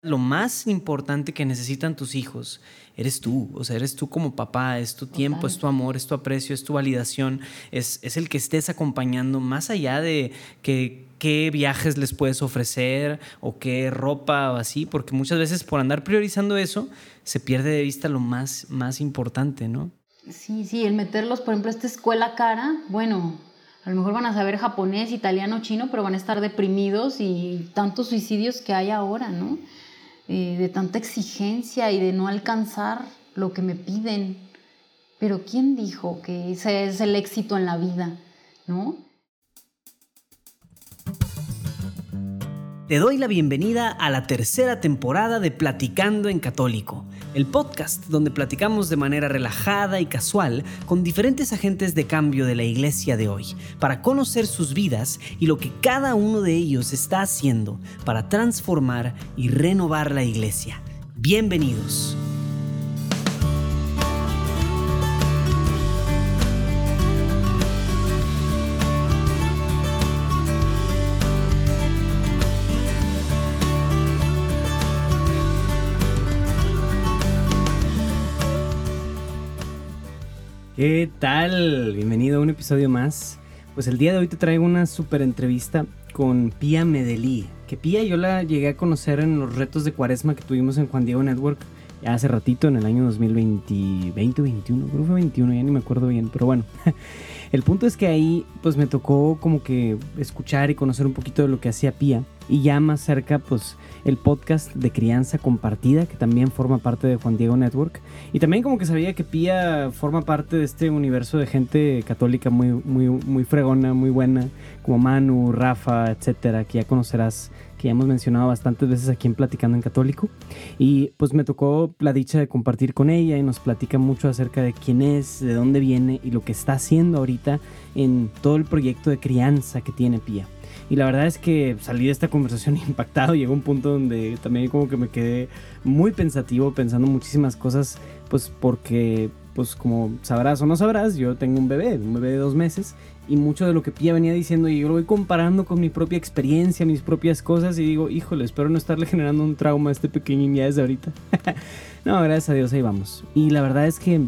Lo más importante que necesitan tus hijos eres tú, o sea, eres tú como papá, es tu tiempo, es tu amor, es tu aprecio, es tu validación, es, es el que estés acompañando más allá de que qué viajes les puedes ofrecer o qué ropa o así, porque muchas veces por andar priorizando eso se pierde de vista lo más, más importante, ¿no? Sí, sí, el meterlos, por ejemplo, a esta escuela cara, bueno, a lo mejor van a saber japonés, italiano, chino, pero van a estar deprimidos y tantos suicidios que hay ahora, ¿no? Eh, de tanta exigencia y de no alcanzar lo que me piden. Pero ¿quién dijo que ese es el éxito en la vida? ¿No? Te doy la bienvenida a la tercera temporada de Platicando en Católico, el podcast donde platicamos de manera relajada y casual con diferentes agentes de cambio de la iglesia de hoy, para conocer sus vidas y lo que cada uno de ellos está haciendo para transformar y renovar la iglesia. Bienvenidos. ¿Qué tal? Bienvenido a un episodio más. Pues el día de hoy te traigo una súper entrevista con Pía Medelí. Que Pía yo la llegué a conocer en los retos de cuaresma que tuvimos en Juan Diego Network ya hace ratito, en el año 2020, 20 21, creo que fue 21, ya ni me acuerdo bien, pero bueno. El punto es que ahí pues me tocó como que escuchar y conocer un poquito de lo que hacía Pía. Y ya más cerca pues el podcast de crianza compartida que también forma parte de Juan Diego Network. Y también como que sabía que Pía forma parte de este universo de gente católica muy muy muy fregona, muy buena, como Manu, Rafa, etcétera, que ya conocerás que hemos mencionado bastantes veces aquí en Platicando en Católico. Y pues me tocó la dicha de compartir con ella y nos platica mucho acerca de quién es, de dónde viene y lo que está haciendo ahorita en todo el proyecto de crianza que tiene Pía. Y la verdad es que salí de esta conversación impactado, llegó un punto donde también como que me quedé muy pensativo, pensando muchísimas cosas, pues porque, pues como sabrás o no sabrás, yo tengo un bebé, un bebé de dos meses, y mucho de lo que Pía venía diciendo, y yo lo voy comparando con mi propia experiencia, mis propias cosas, y digo, híjole, espero no estarle generando un trauma a este pequeñín ya desde ahorita. no, gracias a Dios, ahí vamos. Y la verdad es que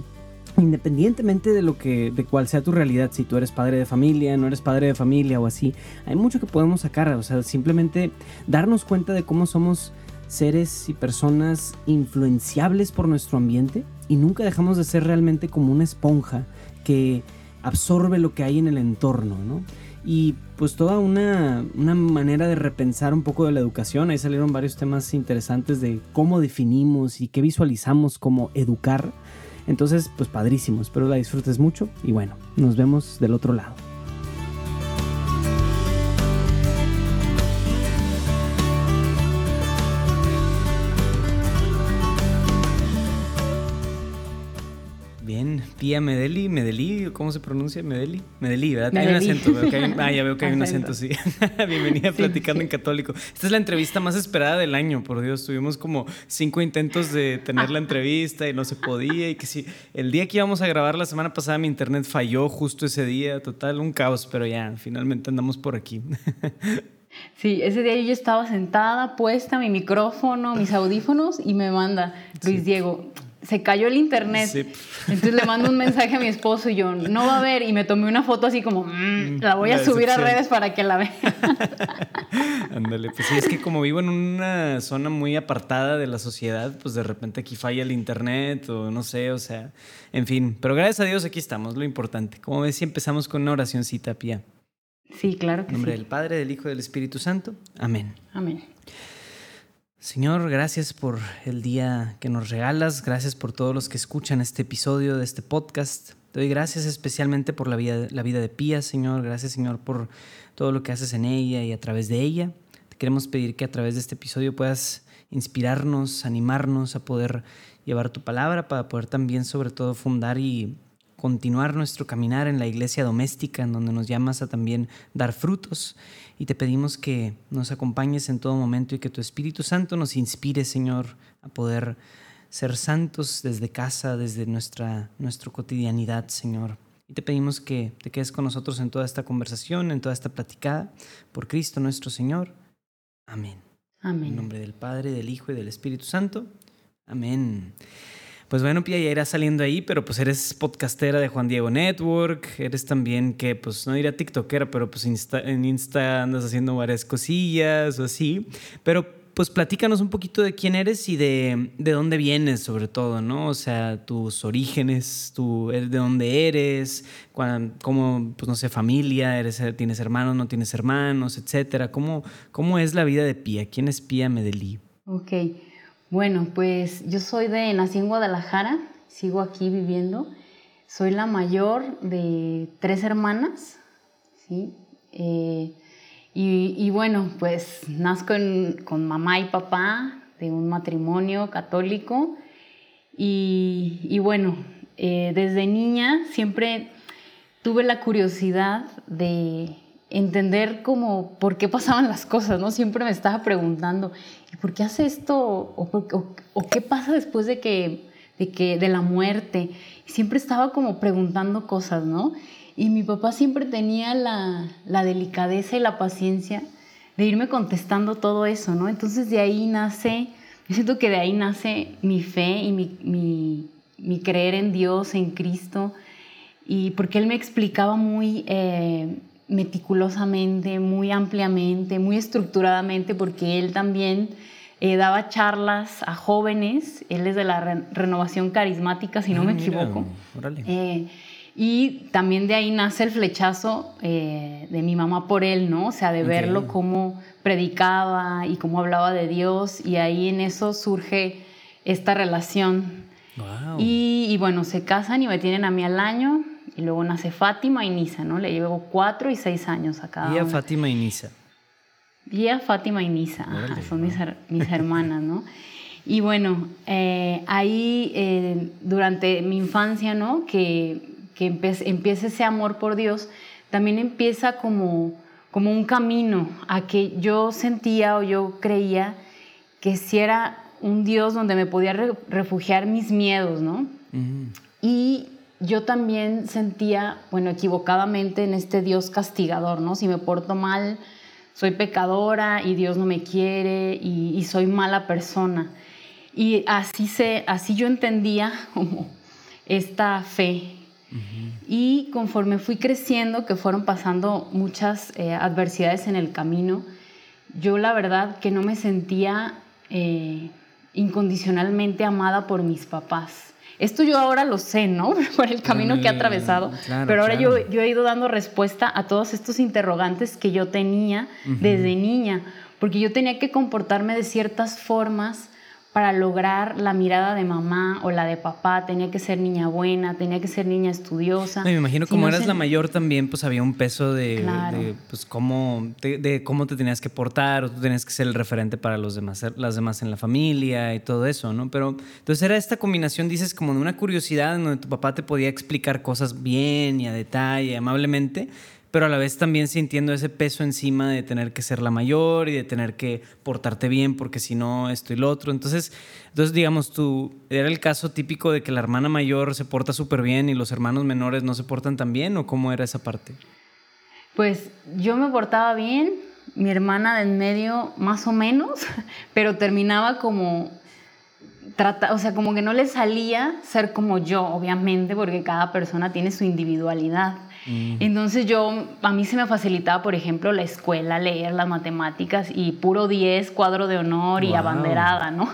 independientemente de lo que de cuál sea tu realidad, si tú eres padre de familia, no eres padre de familia o así, hay mucho que podemos sacar, o sea, simplemente darnos cuenta de cómo somos seres y personas influenciables por nuestro ambiente y nunca dejamos de ser realmente como una esponja que absorbe lo que hay en el entorno, ¿no? Y pues toda una, una, manera de repensar un poco de la educación. Ahí salieron varios temas interesantes de cómo definimos y qué visualizamos como educar. Entonces, pues padrísimo, espero la disfrutes mucho y bueno, nos vemos del otro lado. Pía Medeli, Medeli, ¿cómo se pronuncia? Medeli, Medeli, ¿verdad? Hay un acento, veo que hay, ah, ya veo que hay un acento, sí. Bienvenida a Platicando en Católico. Esta es la entrevista más esperada del año, por Dios. Tuvimos como cinco intentos de tener la entrevista y no se podía. Y que sí, el día que íbamos a grabar la semana pasada mi internet falló justo ese día, total, un caos, pero ya, finalmente andamos por aquí. Sí, ese día yo estaba sentada, puesta mi micrófono, mis audífonos y me manda Luis Diego, se cayó el internet. Entonces le mando un mensaje a mi esposo y yo, no va a ver. Y me tomé una foto así como, mm, la voy a subir a redes para que la vean. Ándale, pues sí, es que como vivo en una zona muy apartada de la sociedad, pues de repente aquí falla el internet o no sé, o sea, en fin. Pero gracias a Dios aquí estamos, lo importante. Como ves, si empezamos con una oracióncita, Pía. Sí, claro que En nombre sí. del Padre, del Hijo y del Espíritu Santo. Amén. Amén. Señor, gracias por el día que nos regalas, gracias por todos los que escuchan este episodio de este podcast. Te doy gracias especialmente por la vida, la vida de Pía, Señor. Gracias, Señor, por todo lo que haces en ella y a través de ella. Te queremos pedir que a través de este episodio puedas inspirarnos, animarnos a poder llevar tu palabra, para poder también, sobre todo, fundar y continuar nuestro caminar en la iglesia doméstica, en donde nos llamas a también dar frutos. Y te pedimos que nos acompañes en todo momento y que tu Espíritu Santo nos inspire, Señor, a poder ser santos desde casa, desde nuestra, nuestra cotidianidad, Señor. Y te pedimos que te quedes con nosotros en toda esta conversación, en toda esta platicada, por Cristo nuestro Señor. Amén. Amén. En nombre del Padre, del Hijo y del Espíritu Santo. Amén. Pues bueno, Pia, ya irás saliendo ahí, pero pues eres podcastera de Juan Diego Network, eres también que, pues no diría tiktokera, pero pues en Insta andas haciendo varias cosillas o así. Pero pues platícanos un poquito de quién eres y de, de dónde vienes sobre todo, ¿no? O sea, tus orígenes, tu, de dónde eres, cómo, pues no sé, familia, eres, tienes hermanos, no tienes hermanos, etcétera. ¿Cómo, cómo es la vida de Pía? ¿Quién es Pía Medellín? Ok. Bueno, pues yo soy de, nací en Guadalajara, sigo aquí viviendo. Soy la mayor de tres hermanas, ¿sí? Eh, y, bueno, pues nazco con mamá y papá de un matrimonio católico. Y, bueno, eh, desde niña siempre tuve la curiosidad de entender cómo, por qué pasaban las cosas, ¿no? Siempre me estaba preguntando, ¿y por qué hace esto? ¿O, qué pasa después de que, de que, de la muerte? siempre estaba como preguntando cosas, ¿no? Y mi papá siempre tenía la, delicadeza y la paciencia de irme contestando todo eso, ¿no? Entonces de ahí nace, yo siento que de ahí nace mi fe y mi, mi, mi creer en Dios, en Cristo, y porque él me explicaba muy... Eh, meticulosamente, muy ampliamente, muy estructuradamente, porque él también eh, daba charlas a jóvenes, él es de la renovación carismática, si no ah, me equivoco. Eh, y también de ahí nace el flechazo eh, de mi mamá por él, ¿no? O sea, de verlo cómo predicaba y cómo hablaba de Dios, y ahí en eso surge esta relación. Y, y bueno, se casan y me tienen a mí al año, y luego nace Fátima y Nisa, ¿no? Le llevo cuatro y seis años a cada Y a Fátima y Nisa. Y a Fátima y Nisa, son mis, mis hermanas, ¿no? Y bueno, eh, ahí eh, durante mi infancia, ¿no? Que, que empieza ese amor por Dios, también empieza como, como un camino a que yo sentía o yo creía que si era un Dios donde me podía refugiar mis miedos, ¿no? Y yo también sentía, bueno, equivocadamente en este Dios castigador, ¿no? Si me porto mal, soy pecadora y Dios no me quiere y, soy mala persona. Y así, se, así yo entendía como esta fe. Y conforme fui creciendo, que fueron pasando muchas eh, adversidades en el camino, yo la verdad que no me sentía eh, incondicionalmente amada por mis papás. Esto yo ahora lo sé, ¿no? Por el camino que he mm, atravesado. pero ahora yo, yo, he ido dando respuesta a todos estos interrogantes que yo tenía desde niña, porque yo tenía que comportarme de ciertas formas para lograr la mirada de mamá o la de papá, tenía que ser niña buena, tenía que ser niña estudiosa. me imagino como eras la mayor también, pues había un peso de, pues, cómo, de, cómo te tenías que portar, o tú tenías que ser el referente para los demás, las demás en la familia y todo eso, ¿no? Pero entonces era esta combinación, dices, como de una curiosidad en donde tu papá te podía explicar cosas bien y a detalle, amablemente, pero a la vez también sintiendo ese peso encima de tener que ser la mayor y de tener que portarte bien porque si no esto y lo otro. Entonces, entonces digamos, tú era el caso típico de que la hermana mayor se porta súper bien y los hermanos menores no se portan tan bien o cómo era esa parte? Pues yo me portaba bien, mi hermana en medio más o menos, pero terminaba como Trata, o sea, como que no le salía ser como yo, obviamente, porque cada persona tiene su individualidad. Mm. Entonces yo, a mí se me facilitaba, por ejemplo, la escuela, leer las matemáticas y puro 10, cuadro de honor y abanderada, ¿no?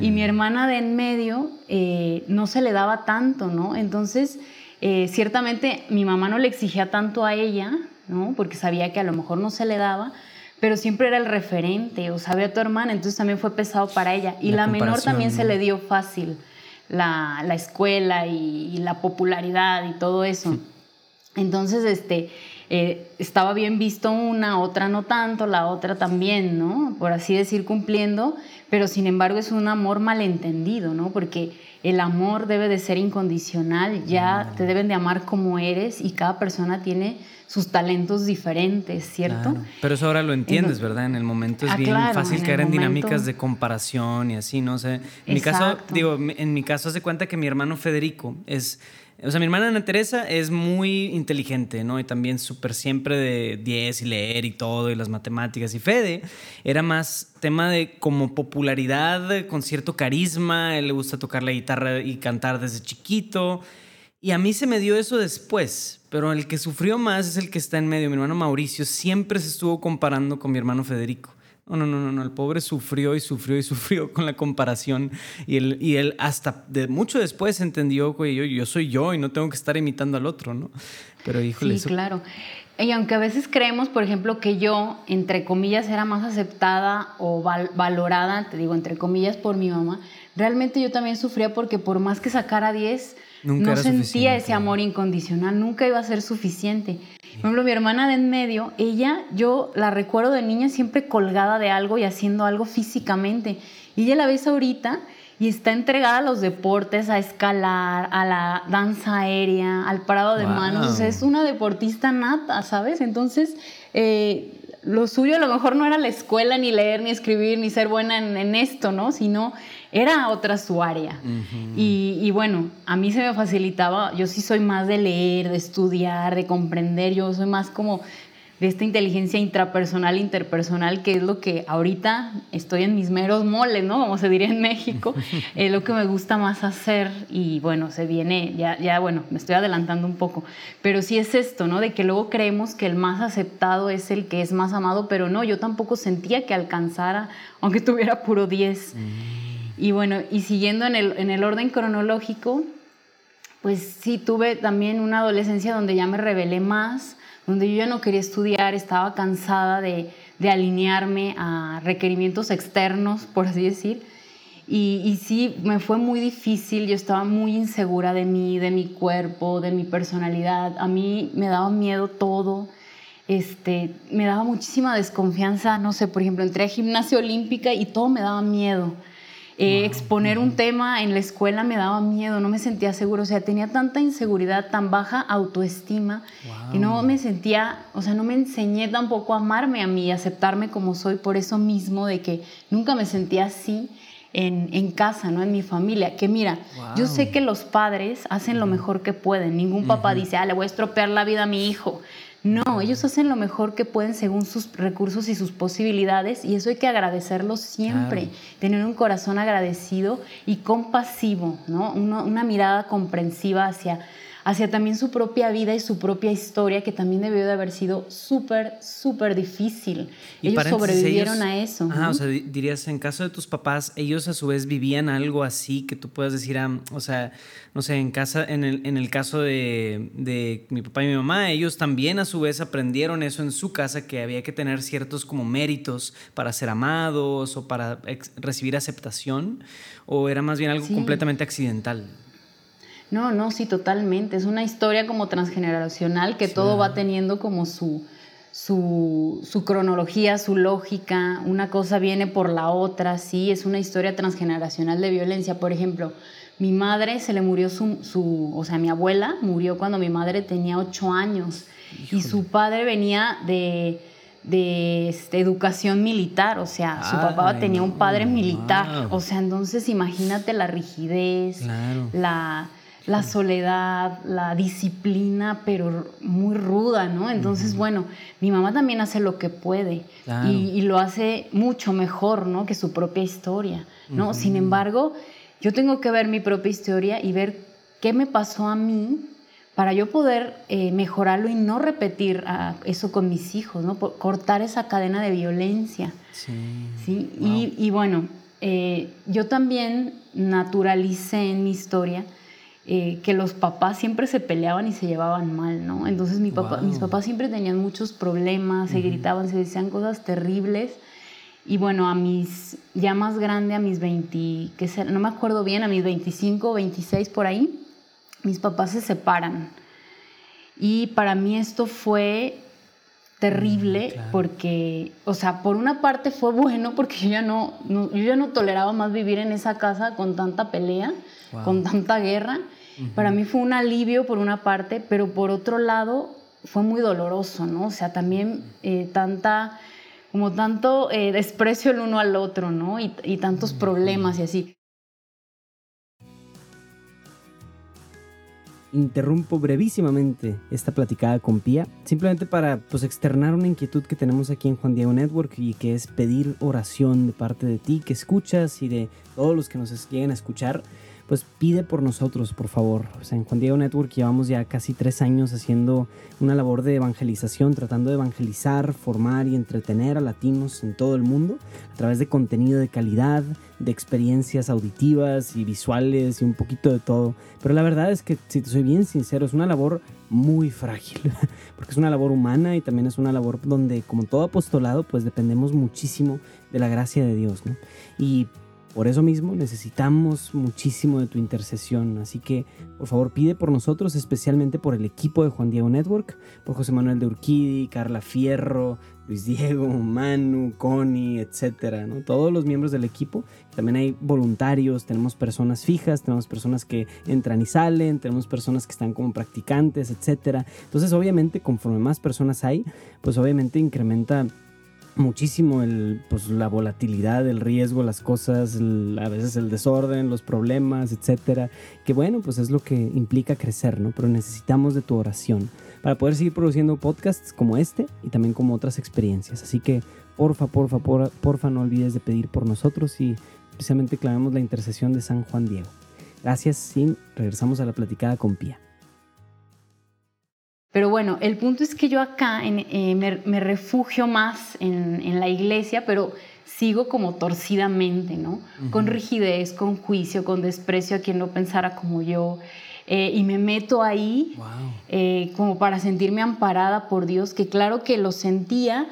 Y mi hermana de en medio eh, no se le daba tanto, ¿no? Entonces, eh, ciertamente mi mamá no le exigía tanto a ella, ¿no? Porque sabía que a lo mejor no se le daba, pero siempre era el referente, o sabía tu hermana, entonces también fue pesado para ella. Y la, menor también se le dio fácil la, la escuela y, y, la popularidad y todo eso. Entonces, este, eh, estaba bien visto una, otra no tanto, la otra también, ¿no? Por así decir, cumpliendo, pero sin embargo es un amor malentendido, ¿no? Porque el amor debe de ser incondicional, ya te deben de amar como eres y cada persona tiene sus talentos diferentes, ¿cierto? Pero eso ahora lo entiendes, ¿verdad? En el momento es ah, bien fácil caer en dinámicas de comparación y así, ¿no? sé. en mi caso, digo, en mi caso hace cuenta que mi hermano Federico es O sea, mi hermana Ana Teresa es muy inteligente, ¿no? Y también súper siempre de 10 y leer y todo, y las matemáticas. Y Fede era más tema de como popularidad, con cierto carisma. él le gusta tocar la guitarra y cantar desde chiquito. Y a mí se me dio eso después, pero el que sufrió más es el que está en medio. Mi hermano Mauricio siempre se estuvo comparando con mi hermano Federico. No, no, no, no, el pobre sufrió y sufrió y sufrió con la comparación y él, y él hasta de mucho después entendió, güey, yo, yo soy yo y no tengo que estar imitando al otro, ¿no? Pero híjole. Sí, claro. Y aunque a veces creemos, por ejemplo, que yo, entre comillas, era más aceptada o valorada, te digo, entre comillas, por mi mamá, realmente yo también sufría porque por más que sacara 10, no sentía ese amor incondicional, nunca iba a ser suficiente. Por ejemplo, mi hermana de en medio, ella, yo la recuerdo de niña siempre colgada de algo y haciendo algo físicamente. Y ella la ves ahorita y está entregada a los deportes, a escalar, a la danza aérea, al parado de manos. O sea, es una deportista nata, ¿sabes? Entonces, eh, lo suyo a lo mejor no era la escuela, ni leer, ni escribir, ni ser buena en, en esto, ¿no? Sino era otra su área. y, bueno, a mí se me facilitaba, yo sí soy más de leer, de estudiar, de comprender, yo soy más como de esta inteligencia intrapersonal, interpersonal, que es lo que ahorita estoy en mis meros moles, ¿no? Como se diría en México, es lo que me gusta más hacer y bueno, se viene, ya, ya, bueno, me estoy adelantando un poco, pero sí es esto, ¿no? De que luego creemos que el más aceptado es el que es más amado, pero no, yo tampoco sentía que alcanzara, aunque tuviera puro 10. Y bueno, y siguiendo en el, en el orden cronológico, pues sí tuve también una adolescencia donde ya me rebelé más, donde yo ya no quería estudiar, estaba cansada de, de alinearme a requerimientos externos, por así decir. Y, sí, me fue muy difícil, yo estaba muy insegura de mí, de mi cuerpo, de mi personalidad. A mí me daba miedo todo, este, me daba muchísima desconfianza, no sé, por ejemplo, entré a gimnasia olímpica y todo me daba miedo. Eh, exponer un tema en la escuela me daba miedo, no me sentía seguro, o sea, tenía tanta inseguridad, tan baja autoestima, y no me sentía, o sea, no me enseñé tampoco a amarme a mí, a aceptarme como soy, por eso mismo de que nunca me sentía así. En, en casa, ¿no? En mi familia. Que mira, yo sé que los padres hacen lo mejor que pueden. Ningún papá dice, ah, le voy a estropear la vida a mi hijo. No, ellos hacen lo mejor que pueden según sus recursos y sus posibilidades y eso hay que agradecerlo siempre, tener un corazón agradecido y compasivo, ¿no? una mirada comprensiva hacia hacia también su propia vida y su propia historia, que también debió de haber sido súper, súper difícil. Y ellos sobrevivieron a eso. Ajá, o sea, dirías, en caso de tus papás, ellos a su vez vivían algo así que tú puedas decir, ah, o sea, no sé, en, casa, en, el, en el caso de, de mi papá y mi mamá, ellos también a su vez aprendieron eso en su casa, que había que tener ciertos como méritos para ser amados o para recibir aceptación, o era más bien algo completamente accidental. No, no, sí, totalmente. Es una historia como transgeneracional que todo va teniendo como su, su, su, cronología, su lógica. Una cosa viene por la otra, sí. Es una historia transgeneracional de violencia. Por ejemplo, mi madre se le murió su, su o sea, mi abuela murió cuando mi madre tenía ocho años y su padre venía de de este, educación militar, o sea, su papá tenía un padre militar, o sea, entonces imagínate la rigidez, la, la soledad, la disciplina, pero muy ruda, ¿no? Entonces, bueno, mi mamá también hace lo que puede y, lo hace mucho mejor, ¿no? Que su propia historia, ¿no? Sin embargo, yo tengo que ver mi propia historia y ver qué me pasó a mí para yo poder eh, mejorarlo y no repetir ah, eso con mis hijos, ¿no? cortar esa cadena de violencia. Sí. ¿sí? Y, bueno, eh, yo también naturalicé en mi historia eh, que los papás siempre se peleaban y se llevaban mal, ¿no? Entonces mi papá, mis papás siempre tenían muchos problemas, se gritaban, se decían cosas terribles. Y bueno, a mis, ya más grande, a mis 20, que no me acuerdo bien, a mis 25, 26 por ahí, mis papás se separan. Y para mí esto fue terrible porque, o sea, por una parte fue bueno porque yo ya no, yo ya no toleraba más vivir en esa casa con tanta pelea, con tanta guerra. Para mí fue un alivio por una parte, pero por otro lado fue muy doloroso, ¿no? O sea, también eh, tanta, como tanto eh, desprecio el uno al otro, ¿no? Y, y tantos problemas y así. interrumpo brevísimamente esta platicada con Pía, simplemente para pues externar una inquietud que tenemos aquí en Juan Diego Network y que es pedir oración de parte de ti que escuchas y de todos los que nos lleguen a escuchar pues pide por nosotros, por favor. O sea, en Juan Diego Network llevamos ya casi tres años haciendo una labor de evangelización, tratando de evangelizar, formar y entretener a latinos en todo el mundo a través de contenido de calidad, de experiencias auditivas y visuales y un poquito de todo. Pero la verdad es que, si te soy bien sincero, es una labor muy frágil, porque es una labor humana y también es una labor donde, como todo apostolado, pues dependemos muchísimo de la gracia de Dios, ¿no? Y por eso mismo necesitamos muchísimo de tu intercesión, así que por favor pide por nosotros, especialmente por el equipo de Juan Diego Network, por José Manuel de Urquidi, Carla Fierro, Luis Diego, Manu, Connie, etcétera. Todos los miembros del equipo. También hay voluntarios, tenemos personas fijas, tenemos personas que entran y salen, tenemos personas que están como practicantes, etcétera. Entonces, obviamente, conforme más personas hay, pues obviamente incrementa muchísimo el, pues, la volatilidad, el riesgo, las cosas, a veces el desorden, los problemas, etcétera. Que bueno, pues es lo que implica crecer, ¿no? Pero necesitamos de tu oración para poder seguir produciendo podcasts como este y también como otras experiencias. Así que porfa, porfa, porfa, porfa no olvides de pedir por nosotros y especialmente clamamos la intercesión de San Juan Diego. Gracias, Sin. Regresamos a la platicada con Pía. Pero bueno, el punto es que yo acá eh, me, refugio más en, la iglesia, pero sigo como torcidamente, ¿no? Con rigidez, con juicio, con desprecio a quien no pensara como yo. Eh, y me meto ahí eh, como para sentirme amparada por Dios, que claro que lo sentía,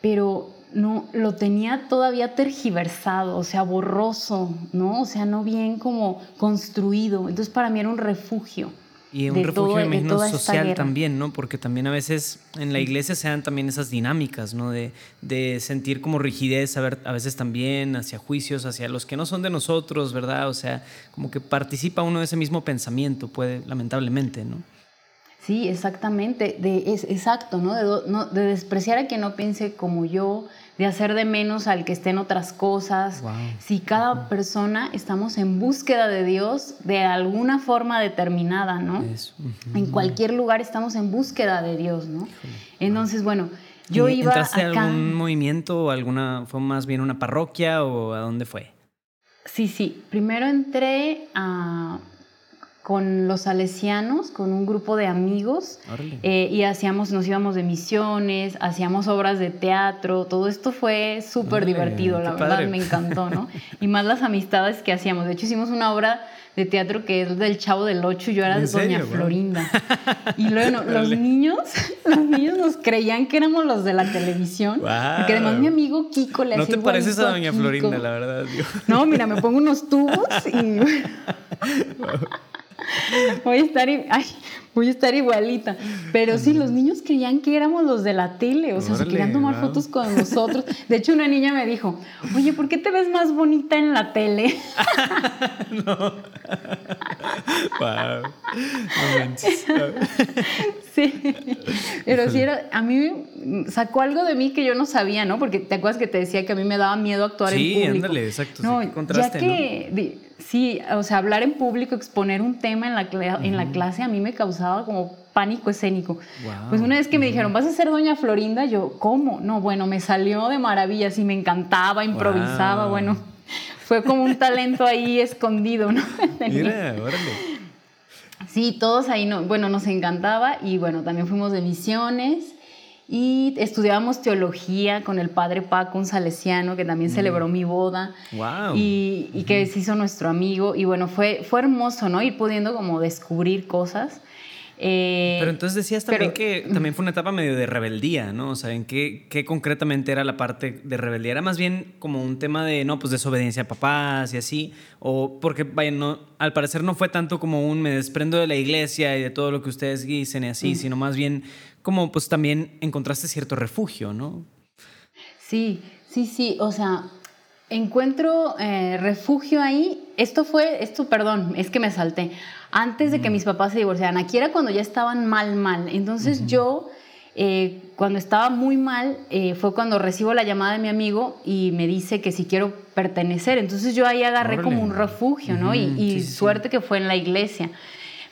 pero no lo tenía todavía tergiversado, o sea, borroso, ¿no? O sea, no bien como construido. Entonces para mí era un refugio. Y un refugio, social también, ¿no? Porque también a veces en la iglesia se dan también esas dinámicas, ¿no? De, de sentir como rigidez, a, ver, a veces también hacia juicios, hacia los que no son de nosotros, ¿verdad? O sea, como que participa uno de ese mismo pensamiento, puede, lamentablemente, ¿no? Sí, exactamente, de, es, exacto, ¿no? De, no, de despreciar a quien no piense como yo, de hacer de menos al que esté en otras cosas. Si cada persona estamos en búsqueda de Dios de alguna forma determinada, ¿no? En cualquier lugar estamos en búsqueda de Dios, ¿no? Entonces, bueno, yo iba ¿Entraste a algún movimiento o alguna, fue más bien una parroquia o a dónde fue? Sí, sí. Primero entré a con los salesianos, con un grupo de amigos, eh, y hacíamos, nos íbamos de misiones, hacíamos obras de teatro, todo esto fue súper divertido, la verdad me encantó, ¿no? y más las amistades que hacíamos. De hecho, hicimos una obra de teatro que es del Chavo del Ocho, yo era de Doña Florinda. Y luego los niños, los niños nos creían que éramos los de la televisión, porque además mi amigo Kiko le hacía No te pareces a Doña Florinda, la verdad. No, mira, me pongo unos tubos y voy a estar, voy a estar igualita. Pero sí, los niños creían que éramos los de la tele, o sea, se querían tomar fotos con nosotros. De hecho, una niña me dijo, oye, ¿por qué te ves más bonita en la tele? no. wow. sí. Pero sí, era, a mí sacó algo de mí que yo no sabía, ¿no? Porque te acuerdas que te decía que a mí me daba miedo actuar en público. Sí, ándale, exacto. No, ya que, sí, o sea, hablar en público, exponer un tema en la, en la clase a mí me causaba como pánico escénico. Pues una vez que me dijeron, ¿vas a ser Doña Florinda? Yo, ¿cómo? No, bueno, me salió de maravilla, sí, me encantaba, improvisaba, bueno, fue como un talento ahí escondido, ¿no? Mira, órale. Sí, todos ahí, no, bueno, nos encantaba y bueno, también fuimos de misiones y estudiábamos teología con el padre Paco, un salesiano que también celebró mi boda y, que se hizo nuestro amigo. Y bueno, fue, fue hermoso, ¿no? Ir pudiendo como descubrir cosas. Eh, pero entonces decías también que también fue una etapa medio de rebeldía, ¿no? O sea, ¿en qué, qué, concretamente era la parte de rebeldía? ¿Era más bien como un tema de, no, pues desobediencia a papás y así? O porque, vaya, no, al parecer no fue tanto como un me desprendo de la iglesia y de todo lo que ustedes dicen y así, sino más bien como pues también encontraste cierto refugio, ¿no? Sí, sí, sí, o sea, encuentro eh, refugio ahí. Esto fue, esto, perdón, es que me salté. Antes de que mis papás se divorciaran, aquí era cuando ya estaban mal, mal. Entonces yo, eh, cuando estaba muy mal, eh, fue cuando recibo la llamada de mi amigo y me dice que si quiero pertenecer. Entonces yo ahí agarré como un refugio, ¿no? y, suerte que fue en la iglesia.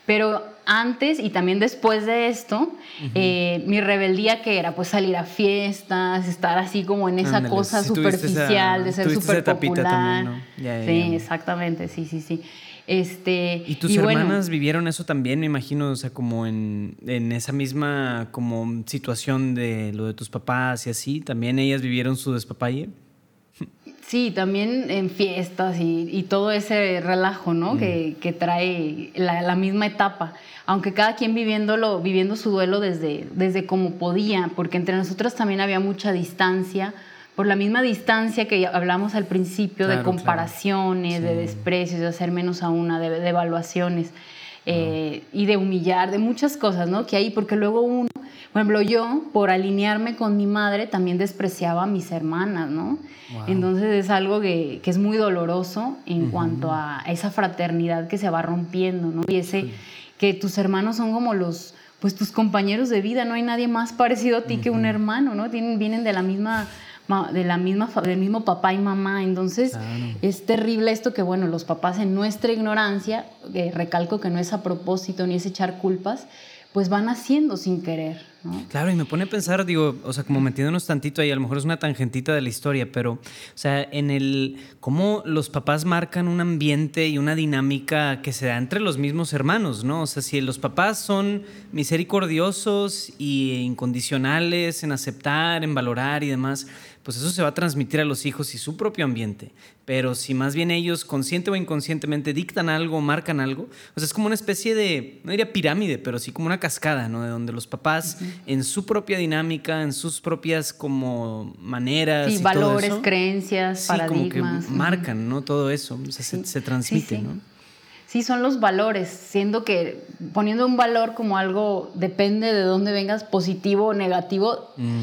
Pero antes y también después de esto, eh, mi rebeldía que era pues salir a fiestas, estar así como en esa cosa superficial de ser súper popular. sí, exactamente, sí, sí, sí. Este, ¿Y tus hermanas vivieron eso también, me imagino, o sea, como en, en, esa misma como situación de lo de tus papás y así? ¿También ellas vivieron su despapalle? Sí, también en fiestas y, todo ese relajo, ¿no? Que, que, trae la, la, misma etapa. Aunque cada quien viviéndolo, viviendo su duelo desde, desde como podía, porque entre nosotros también había mucha distancia, por la misma distancia que hablamos al principio de comparaciones, de desprecios, de hacer menos a una, de, evaluaciones eh, y de humillar, de muchas cosas, ¿no? Que hay, porque luego uno por ejemplo, yo, por alinearme con mi madre, también despreciaba a mis hermanas, ¿no? Entonces es algo que, que, es muy doloroso en cuanto a esa fraternidad que se va rompiendo, ¿no? Y ese que tus hermanos son como los, pues tus compañeros de vida, no hay nadie más parecido a ti que un hermano, ¿no? Tienen, vienen de la misma de la misma del mismo papá y mamá entonces es terrible esto que bueno los papás en nuestra ignorancia eh, recalco que no es a propósito ni es echar culpas pues van haciendo sin querer. Claro, y me pone a pensar, digo, o sea, como metiéndonos tantito ahí, a lo mejor es una tangentita de la historia, pero, o sea, en el cómo los papás marcan un ambiente y una dinámica que se da entre los mismos hermanos, ¿no? O sea, si los papás son misericordiosos y incondicionales en aceptar, en valorar y demás, pues eso se va a transmitir a los hijos y su propio ambiente. Pero si más bien ellos consciente o inconscientemente dictan algo, marcan algo, o sea, es como una especie de, no diría pirámide, pero sí como una cascada, ¿no? De donde los papás en su propia dinámica, en sus propias como maneras. Sí, valores, creencias, sí, paradigmas. Como que marcan, ¿no? Todo eso, o sea, se, se, transmite, ¿no? Sí, son los valores, siendo que poniendo un valor como algo depende de dónde vengas, positivo o negativo, mm.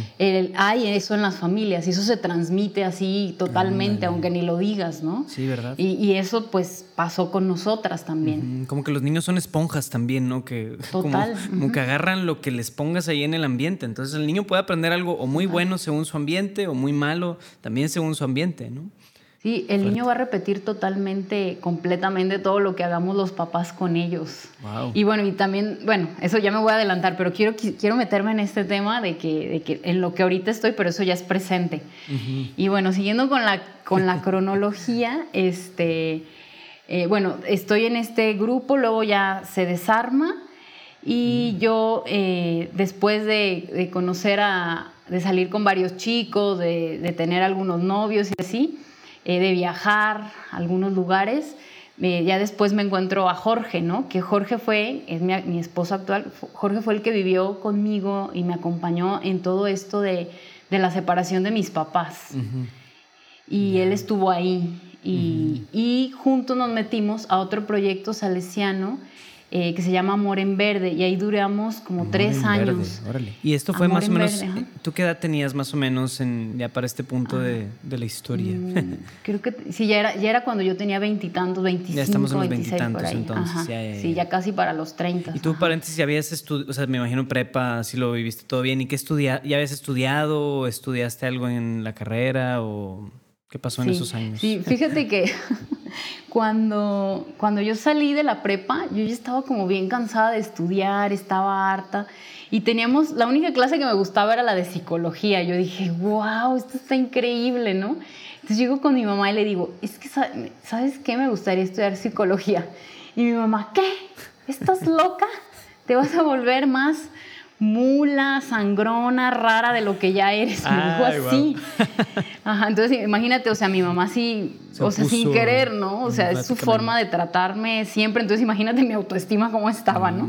hay eso en las familias y eso se transmite así totalmente, aunque ni lo digas, ¿no? Sí, ¿verdad? Y, eso pues pasó con nosotras también. Como que los niños son esponjas también, ¿no? Que, Total. Como, que agarran lo que les pongas ahí en el ambiente. Entonces el niño puede aprender algo o muy bueno según su ambiente o muy malo también según su ambiente, ¿no? Sí, el niño va a repetir totalmente, completamente todo lo que hagamos los papás con ellos. Y bueno, y también, bueno, eso ya me voy a adelantar, pero quiero, quiero meterme en este tema de que, de que en lo que ahorita estoy, pero eso ya es presente. Y bueno, siguiendo con la, con la cronología, este, eh, bueno, estoy en este grupo, luego ya se desarma y yo eh, después de, de, conocer a, de salir con varios chicos, de, de tener algunos novios y así, eh, de viajar a algunos lugares. Eh, ya después me encuentro a Jorge, ¿no? Que Jorge fue, es mi, esposo actual, Jorge fue el que vivió conmigo y me acompañó en todo esto de, de la separación de mis papás. Y él estuvo ahí. Y, y juntos nos metimos a otro proyecto salesiano eh, que se llama Amor en Verde y ahí duramos como tres años. Y esto fue más o menos, ¿tú qué edad tenías más o menos en, ya para este punto de, ah. de, la historia? Mm, creo que sí, ya era, ya era cuando yo tenía veintitantos, veinticinco, Ya estamos en los veintitantos entonces. Ya, sí, ya casi para los treinta. Y tú, paréntesis, ya habías estudiado, o sea, me imagino prepa, si lo viviste todo bien, ¿y qué estudia ya habías estudiado o estudiaste algo en la carrera o...? ¿Qué pasó en esos años? Sí, fíjate que cuando, cuando yo salí de la prepa, yo ya estaba como bien cansada de estudiar, estaba harta. Y teníamos, la única clase que me gustaba era la de psicología. Yo dije, wow, esto está increíble, ¿no? Entonces llego con mi mamá y le digo, es que, ¿sabes qué? Me gustaría estudiar psicología. Y mi mamá, ¿qué? ¿Estás loca? ¿Te vas a volver más mula, sangrona, rara de lo que ya eres. Me dijo así. Ajá, entonces imagínate, o sea, mi mamá sí, o sea, sin querer, ¿no? O sea, es su forma de tratarme siempre. Entonces imagínate mi autoestima cómo estaba, ¿no?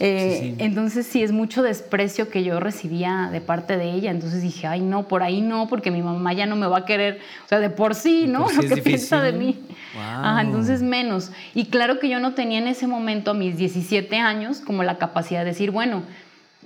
Eh, entonces sí, es mucho desprecio que yo recibía de parte de ella. Entonces dije, ay, no, por ahí no, porque mi mamá ya no me va a querer, o sea, de por sí, ¿no? lo que piensa de mí. Ajá, entonces menos. Y claro que yo no tenía en ese momento, a mis 17 años, como la capacidad de decir, bueno,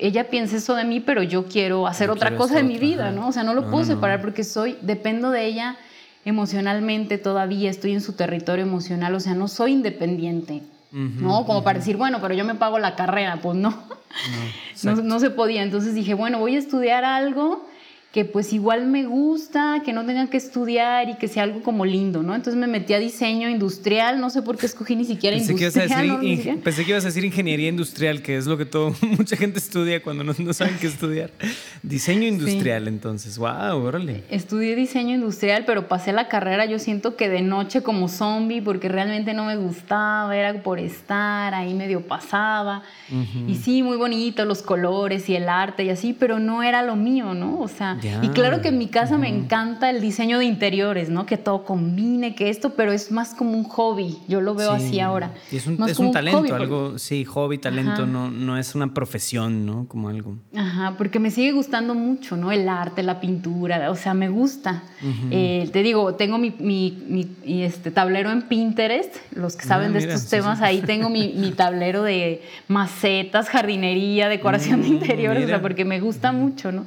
ella piensa eso de mí, pero yo quiero hacer otra cosa en mi vida, ¿no? O sea, no lo puedo separar porque soy, dependo de ella emocionalmente todavía, estoy en su territorio emocional, o sea, no soy independiente, ¿no? Como para decir, bueno, pero yo me pago la carrera, pues no. No, no, se podía. Entonces dije, bueno, voy a estudiar algo que pues igual me gusta, que no tenga que estudiar y que sea algo como lindo, ¿no? Entonces me metí a diseño industrial, no sé por qué escogí ni siquiera pensé industrial. Que decir, pensé que ibas a decir ingeniería industrial, que es lo que todo, mucha gente estudia cuando no, no saben qué estudiar. Diseño industrial, entonces, wow, órale. Estudié diseño industrial, pero pasé la carrera, yo siento que de noche como zombie, porque realmente no me gustaba, era por estar, ahí medio pasaba. Y sí, muy bonito los colores y el arte y así, pero no era lo mío, ¿no? O sea, y claro que en mi casa me encanta el diseño de interiores, ¿no? Que todo combine, que esto, pero es más como un hobby. Yo lo veo así ahora. Y es un, talento, algo, sí, hobby, talento, no, no es una profesión, ¿no? Como algo. Ajá, porque me sigue gustando mucho, ¿no? El arte, la pintura, o sea, me gusta. Eh, te digo, tengo mi, mi, este, tablero en Pinterest, los que saben ah, de estos temas, ahí tengo mi, mi, tablero de macetas, jardinería, decoración de mm, interiores, o sea, porque me gusta mucho, ¿no?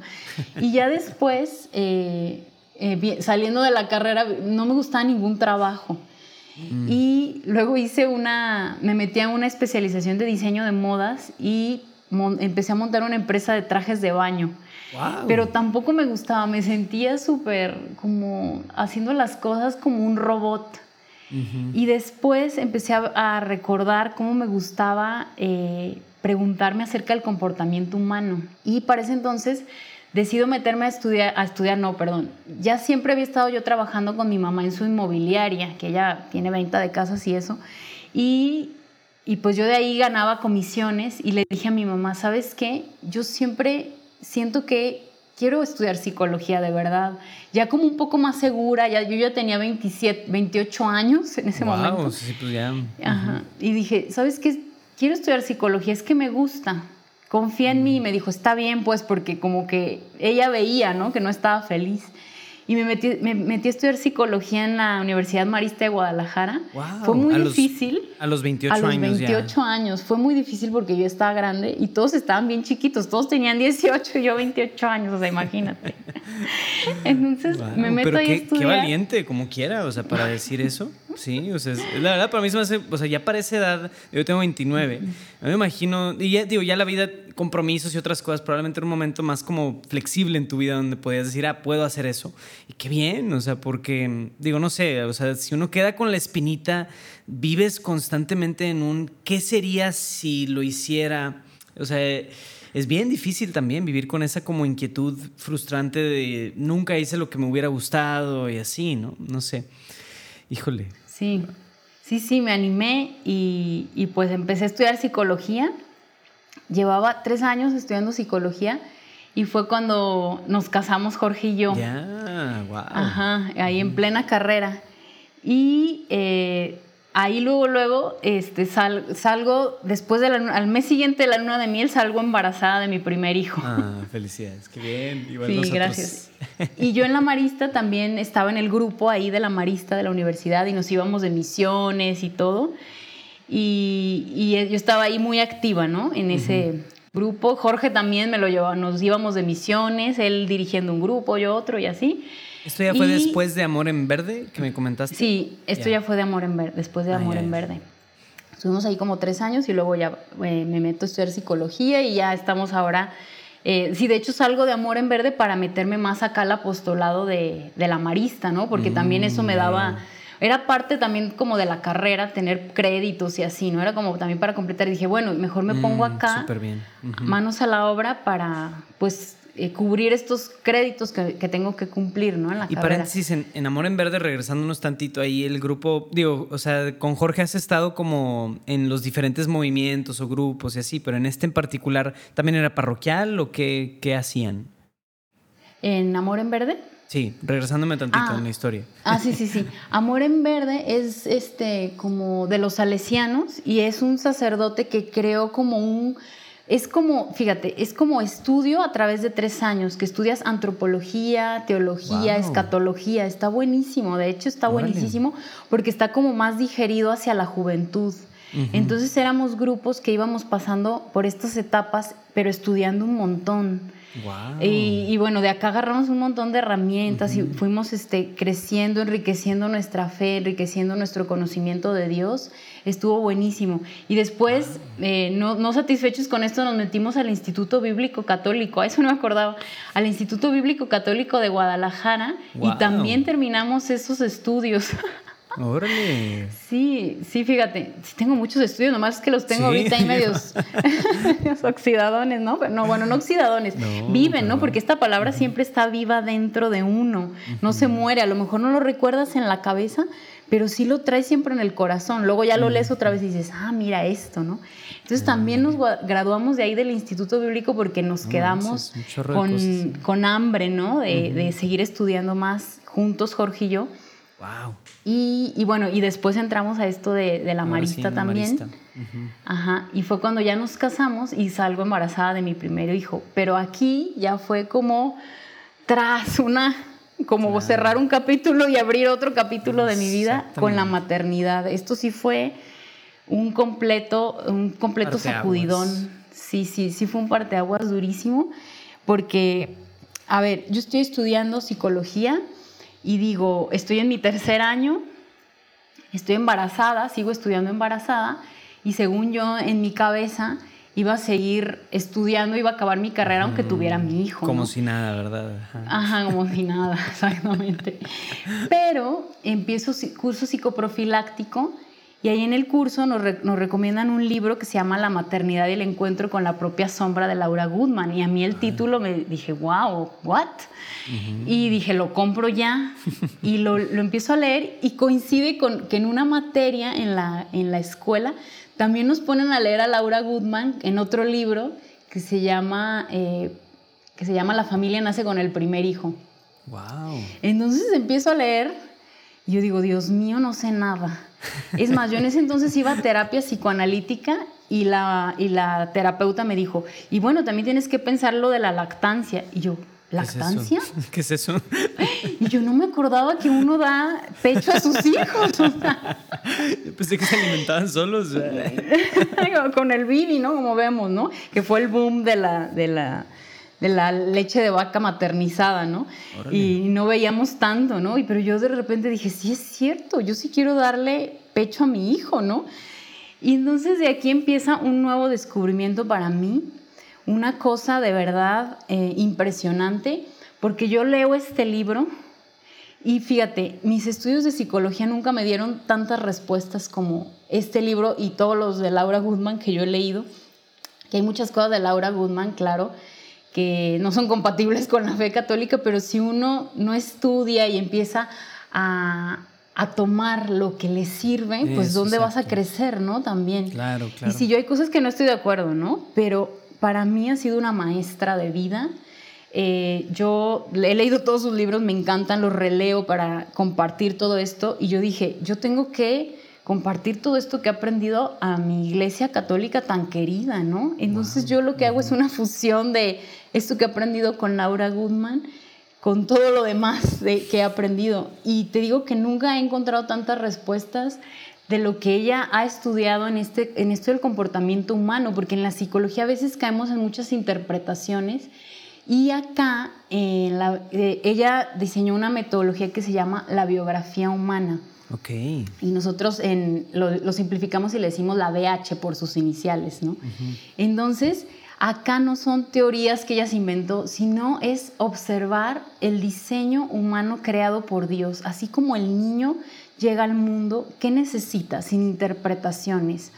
Y ya después, eh, eh, saliendo de la carrera, no me gustaba ningún trabajo. Mm. Y luego hice una, me metí a una especialización de diseño de modas y empecé a montar una empresa de trajes de baño. Pero tampoco me gustaba, me sentía súper como haciendo las cosas como un robot. Y después empecé a, recordar cómo me gustaba eh, preguntarme acerca del comportamiento humano. Y para ese entonces decido meterme a estudiar, a estudiar, no, perdón. Ya siempre había estado yo trabajando con mi mamá en su inmobiliaria, que ella tiene venta de casas y eso. Y, y pues yo de ahí ganaba comisiones y le dije a mi mamá, ¿sabes qué? Yo siempre siento que quiero estudiar psicología de verdad. Ya como un poco más segura, ya, yo ya tenía 27, 28 años en ese momento. Sí, pues ya. Ajá. Y dije, ¿sabes qué? Quiero estudiar psicología, es que me gusta confía en mí y me dijo, está bien, pues, porque como que ella veía, ¿no? Que no estaba feliz. Y me metí, me metí a estudiar psicología en la Universidad Marista de Guadalajara. Fue muy difícil. a los 28 años. A los 28 años. Fue muy difícil porque yo estaba grande y todos estaban bien chiquitos. Todos tenían 18 y yo 28 años. O sea, imagínate. Entonces me meto ahí a estudiar. Qué valiente, como quiera, o sea, para decir eso. Sí, o sea, la verdad para mí se me hace, o sea, ya para esa edad, yo tengo 29, me imagino, y ya digo, ya la vida, compromisos y otras cosas, probablemente era un momento más como flexible en tu vida donde podías decir, ah, puedo hacer eso. Y qué bien, o sea, porque, digo, no sé, o sea, si uno queda con la espinita, vives constantemente en un, ¿qué sería si lo hiciera? O sea, es bien difícil también vivir con esa como inquietud frustrante de nunca hice lo que me hubiera gustado y así, ¿no? No sé. Híjole. Sí, sí, sí, me animé y, y pues empecé a estudiar psicología. Llevaba tres años estudiando psicología y fue cuando nos casamos Jorge y yo. Ya, wow. Ajá, ahí en plena carrera. Y eh, ahí luego, luego, este, salgo, después del al mes siguiente de la luna de miel, salgo embarazada de mi primer hijo. Ah, felicidades, qué bien. Igual sí, gracias. Y yo en la Marista también estaba en el grupo ahí de la Marista de la universidad y nos íbamos de misiones y todo. Y, y yo estaba ahí muy activa, ¿no? En ese grupo. Jorge también me lo llevaba, nos íbamos de misiones, él dirigiendo un grupo, yo otro y así. ¿Esto ya fue después de Amor en Verde que me comentaste? Sí, esto ya fue de Amor en Verde, después de Amor en Verde. Estuvimos ahí como tres años y luego ya eh, me meto a estudiar psicología y ya estamos ahora... Eh, sí, de hecho salgo de Amor en Verde para meterme más acá al apostolado de, de la Marista, ¿no? Porque también eso me daba... Era parte también como de la carrera, tener créditos y así, ¿no? Era como también para completar. Y dije, bueno, mejor me pongo mm, acá, bien. manos a la obra para, pues, eh, cubrir estos créditos que, que, tengo que cumplir, ¿no? En la y paréntesis, en, en, Amor en Verde, regresándonos tantito ahí, el grupo, digo, o sea, con Jorge has estado como en los diferentes movimientos o grupos y así, pero en este en particular, ¿también era parroquial o qué, qué hacían? ¿En Amor en Verde? Sí, regresándome tantito ah. en la historia. Ah, sí, sí, sí. Amor en Verde es este como de los salesianos y es un sacerdote que creó como un es como, fíjate, es como estudio a través de tres años, que estudias antropología, teología, escatología. Está buenísimo, de hecho está buenísimo porque está como más digerido hacia la juventud. Entonces éramos grupos que íbamos pasando por estas etapas, pero estudiando un montón. Y, bueno, de acá agarramos un montón de herramientas y fuimos este, creciendo, enriqueciendo nuestra fe, enriqueciendo nuestro conocimiento de Dios. Estuvo buenísimo. Y después, eh, no, no, satisfechos con esto, nos metimos al Instituto Bíblico Católico, a eso no me acordaba, al Instituto Bíblico Católico de Guadalajara y también terminamos esos estudios. Órale. Sí, sí, fíjate, sí tengo muchos estudios, nomás que los tengo ahorita ahí medios, oxidadones, ¿no? no, bueno, no oxidadones, viven, ¿no? Porque esta palabra siempre está viva dentro de uno, no se muere, a lo mejor no lo recuerdas en la cabeza, pero sí lo traes siempre en el corazón, luego ya lo lees otra vez y dices, ah, mira esto, ¿no? Entonces también nos graduamos de ahí del Instituto Bíblico porque nos quedamos con, hambre, ¿no? De, de seguir estudiando más juntos, Jorge y yo. Wow. Y, bueno, y después entramos a esto de, la marista también. Ajá. Y fue cuando ya nos casamos y salgo embarazada de mi primer hijo. Pero aquí ya fue como tras una, como cerrar un capítulo y abrir otro capítulo de mi vida con la maternidad. Esto sí fue un completo, un completo sacudidón. Sí, sí, sí fue un parteaguas durísimo. Porque, a ver, yo estoy estudiando psicología y digo, estoy en mi tercer año, estoy embarazada, sigo estudiando embarazada y según yo en mi cabeza iba a seguir estudiando, iba a acabar mi carrera aunque tuviera mi hijo. Como si nada, ¿verdad? Ajá. como si nada, exactamente. Pero empiezo curso psicoprofiláctico y ahí en el curso nos, recomiendan un libro que se llama La maternidad y el encuentro con la propia sombra de Laura Goodman. Y a mí el título me dije, wow, ¿what? Y dije, lo compro ya. y lo, empiezo a leer y coincide con que en una materia en la, en la escuela también nos ponen a leer a Laura Goodman en otro libro que se llama, eh, que se llama La familia nace con el primer hijo. Wow. Entonces empiezo a leer y yo digo, Dios mío, no sé nada. Es más, yo en ese entonces iba a terapia psicoanalítica y la, y la terapeuta me dijo, y bueno, también tienes que pensar lo de la lactancia. Y yo, ¿lactancia? ¿Qué es eso? Y yo no me acordaba que uno da pecho a sus hijos. Pensé que se alimentaban solos. Con el bibi, ¿no? Como vemos, ¿no? Que fue el boom de la, de la, de la leche de vaca maternizada, ¿no? Y no veíamos tanto, ¿no? Y, pero yo de repente dije, sí es cierto, yo sí quiero darle pecho a mi hijo, ¿no? Y entonces de aquí empieza un nuevo descubrimiento para mí, una cosa de verdad eh, impresionante, porque yo leo este libro y fíjate, mis estudios de psicología nunca me dieron tantas respuestas como este libro y todos los de Laura Goodman que yo he leído, que hay muchas cosas de Laura Goodman, claro, que no son compatibles con la fe católica, pero si uno no estudia y empieza a, tomar lo que le sirve, pues ¿dónde vas a crecer, no? También. Claro, claro. Y si yo hay cosas que no estoy de acuerdo, ¿no? Pero para mí ha sido una maestra de vida. Eh, yo he leído todos sus libros, me encantan, los releo para compartir todo esto y yo dije, yo tengo que compartir todo esto que he aprendido a mi iglesia católica tan querida, ¿no? Entonces yo lo que hago es una fusión de esto que he aprendido con Laura Goodman con todo lo demás de, que he aprendido. Y te digo que nunca he encontrado tantas respuestas de lo que ella ha estudiado en, este, en esto del comportamiento humano, porque en la psicología a veces caemos en muchas interpretaciones y acá eh, ella diseñó una metodología que se llama la biografía humana. Ok. Y nosotros en, lo, simplificamos y le decimos la BH por sus iniciales, ¿no? Entonces, acá no son teorías que ella se inventó, sino es observar el diseño humano creado por Dios, así como el niño llega al mundo, ¿qué necesita? Sin interpretaciones.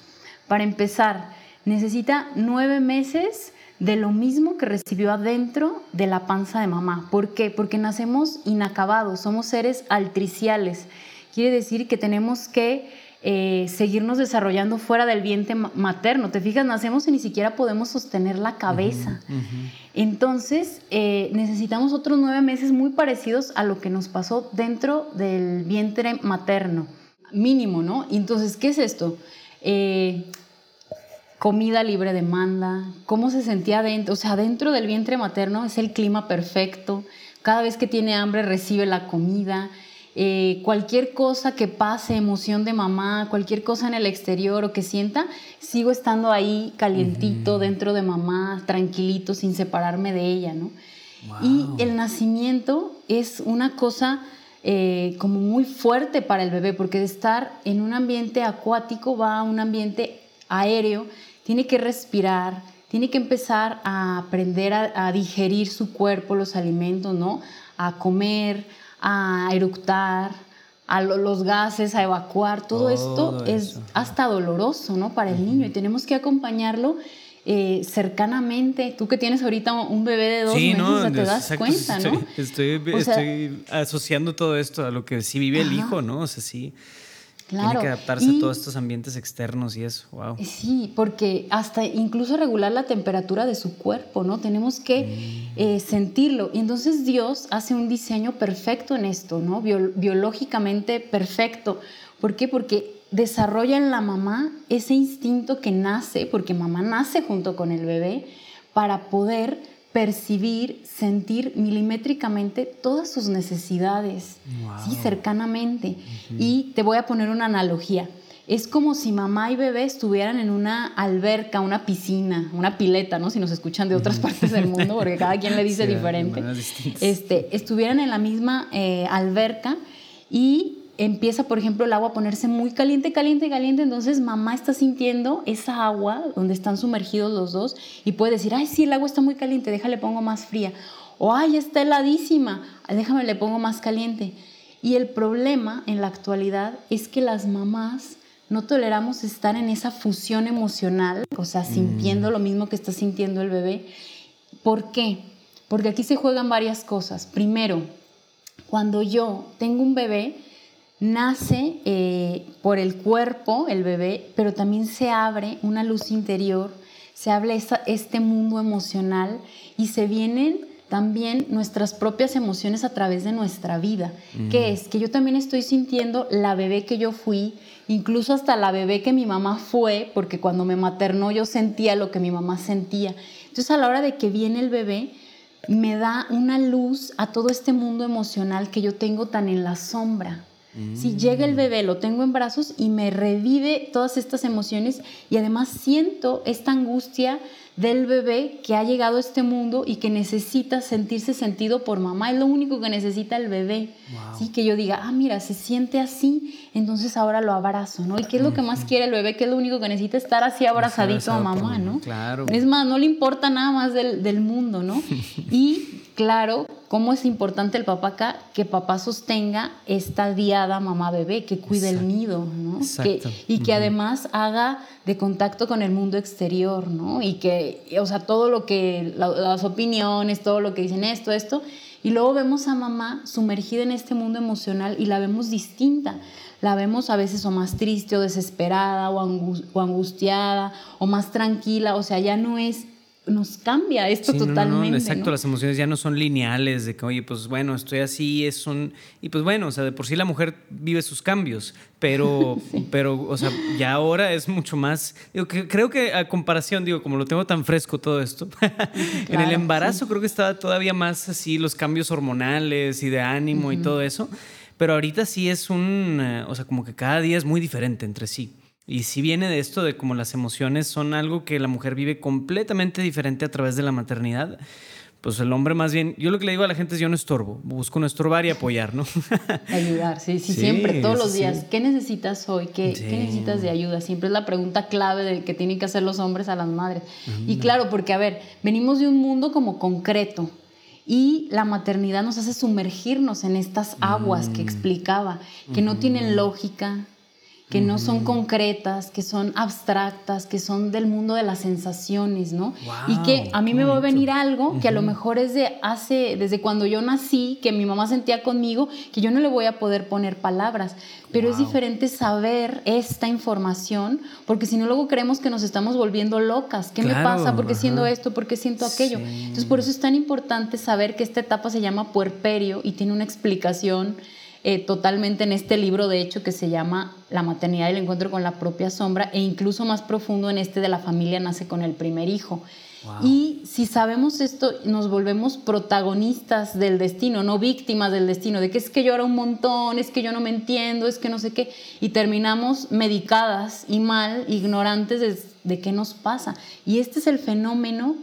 Para empezar, necesita nueve meses de lo mismo que recibió adentro de la panza de mamá. ¿Por qué? Porque nacemos inacabados, somos seres altriciales quiere decir que tenemos que eh, seguirnos desarrollando fuera del vientre materno. Te fijas, nacemos y ni siquiera podemos sostener la cabeza. Entonces, eh, necesitamos otros nueve meses muy parecidos a lo que nos pasó dentro del vientre materno, mínimo, ¿no? Entonces, ¿qué es esto? Eh, comida libre demanda, cómo se sentía dentro, o sea, dentro del vientre materno es el clima perfecto, cada vez que tiene hambre recibe la comida, eh, cualquier cosa que pase, emoción de mamá, cualquier cosa en el exterior o que sienta, sigo estando ahí calientito dentro de mamá, tranquilito, sin separarme de ella, ¿no? Y el nacimiento es una cosa eh, como muy fuerte para el bebé, porque de estar en un ambiente acuático va a un ambiente aéreo, tiene que respirar, tiene que empezar a aprender a, digerir su cuerpo, los alimentos, ¿no? A comer, a eructar, a los gases, a evacuar, todo, esto es hasta doloroso, ¿no? Para el niño y tenemos que acompañarlo eh, cercanamente. Tú que tienes ahorita un bebé de dos meses, te das cuenta, ¿no? Estoy, asociando todo esto a lo que sí vive el hijo, ¿no? O sea, sí. Tiene que adaptarse a todos estos ambientes externos y eso, wow. Eh, sí, porque hasta incluso regular la temperatura de su cuerpo, ¿no? Tenemos que mm. eh, sentirlo. Y entonces Dios hace un diseño perfecto en esto, ¿no? biológicamente perfecto. ¿Por qué? Porque desarrolla en la mamá ese instinto que nace, porque mamá nace junto con el bebé, para poder percibir, sentir milimétricamente todas sus necesidades, cercanamente. Y te voy a poner una analogía. Es como si mamá y bebé estuvieran en una alberca, una piscina, una pileta, ¿no? Si nos escuchan de otras partes del mundo, porque cada quien le dice diferente. Este, estuvieran en la misma eh, alberca y empieza, por ejemplo, el agua a ponerse muy caliente, caliente, caliente, entonces mamá está sintiendo esa agua donde están sumergidos los dos y puede decir, ay, sí, el agua está muy caliente, déjale pongo más fría. O, ay, está heladísima, déjame le pongo más caliente. Y el problema en la actualidad es que las mamás no toleramos estar en esa fusión emocional, o sea, sintiendo mm. lo mismo que está sintiendo el bebé. ¿Por qué? Porque aquí se juegan varias cosas. Primero, cuando yo tengo un bebé, nace eh, por el cuerpo, el bebé, pero también se abre una luz interior, se abre este mundo emocional y se vienen también nuestras propias emociones a través de nuestra vida, que es que yo también estoy sintiendo la bebé que yo fui, incluso hasta la bebé que mi mamá fue, porque cuando me maternó yo sentía lo que mi mamá sentía. Entonces a la hora de que viene el bebé, me da una luz a todo este mundo emocional que yo tengo tan en la sombra. Si llega el bebé, lo tengo en brazos y me revive todas estas emociones y además siento esta angustia del bebé que ha llegado a este mundo y que necesita sentirse sentido por mamá. Es lo único que necesita el bebé. ¿sí? Que yo diga, ah, mira, se siente así, entonces ahora lo abrazo, ¿no? ¿Y qué es lo que más quiere el bebé? ¿Qué es lo único que necesita? Estar así abrazadito a mamá, ¿no? Claro. Es más, no le importa nada más del, del mundo, ¿no? y claro, cómo es importante el papá acá, que papá sostenga esta diada mamá-bebé, que cuide el nido, ¿no? y que además haga de contacto con el mundo exterior, ¿no? Y que, o sea, todo lo que, las opiniones, todo lo que dicen esto, esto, y luego vemos a mamá sumergida en este mundo emocional y la vemos distinta. La vemos a veces o más triste o desesperada o, angustiada o más tranquila, o sea, ya no es nos cambia esto totalmente. exacto, las emociones ya no son lineales, de que, oye, pues bueno, estoy así, es un... Y pues bueno, o sea, de por sí la mujer vive sus cambios, pero, pero o sea, ya ahora es mucho más... Digo, que, creo que a comparación, digo, como lo tengo tan fresco todo esto, en el embarazo creo que estaba todavía más así los cambios hormonales y de ánimo y todo eso, pero ahorita sí es un... Eh, o sea, como que cada día es muy diferente entre sí. Y si viene de esto, de como las emociones son algo que la mujer vive completamente diferente a través de la maternidad, pues el hombre más bien, yo lo que le digo a la gente es yo no estorbo, busco no estorbar y apoyar, ¿no? Ayudar, sí, sí, siempre, todos los días. ¿Qué necesitas hoy? ¿Qué, ¿Qué, necesitas de ayuda? Siempre es la pregunta clave de que tienen que hacer los hombres a las madres. Y claro, porque a ver, venimos de un mundo como concreto. Y la maternidad nos hace sumergirnos en estas aguas que mm. explicaba, que no tienen lógica, que no son concretas, que son abstractas, que son del mundo de las sensaciones, ¿no? y que a mí me va a venir algo que a lo mejor es de hace, desde cuando yo nací, que mi mamá sentía conmigo, que yo no le voy a poder poner palabras. Pero es diferente saber esta información, porque si no luego creemos que nos estamos volviendo locas. ¿Qué me pasa? ¿Por qué siento esto? ¿Por qué siento aquello? Entonces por eso es tan importante saber que esta etapa se llama puerperio y tiene una explicación eh, totalmente en este libro, de hecho, que se llama La maternidad y el encuentro con la propia sombra, e incluso más profundo en este de la familia nace con el primer hijo. Y si sabemos esto, nos volvemos protagonistas del destino, no víctimas del destino, de que es que llora un montón, es que yo no me entiendo, es que no sé qué, y terminamos medicadas y mal, ignorantes de, de qué nos pasa. Y este es el fenómeno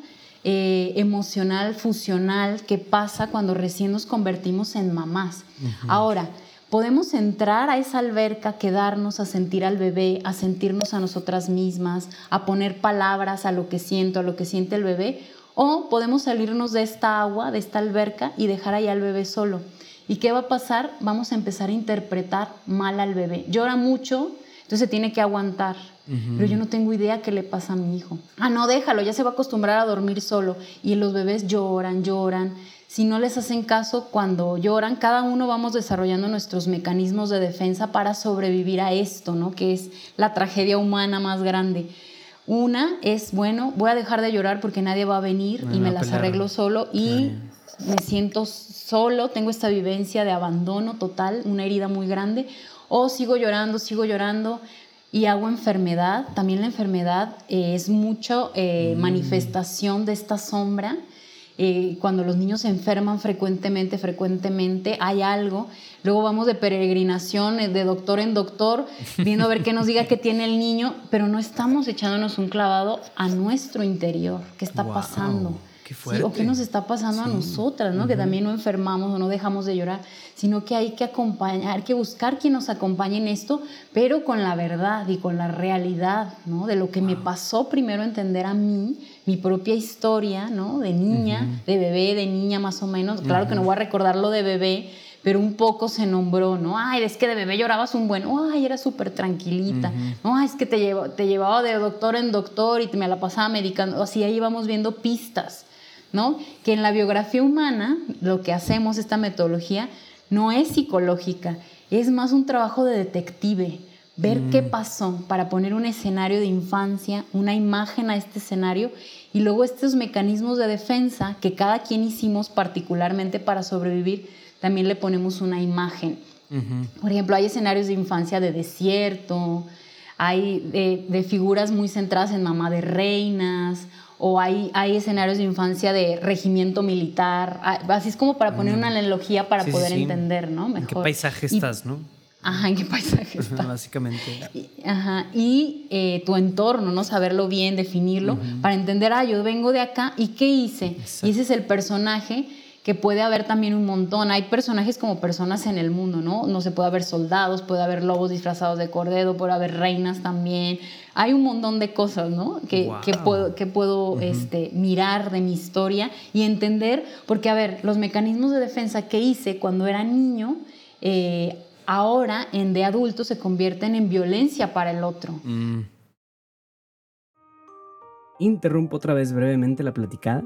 eh, emocional, fusional que pasa cuando recién nos convertimos en mamás. Ahora, podemos entrar a esa alberca, quedarnos a sentir al bebé, a sentirnos a nosotras mismas, a poner palabras a lo que siento, a lo que siente el bebé, o podemos salirnos de esta agua, de esta alberca y dejar ahí al bebé solo. ¿Y qué va a pasar? Vamos a empezar a interpretar mal al bebé. Llora mucho, entonces tiene que aguantar pero yo no tengo idea qué le pasa a mi hijo. Ah, no, déjalo, ya se va a acostumbrar a dormir solo. Y los bebés lloran, lloran. Si no les hacen caso cuando lloran, cada uno vamos desarrollando nuestros mecanismos de defensa para sobrevivir a esto, ¿no? Que es la tragedia humana más grande. Una es, bueno, voy a dejar de llorar porque nadie va a venir y me las arreglo solo y me siento solo, tengo esta vivencia de abandono total, una herida muy grande, o sigo llorando, sigo llorando, y hago enfermedad. También la enfermedad eh, es mucho eh, mm. manifestación de esta sombra. Eh, cuando los niños se enferman frecuentemente, frecuentemente, hay algo. Luego vamos de peregrinación, de doctor en doctor, viendo a ver qué nos diga qué tiene el niño, pero no estamos echándonos un clavado a nuestro interior. ¿Qué está pasando? O qué nos está pasando a nosotras, ¿no? Que también no enfermamos o no dejamos de llorar, sino que hay que acompañar, hay que buscar quien nos acompañe en esto, pero con la verdad y con la realidad, ¿no? De lo que me pasó primero entender a mí, mi propia historia, ¿no? De niña, de bebé, de niña más o menos. Claro que no voy a recordar lo de bebé, pero un poco se nombró, ¿no? Ay, es que de bebé llorabas un buen, ay, era súper tranquilita, no, es que te, llevo, te llevaba de doctor en doctor y te me la pasaba medicando, así ahí vamos viendo pistas. ¿No? Que en la biografía humana lo que hacemos, esta metodología, no es psicológica, es más un trabajo de detective, ver qué mm. pasó para poner un escenario de infancia, una imagen a este escenario y luego estos mecanismos de defensa que cada quien hicimos particularmente para sobrevivir, también le ponemos una imagen. Por ejemplo, hay escenarios de infancia de desierto, hay de, de, figuras muy centradas en mamá de reinas o hay, hay escenarios de infancia de regimiento militar, así es como para poner una analogía para poder entender, ¿no? Mejor. ¿En qué paisaje estás, no? Ajá, ¿en qué paisaje estás? Básicamente. ajá, y eh, tu entorno, ¿no? Saberlo bien, definirlo, para entender, ah, yo vengo de acá y qué hice. Y ese es el personaje que puede haber también un montón. Hay personajes como personas en el mundo, ¿no? No se puede haber soldados, puede haber lobos disfrazados de cordero, puede haber reinas también. Hay un montón de cosas, ¿no? Que, que puedo, que puedo este, mirar de mi historia y entender, porque a ver, los mecanismos de defensa que hice cuando era niño, eh, ahora en de adulto se convierten en violencia para el otro. Mm. Interrumpo otra vez brevemente la platicada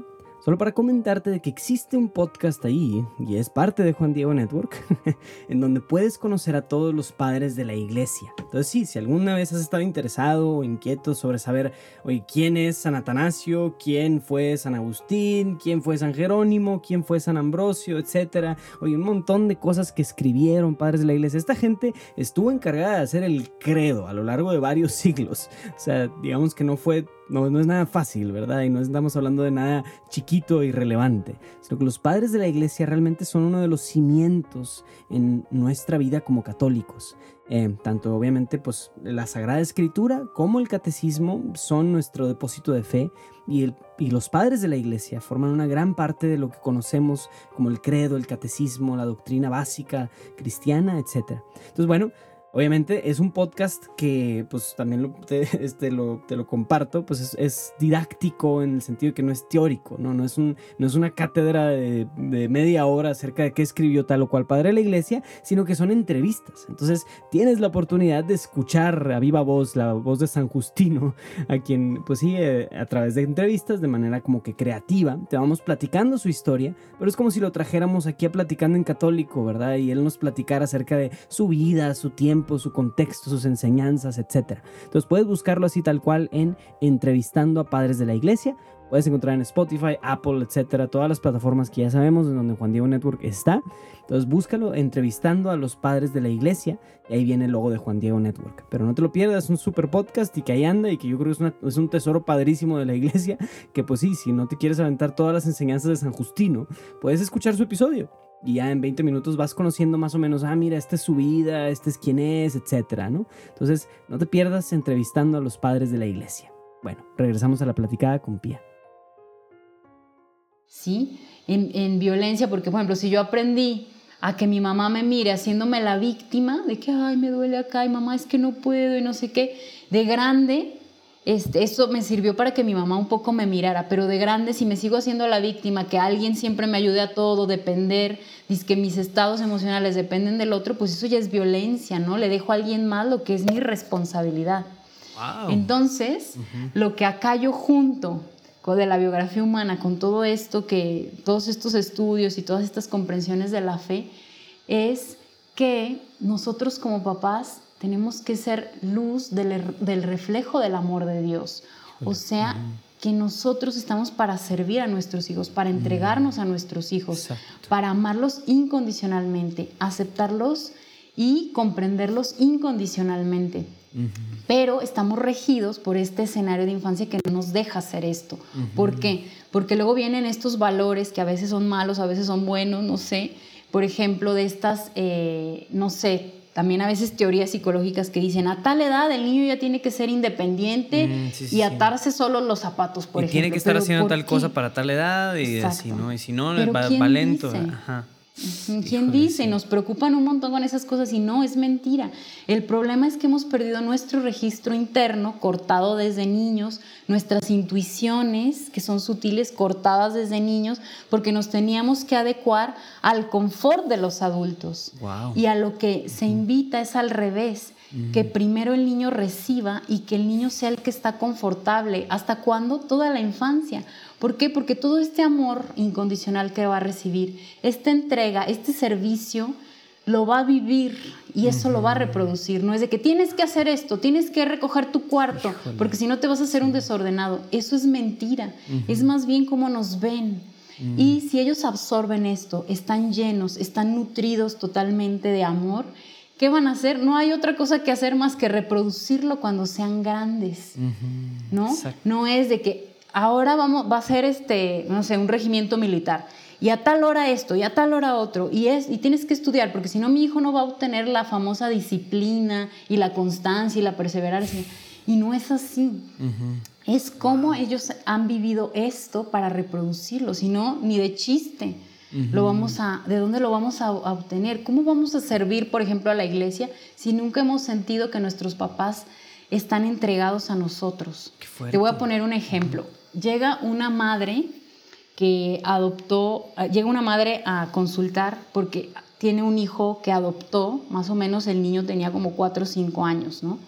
Solo para comentarte de que existe un podcast ahí, y es parte de Juan Diego Network, en donde puedes conocer a todos los padres de la iglesia. Entonces sí, si alguna vez has estado interesado o inquieto sobre saber, oye, quién es San Atanasio, quién fue San Agustín, quién fue San Jerónimo, quién fue San Ambrosio, etcétera, oye, un montón de cosas que escribieron padres de la iglesia. Esta gente estuvo encargada de hacer el credo a lo largo de varios siglos. O sea, digamos que no fue no, no es nada fácil, ¿verdad? Y no estamos hablando de nada chiquito e irrelevante, sino que los padres de la iglesia realmente son uno de los cimientos en nuestra vida como católicos. Eh, tanto obviamente pues la Sagrada Escritura como el Catecismo son nuestro depósito de fe y, el, y los padres de la iglesia forman una gran parte de lo que conocemos como el credo, el catecismo, la doctrina básica cristiana, etc. Entonces bueno, Obviamente es un podcast que pues también lo, te, este, lo, te lo comparto, pues es, didáctico en el sentido de que no es teórico, no, no, es, un, no es una cátedra de, media hora acerca de qué escribió tal o cual padre de la iglesia, sino que son entrevistas. Entonces tienes la oportunidad de escuchar a viva voz la voz de San Justino, a quien pues sí, a través de entrevistas de manera como que creativa, te vamos platicando su historia, pero es como si lo trajéramos aquí a platicando en católico, ¿verdad? Y él nos platicara acerca de su vida, su tiempo, su contexto, sus enseñanzas, etc. Entonces puedes buscarlo así tal cual en Entrevistando a Padres de la Iglesia. Puedes encontrar en Spotify, Apple, etcétera, todas las plataformas que ya sabemos en donde Juan Diego Network está. Entonces búscalo entrevistando a los padres de la iglesia y ahí viene el logo de Juan Diego Network. Pero no te lo pierdas, es un super podcast y que ahí anda y que yo creo que es, es, un tesoro padrísimo de la iglesia. Que pues sí, si no te quieres aventar todas las enseñanzas de San Justino, puedes escuchar su episodio. Y ya en 20 minutos vas conociendo más o menos, ah, mira, esta es su vida, este es quién es, etcétera, ¿no? Entonces, no te pierdas entrevistando a los padres de la iglesia. Bueno, regresamos a la platicada con Pía. ¿sí? En, en, violencia, porque por ejemplo, si yo aprendí a que mi mamá me mire haciéndome la víctima de que, ay, me duele acá, y mamá, es que no puedo, y no sé qué, de grande, este, eso me sirvió para que mi mamá un poco me mirara, pero de grande, si me sigo haciendo la víctima, que alguien siempre me ayude a todo, depender, dice que mis estados emocionales dependen del otro, pues eso ya es violencia, ¿no? Le dejo a alguien más lo que es mi responsabilidad. Entonces, lo que acá yo junto de la biografía humana, con todo esto que, todos estos estudios y todas estas comprensiones de la fe, es que nosotros como papás tenemos que ser luz del, del reflejo del amor de Dios. O sea, que nosotros estamos para servir a nuestros hijos, para entregarnos a nuestros hijos, para amarlos incondicionalmente, aceptarlos y comprenderlos incondicionalmente. Pero estamos regidos por este escenario de infancia que no nos deja hacer esto. ¿Por qué? Porque luego vienen estos valores que a veces son malos, a veces son buenos, no sé. Por ejemplo, de estas, eh, no sé, también a veces teorías psicológicas que dicen a tal edad el niño ya tiene que ser independiente mm, y atarse solo los zapatos, por y ejemplo. Tiene que estar haciendo tal cosa para tal edad y así, ¿no? Y si no, va, va lento. Ajá. ¿Quién dice? Nos preocupan un montón con esas cosas y no, es mentira. El problema es que hemos perdido nuestro registro interno, cortado desde niños, nuestras intuiciones, que son sutiles, cortadas desde niños, porque nos teníamos que adecuar al confort de los adultos. Y a lo que se invita es al revés, que primero el niño reciba y que el niño sea el que está confortable. ¿Hasta cuándo? Toda la infancia. ¿Por qué? Porque todo este amor incondicional que va a recibir, esta entrega, este servicio, lo va a vivir y eso lo va a reproducir. No es de que tienes que hacer esto, tienes que recoger tu cuarto, porque si no te vas a hacer un desordenado. Eso es mentira. Es más bien como nos ven. Y si ellos absorben esto, están llenos, están nutridos totalmente de amor, ¿qué van a hacer? No hay otra cosa que hacer más que reproducirlo cuando sean grandes. ¿No? No es de que ahora vamos, va a ser este, no sé, un regimiento militar. Y a tal hora esto, y a tal hora otro, y, es, y tienes que estudiar, porque si no mi hijo no va a obtener la famosa disciplina y la constancia y la perseverancia. Y no es así. Es como ellos han vivido esto para reproducirlo, si no, ni de chiste. Lo vamos a, ¿De dónde lo vamos a, obtener? ¿Cómo vamos a servir, por ejemplo, a la iglesia si nunca hemos sentido que nuestros papás están entregados a nosotros? Te voy a poner un ejemplo llega una madre que adoptó, llega una madre a consultar porque tiene un hijo que adoptó, más o menos el niño tenía como 4 o 5 años, ¿no?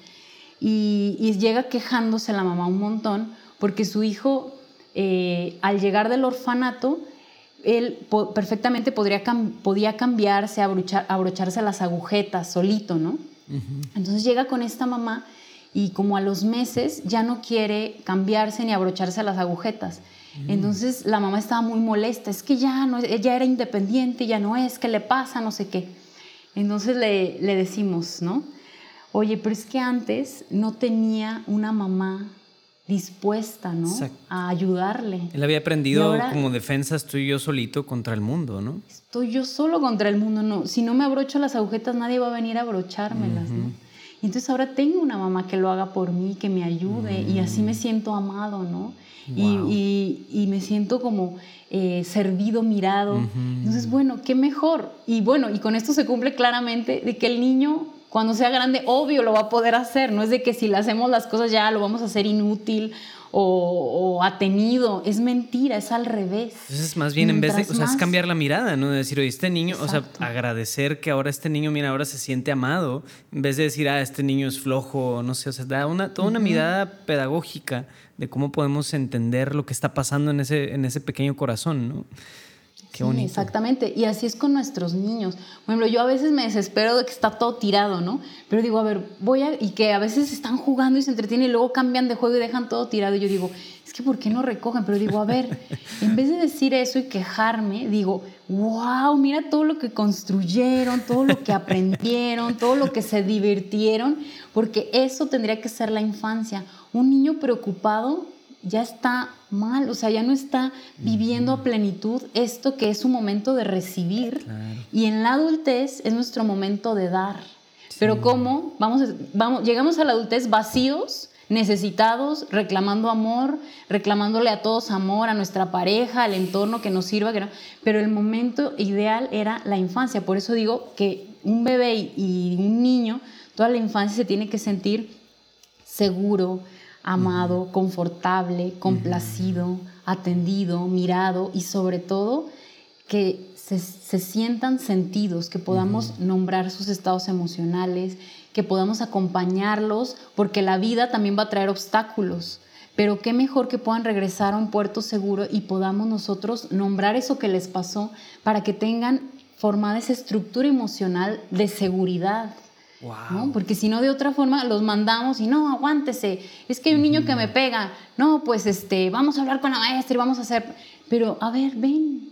Y, llega quejándose la mamá un montón porque su hijo, eh, al llegar del orfanato, él perfectamente podría podía cambiarse, abrocharse las agujetas solito, ¿no? Entonces llega con esta mamá y como a los meses ya no quiere cambiarse ni abrocharse las agujetas. Mm. Entonces la mamá estaba muy molesta, es que ya no, ella era independiente, ya no es, ¿qué le pasa? No sé qué. Entonces le, le decimos, ¿no? Oye, pero es que antes no tenía una mamá dispuesta, ¿no? A ayudarle. Él había aprendido como defensa, estoy yo solito contra el mundo, ¿no? Estoy yo solo contra el mundo, no. Si no me abrocho las agujetas, nadie va a venir a abrochármelas, ¿no? Y entonces ahora tengo una mamá que lo haga por mí, que me ayude y así me siento amado, ¿no? Y, y, me siento como eh, servido, mirado. Entonces, bueno, qué mejor. Y bueno, y con esto se cumple claramente de que el niño cuando sea grande, obvio lo va a poder hacer, no es de que si le hacemos las cosas ya lo vamos a hacer inútil o, o atenido, es mentira, es al revés. Entonces, más bien, en vez de, o sea, es cambiar la mirada, ¿no? De decir, oye, este niño, o sea, agradecer que ahora este niño, mira, ahora se siente amado, en vez de decir, ah, este niño es flojo, no sé, o sea, da una, toda una mirada pedagógica de cómo podemos entender lo que está pasando en ese, en ese pequeño corazón, ¿no? Qué bonito. exactamente. Y así es con nuestros niños. Por ejemplo, yo a veces me desespero de que está todo tirado, ¿no? Pero digo, a ver, voy a... Y que a veces están jugando y se entretienen y luego cambian de juego y dejan todo tirado. Y yo digo, es que ¿por qué no recogen? Pero digo, a ver, en vez de decir eso y quejarme, digo, wow, mira todo lo que construyeron, todo lo que aprendieron, todo lo que se divirtieron, porque eso tendría que ser la infancia. Un niño preocupado ya está mal, o sea, ya no está viviendo a plenitud esto que es un momento de recibir y en la adultez es nuestro momento de dar. Pero ¿cómo? Vamos, vamos, llegamos a la adultez vacíos, necesitados, reclamando amor, reclamándole a todos amor, a nuestra pareja, al entorno que nos sirva, pero el momento ideal era la infancia. Por eso digo que un bebé y un niño, toda la infancia se tiene que sentir seguro, amado, confortable, complacido, atendido, mirado y sobre todo que se, sientan sentidos, que podamos nombrar sus estados emocionales, que podamos acompañarlos, porque la vida también va a traer obstáculos. Pero qué mejor que puedan regresar a un puerto seguro y podamos nosotros nombrar eso que les pasó para que tengan formada esa estructura emocional de seguridad. Porque si no, de otra forma los mandamos y no, aguántese, es que hay un niño que me pega, no, pues este, vamos a hablar con la maestra y vamos a hacer, pero a ver, ven,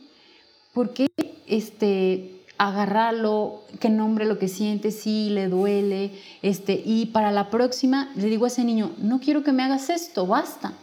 ¿por qué este, agarrarlo, que nombre lo que siente, si le duele, este, y para la próxima le digo a ese niño, no quiero que me hagas esto, basta.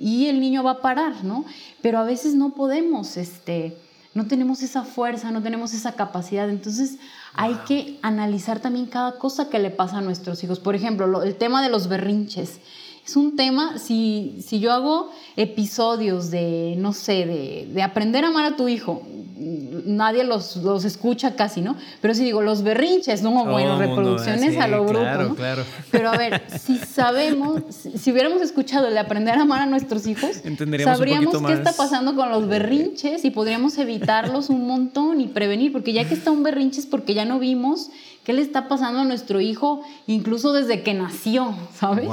Y el niño va a parar, ¿no? Pero a veces no podemos, este, no tenemos esa fuerza, no tenemos esa capacidad. Entonces hay que analizar también cada cosa que le pasa a nuestros hijos. Por ejemplo, el tema de los berrinches. Es un tema, si, si yo hago episodios de, no sé, de, de aprender a amar a tu hijo, nadie los, los, escucha casi, ¿no? Pero si digo, los berrinches, ¿no? bueno, reproducciones a lo bruto, claro, Claro. Pero a ver, si sabemos, si, hubiéramos escuchado el de aprender a amar a nuestros hijos, sabríamos qué está pasando con los berrinches y podríamos evitarlos un montón y prevenir, porque ya que está un berrinche es porque ya no vimos qué le está pasando a nuestro hijo, incluso desde que nació, ¿sabes?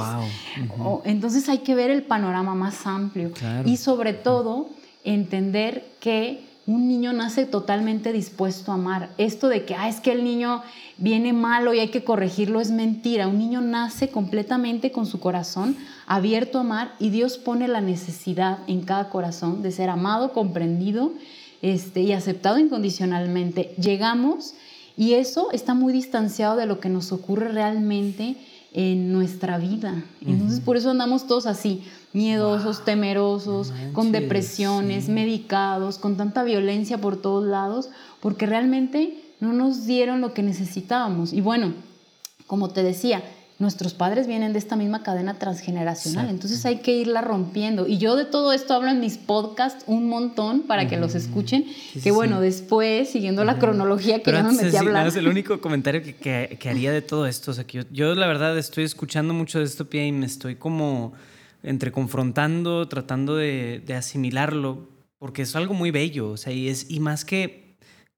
Wow. Entonces hay que ver el panorama más amplio y sobre todo entender que un niño nace totalmente dispuesto a amar. Esto de que, ah, es que el niño viene malo y hay que corregirlo es mentira. Un niño nace completamente con su corazón abierto a amar y Dios pone la necesidad en cada corazón de ser amado, comprendido este, y aceptado incondicionalmente. Llegamos y eso está muy distanciado de lo que nos ocurre realmente en nuestra vida. Entonces, por eso andamos todos así, miedosos, temerosos, con depresiones, medicados, con tanta violencia por todos lados, porque realmente no nos dieron lo que necesitábamos. Y bueno, como te decía, nuestros padres vienen de esta misma cadena transgeneracional, entonces hay que irla rompiendo. Y yo de todo esto hablo en mis podcasts un montón para que los escuchen, que bueno, después, siguiendo la cronología que ya me metí a hablar. es el único comentario que, que, haría de todo esto. O sea, que yo, la verdad estoy escuchando mucho de esto, Pia, y me estoy como entre confrontando, tratando de, de asimilarlo, porque es algo muy bello, o sea, y, es, y más que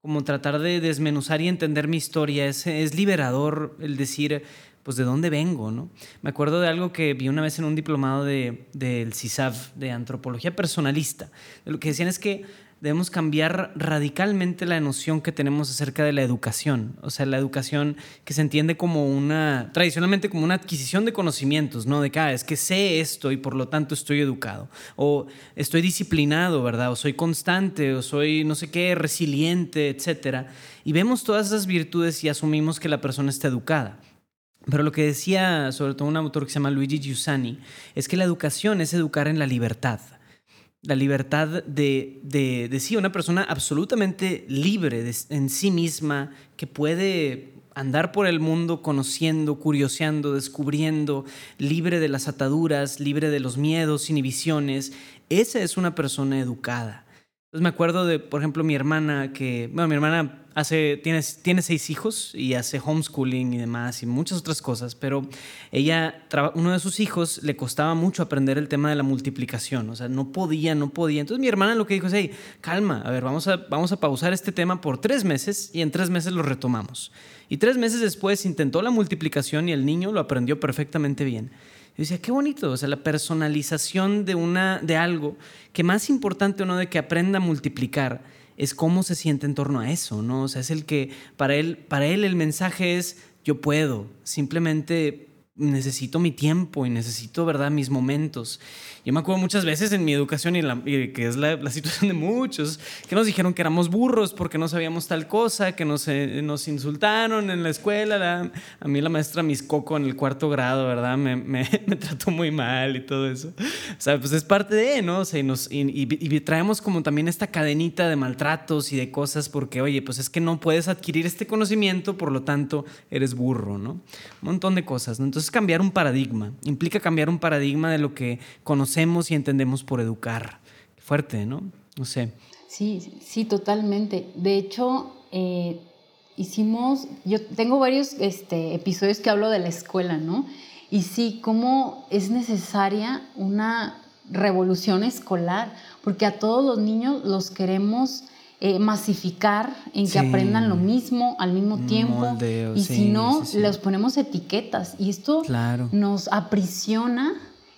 como tratar de desmenuzar y entender mi historia, es, es liberador el decir pues de dónde vengo, ¿no? Me acuerdo de algo que vi una vez en un diplomado del de, CISAV, de antropología personalista. Lo que decían es que debemos cambiar radicalmente la noción que tenemos acerca de la educación. O sea, la educación que se entiende como una, tradicionalmente como una adquisición de conocimientos, ¿no? De que, ah, es que sé esto y por lo tanto estoy educado. O estoy disciplinado, ¿verdad? O soy constante, o soy no sé qué, resiliente, etc. Y vemos todas esas virtudes y asumimos que la persona está educada. Pero lo que decía sobre todo un autor que se llama Luigi Giussani es que la educación es educar en la libertad. La libertad de, de, de sí, una persona absolutamente libre en sí misma, que puede andar por el mundo conociendo, curioseando, descubriendo, libre de las ataduras, libre de los miedos, inhibiciones. Esa es una persona educada. Entonces me acuerdo de, por ejemplo, mi hermana, que, bueno, mi hermana hace, tiene, tiene seis hijos y hace homeschooling y demás y muchas otras cosas, pero ella, uno de sus hijos le costaba mucho aprender el tema de la multiplicación, o sea, no podía, no podía. Entonces mi hermana lo que dijo es, hey, calma, a ver, vamos a, vamos a pausar este tema por tres meses y en tres meses lo retomamos. Y tres meses después intentó la multiplicación y el niño lo aprendió perfectamente bien. Yo decía, qué bonito, o sea, la personalización de, una, de algo, que más importante o no de que aprenda a multiplicar, es cómo se siente en torno a eso, ¿no? O sea, es el que para él, para él el mensaje es yo puedo, simplemente necesito mi tiempo y necesito, ¿verdad?, mis momentos. Yo me acuerdo muchas veces en mi educación y, que es la, situación de muchos, que nos dijeron que éramos burros porque no sabíamos tal cosa, que nos, eh, nos insultaron en la escuela. a mí la maestra Miscoco en el cuarto grado, ¿verdad? Me, me, me, trató muy mal y todo eso. O sea, pues es parte de, ¿no? O sea, y, nos, y, traemos como también esta cadenita de maltratos y de cosas porque, oye, pues es que no puedes adquirir este conocimiento, por lo tanto, eres burro, ¿no? Un montón de cosas, ¿no? Entonces cambiar un paradigma, implica cambiar un paradigma de lo que conocemos y entendemos por educar. Fuerte, ¿no? No sé. Sí, sí, totalmente. De hecho, eh, hicimos, yo tengo varios este, episodios que hablo de la escuela, ¿no? Y sí, cómo es necesaria una revolución escolar, porque a todos los niños los queremos eh, masificar en que aprendan lo mismo al mismo tiempo. y si no, les ponemos etiquetas. Y esto nos aprisiona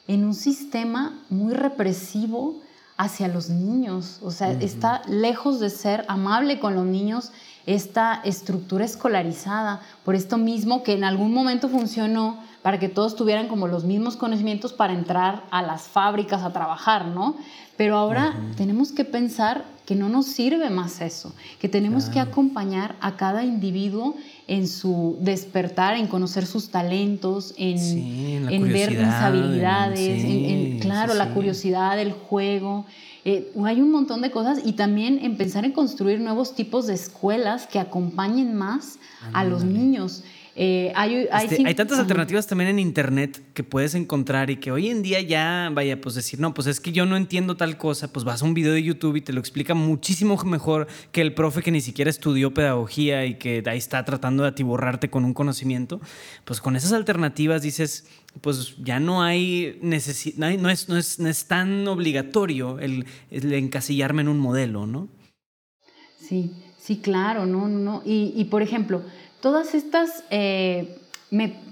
en un sistema muy represivo hacia los niños. O sea, está lejos de ser amable con los niños esta estructura escolarizada. Por esto mismo que en algún momento funcionó para que todos tuvieran como los mismos conocimientos para entrar a las fábricas a trabajar, ¿no? Pero ahora tenemos que pensar que no nos sirve más eso, que tenemos que acompañar a cada individuo en su despertar, en conocer sus talentos, en, ver sus habilidades, en, claro, la curiosidad, el juego. Eh, hay un montón de cosas y también en pensar en construir nuevos tipos de escuelas que acompañen más a los niños. Eh, hay, este, tantas alternativas también en internet que puedes encontrar y que hoy en día ya, vaya, pues decir, no, pues es que yo no entiendo tal cosa, pues vas a un video de YouTube y te lo explica muchísimo mejor que el profe que ni siquiera estudió pedagogía y que ahí está tratando de atiborrarte con un conocimiento. Pues con esas alternativas dices, pues ya no hay necesidad, no es, no, es, no es tan obligatorio el, encasillarme en un modelo, ¿no? Sí, sí, claro, no, no. Y, y por ejemplo, todas estas eh,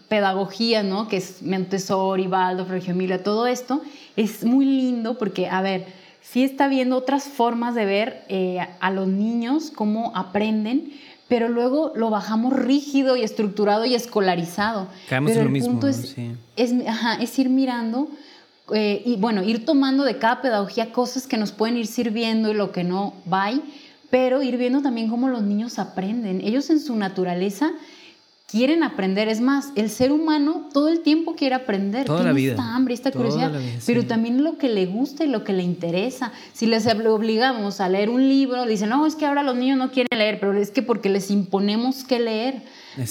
pedagogías, ¿no? Que es Montessori, Waldorf, Reggio Emilia, todo esto es muy lindo porque, a ver, sí está viendo otras formas de ver eh, a los niños cómo aprenden, pero luego lo bajamos rígido y estructurado y escolarizado. Caemos pero en lo mismo, punto es, es, ir mirando eh, y bueno, ir tomando de cada pedagogía cosas que nos pueden ir sirviendo y lo que no va pero ir viendo también cómo los niños aprenden. Ellos en su naturaleza quieren aprender. Es más, el ser humano todo el tiempo quiere aprender. Toda Tiene la vida. esta hambre, esta curiosidad, pero también lo que le gusta y lo que le interesa. Si les obligamos a leer un libro, dicen, no, es que ahora los niños no quieren leer, pero es que porque les imponemos que leer.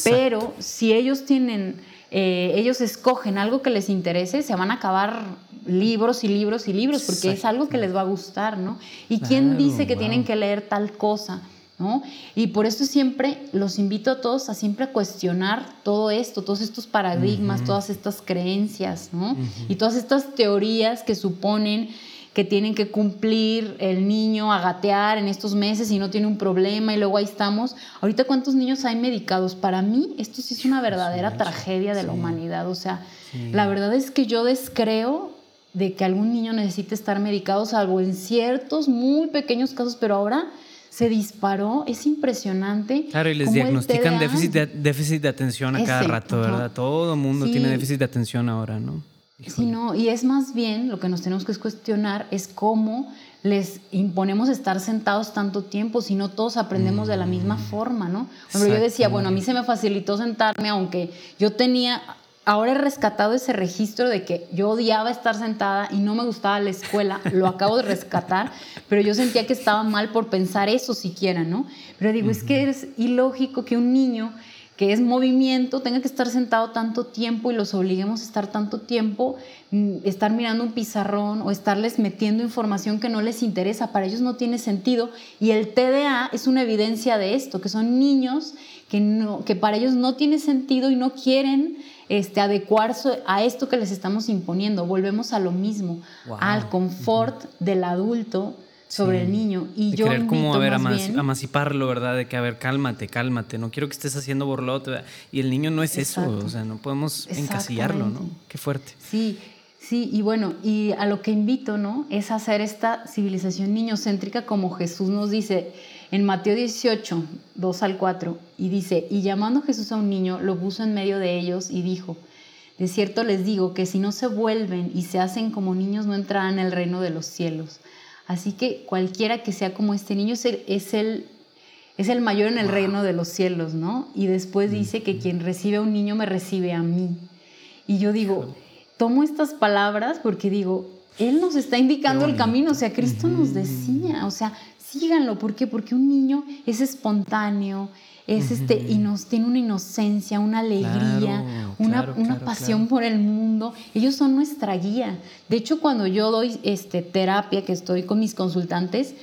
Pero si ellos tienen, eh, ellos escogen algo que les interese, se van a acabar libros y libros y libros, porque es algo que les va a gustar, ¿no? ¿Y quién dice que tienen que leer tal cosa? ¿No? Y por eso siempre los invito a todos a siempre cuestionar todo esto, todos estos paradigmas, todas estas creencias, ¿no? Y todas estas teorías que suponen que tienen que cumplir el niño a gatear en estos meses y no tiene un problema y luego ahí estamos. Ahorita cuántos niños hay medicados? Para mí esto sí es una verdadera tragedia de la humanidad. O sea, la verdad es que yo descreo de que algún niño necesite estar medicado, salvo en ciertos muy pequeños casos, pero ahora se disparó, es impresionante. Claro, y les diagnostican déficit de, déficit de atención a cada rato, ¿verdad? Todo el mundo tiene déficit de atención ahora, ¿no? Sí, no, y es más bien lo que nos tenemos que cuestionar es cómo les imponemos estar sentados tanto tiempo si no todos aprendemos de la misma mm. forma, ¿no? Pero yo decía, bueno, a mí se me facilitó sentarme, aunque yo tenía ahora he rescatado ese registro de que yo odiaba estar sentada y no me gustaba la escuela, lo acabo de rescatar, pero yo sentía que estaba mal por pensar eso siquiera, ¿no? Pero digo, es que es ilógico que un niño que es movimiento tenga que estar sentado tanto tiempo y los obliguemos a estar tanto tiempo, mm, estar mirando un pizarrón o estarles metiendo información que no les interesa, para ellos no tiene sentido. Y el TDA es una evidencia de esto, que son niños que, no, que para ellos no tiene sentido y no quieren este, adecuarse a esto que les estamos imponiendo. Volvemos a lo mismo, al confort del adulto sobre el niño. Y yo querer como, a ver, amasciparlo, ¿verdad? De que, a ver, cálmate, cálmate, no quiero que estés haciendo borlote. Y el niño no es eso, o sea, no podemos encasillarlo, ¿no? Qué fuerte. Sí, Sí, y bueno, y a lo que invito, ¿no? Es hacer esta civilización niñocéntrica como Jesús nos dice en Mateo 18, 2 al 4, y dice, y llamando Jesús a un niño, lo puso en medio de ellos y dijo, de cierto les digo que si no se vuelven y se hacen como niños, no entrarán en el reino de los cielos. Así que cualquiera que sea como este niño es el, es el, es el mayor en el reino de los cielos, ¿no? Y después dice que quien recibe a un niño me recibe a mí. Y yo digo, tomo estas palabras porque digo, Él nos está indicando el camino, o sea, Cristo nos decía, o sea, síganlo, ¿por qué? Porque un niño es espontáneo, es este, y nos tiene una inocencia, una alegría, una, una pasión por el mundo. Ellos son nuestra guía. De hecho, cuando yo doy este, terapia, que estoy con mis consultantes,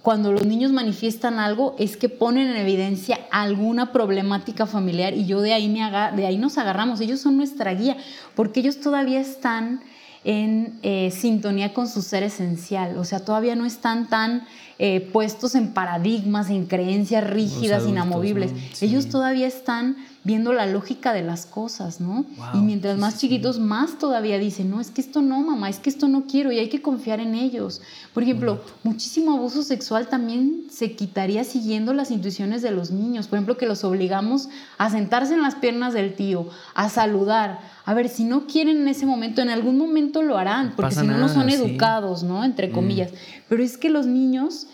cuando los niños manifiestan algo es que ponen en evidencia alguna problemática familiar y yo de ahí, me de ahí nos agarramos. Ellos son nuestra guía porque ellos todavía están en eh, sintonía con su ser esencial, o sea, todavía no están tan eh, puestos en paradigmas, en creencias rígidas, inamovibles. Ellos todavía están viendo la lógica de las cosas, ¿no? y mientras más chiquitos, más todavía dicen, no, es que esto no, mamá, es que esto no quiero y hay que confiar en ellos. Por ejemplo, muchísimo abuso sexual también se quitaría siguiendo las intuiciones de los niños. Por ejemplo, que los obligamos a sentarse en las piernas del tío, a saludar. A ver, si no quieren en ese momento, en algún momento lo harán, porque si no, no son educados, ¿no? Entre mm. comillas. Pero es que los niños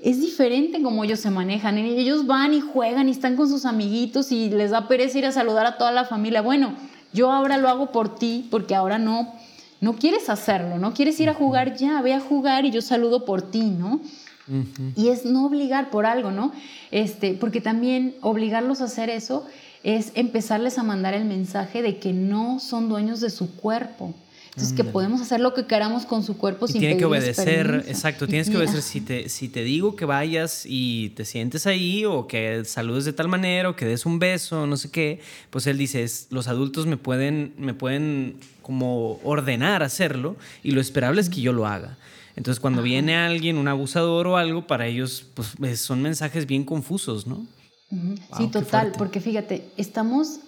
es diferente como ellos se manejan. Ellos van y juegan y están con sus amiguitos y les da pereza ir a saludar a toda la familia. Bueno, yo ahora lo hago por ti porque ahora no, no quieres hacerlo, no quieres ir a jugar ya, ve a jugar y yo saludo por ti, ¿no? Y es no obligar por algo, ¿no? Este, porque también obligarlos a hacer eso es empezarles a mandar el mensaje de que no son dueños de su cuerpo. Entonces, que podemos hacer lo que queramos con su cuerpo y tiene que obedecer, exacto, tienes que obedecer. Si te, si te digo que vayas y te sientes ahí o que saludes de tal manera o que des un beso, no sé qué, pues él dice, los adultos me pueden, me pueden como ordenar hacerlo y lo esperable es que yo lo haga. Entonces, cuando viene alguien, un abusador o algo, para ellos pues, son mensajes bien confusos, ¿no? sí, total, porque fíjate, estamos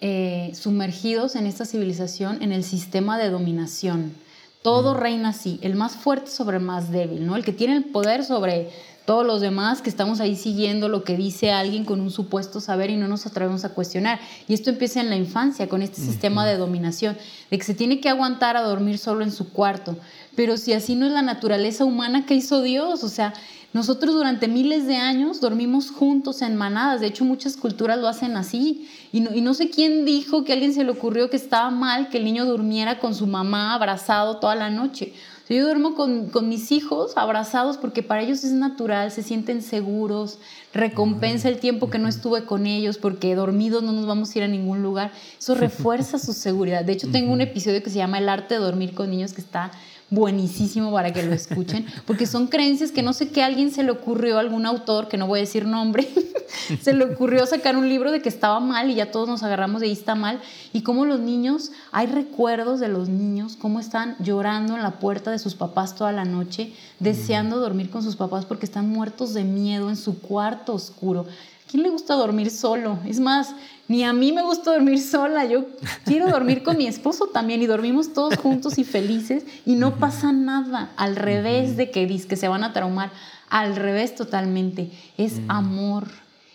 eh, sumergidos en esta civilización, en el sistema de dominación. Todo reina así, el más fuerte sobre el más débil, ¿no? El que tiene el poder sobre todos los demás, que estamos ahí siguiendo lo que dice alguien con un supuesto saber y no nos atrevemos a cuestionar. Y esto empieza en la infancia, con este sistema de dominación, de que se tiene que aguantar a dormir solo en su cuarto. Pero si así no es la naturaleza humana, ¿qué hizo Dios? O sea, nosotros durante miles de años dormimos juntos en manadas, de hecho muchas culturas lo hacen así. Y no, sé quién dijo que a alguien se le ocurrió que estaba mal que el niño durmiera con su mamá abrazado toda la noche. yo duermo con, con, mis hijos abrazados porque para ellos es natural, se sienten seguros, recompensa el tiempo que no estuve con ellos porque dormidos no nos vamos a ir a ningún lugar. Eso refuerza su seguridad. De hecho, tengo un episodio que se llama El arte de dormir con niños que está buenísimo para que lo escuchen, porque son creencias que no sé qué a alguien se le ocurrió, algún autor, que no voy a decir nombre, se le ocurrió sacar un libro de que estaba mal y ya todos nos agarramos de ahí está mal, y cómo los niños, hay recuerdos de los niños, cómo están llorando en la puerta de sus papás toda la noche, deseando dormir con sus papás porque están muertos de miedo en su cuarto oscuro. ¿Quién le gusta dormir solo? Es más, ni a mí me gusta dormir sola, yo quiero dormir con mi esposo también y dormimos todos juntos y felices y no pasa nada, al revés de que que se van a traumar, al revés totalmente, es amor,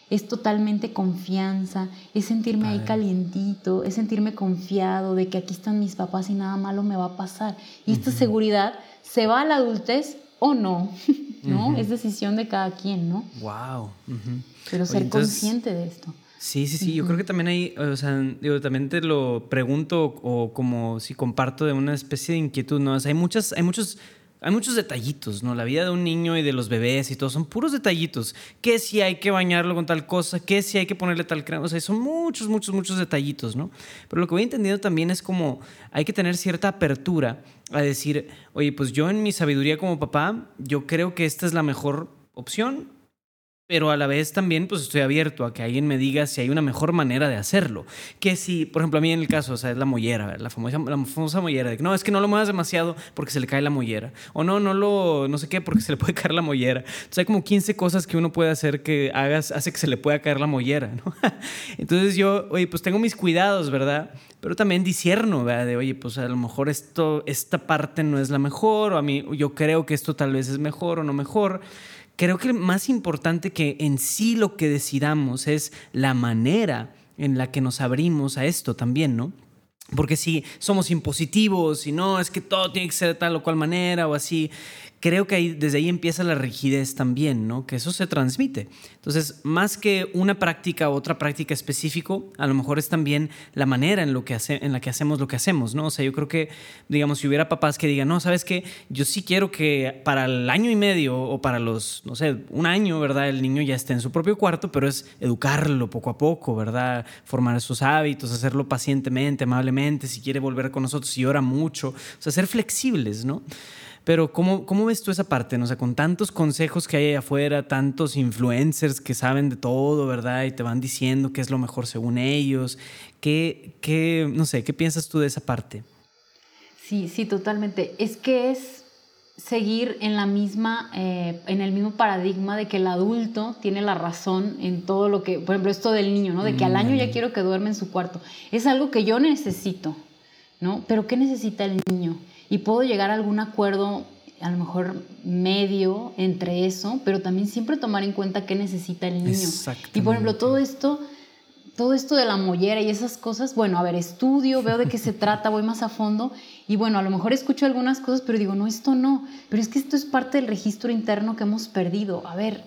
es totalmente confianza, es sentirme ahí calientito, es sentirme confiado de que aquí están mis papás y nada malo me va a pasar. Y esta seguridad se va a la adultez o no, ¿no? Es decisión de cada quien, ¿no? Wow. Pero ser consciente de esto. Sí, sí, sí. Yo creo que también hay, o sea, digo, también te lo pregunto o como si comparto de una especie de inquietud, ¿no? hay muchas, hay muchos, hay muchos detallitos, ¿no? La vida de un niño y de los bebés y todo son puros detallitos. Que si hay que bañarlo con tal cosa, que si hay que ponerle tal crema, o sea, son muchos, muchos, muchos detallitos, ¿no? Pero lo que voy entendiendo también es como hay que tener cierta apertura a decir, oye, pues yo en mi sabiduría como papá, yo creo que esta es la mejor opción pero a la vez también pues estoy abierto a que alguien me diga si hay una mejor manera de hacerlo. Que si, por ejemplo, a mí en el caso, o sea, es la mollera, la famosa, la mollera, que no, es que no lo muevas demasiado porque se le cae la mollera. O no, no lo, no sé qué, porque se le puede caer la mollera. Entonces hay como 15 cosas que uno puede hacer que hagas, hace que se le pueda caer la mollera, ¿no? Entonces yo, oye, pues tengo mis cuidados, ¿verdad? Pero también disierno, ¿verdad? De, oye, pues a lo mejor esto, esta parte no es la mejor, o a mí, yo creo que esto tal vez es mejor o no mejor creo que más importante que en sí lo que decidamos es la manera en la que nos abrimos a esto también, ¿no? Porque si somos impositivos y no, es que todo tiene que ser de tal o cual manera o así, creo que ahí, desde ahí empieza la rigidez también, ¿no? Que eso se transmite. Entonces, más que una práctica u otra práctica específico, a lo mejor es también la manera en, lo que hace, en la que hacemos lo que hacemos, ¿no? O sea, yo creo que, digamos, si hubiera papás que digan, no, ¿sabes qué? Yo sí quiero que para el año y medio o para los, no sé, un año, ¿verdad? El niño ya esté en su propio cuarto, pero es educarlo poco a poco, ¿verdad? Formar sus hábitos, hacerlo pacientemente, amablemente, si quiere volver con nosotros, si ora mucho, o sea, ser flexibles, ¿no? Pero ¿cómo, ¿cómo ves tú esa parte? ¿no? O sea, con tantos consejos que hay allá afuera, tantos influencers que saben de todo, ¿verdad? Y te van diciendo qué es lo mejor según ellos. ¿Qué, qué no sé, qué piensas tú de esa parte? Sí, sí, totalmente. Es que es seguir en la misma, eh, en el mismo paradigma de que el adulto tiene la razón en todo lo que, por ejemplo, esto del niño, ¿no? De que al año ya quiero que duerme en su cuarto. Es algo que yo necesito, ¿no? Pero ¿qué necesita el niño? Y puedo llegar a algún acuerdo a lo mejor medio entre eso, pero también siempre tomar en cuenta qué necesita el niño. Y por ejemplo, todo esto, todo esto de la mollera y esas cosas, bueno, a ver, estudio, veo de qué se trata, voy más a fondo y bueno, a lo mejor escucho algunas cosas, pero digo, no, esto no, pero es que esto es parte del registro interno que hemos perdido. A ver,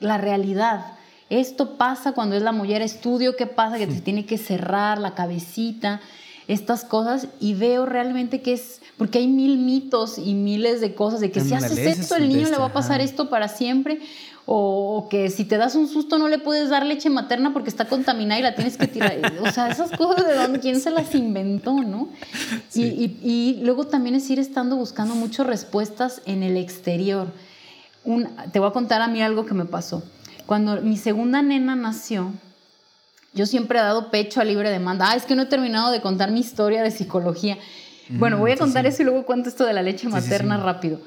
la realidad. Esto pasa cuando es la mollera, estudio qué pasa, que se tiene que cerrar la cabecita, estas cosas y veo realmente que es, porque hay mil mitos y miles de cosas de que si haces esto, el niño le va a pasar esto para siempre, o, que si te das un susto no le puedes dar leche materna porque está contaminada y la tienes que tirar. O sea, esas cosas de dónde, quién se las inventó, ¿no? Y, y, luego también es ir estando buscando muchas respuestas en el exterior. Un, te voy a contar a mí algo que me pasó. Cuando mi segunda nena nació, yo siempre he dado pecho a libre demanda. Ah, es que no he terminado de contar mi historia de psicología. bueno, voy a contar eso y luego cuento esto de la leche materna rápido.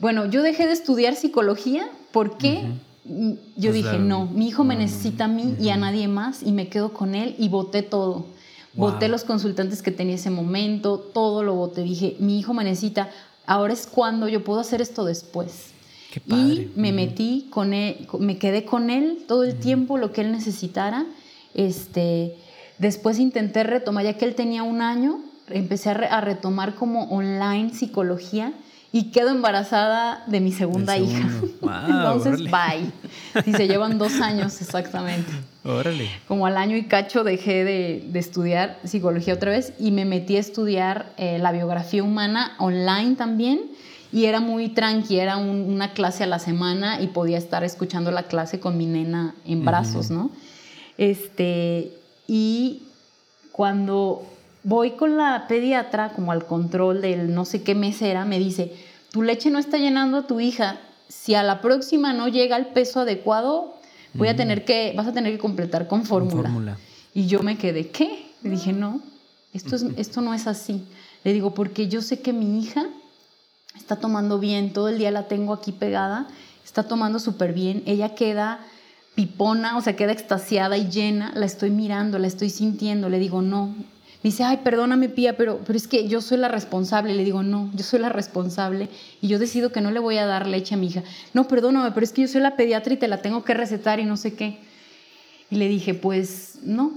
Bueno, yo dejé de estudiar psicología porque mm, yo pues dije, no, mi hijo me necesita a mí y a nadie más y me quedo con él y voté todo. Voté los consultantes que tenía ese momento, todo lo voté. Dije, mi hijo me necesita, ahora es cuando yo puedo hacer esto después. Qué padre. Y me metí con él, me quedé con él todo el tiempo, lo que él necesitara este, después intenté retomar, ya que él tenía un año, empecé a, retomar como online psicología y quedo embarazada de mi segunda hija. Entonces, bye. Si se llevan dos años exactamente. Órale. Como al año y cacho dejé de, estudiar psicología otra vez y me metí a estudiar eh, la biografía humana online también. Y era muy tranqui, era una clase a la semana y podía estar escuchando la clase con mi nena en brazos, ¿no? Este, y cuando voy con la pediatra, como al control del no sé qué mesera, me dice, tu leche no está llenando a tu hija, si a la próxima no llega el peso adecuado, voy a tener que, vas a tener que completar con fórmula. Y yo me quedé, ¿qué? Le dije, no, esto, es, esto no es así. Le digo, porque yo sé que mi hija está tomando bien, todo el día la tengo aquí pegada, está tomando súper bien, ella queda pipona, o sea, queda extasiada y llena, la estoy mirando, la estoy sintiendo, le digo, no. Me dice, ay, perdóname, Pía, pero, pero es que yo soy la responsable. Le digo, no, yo soy la responsable y yo decido que no le voy a dar leche a mi hija. No, perdóname, pero es que yo soy la pediatra y te la tengo que recetar y no sé qué. Y le dije, pues no,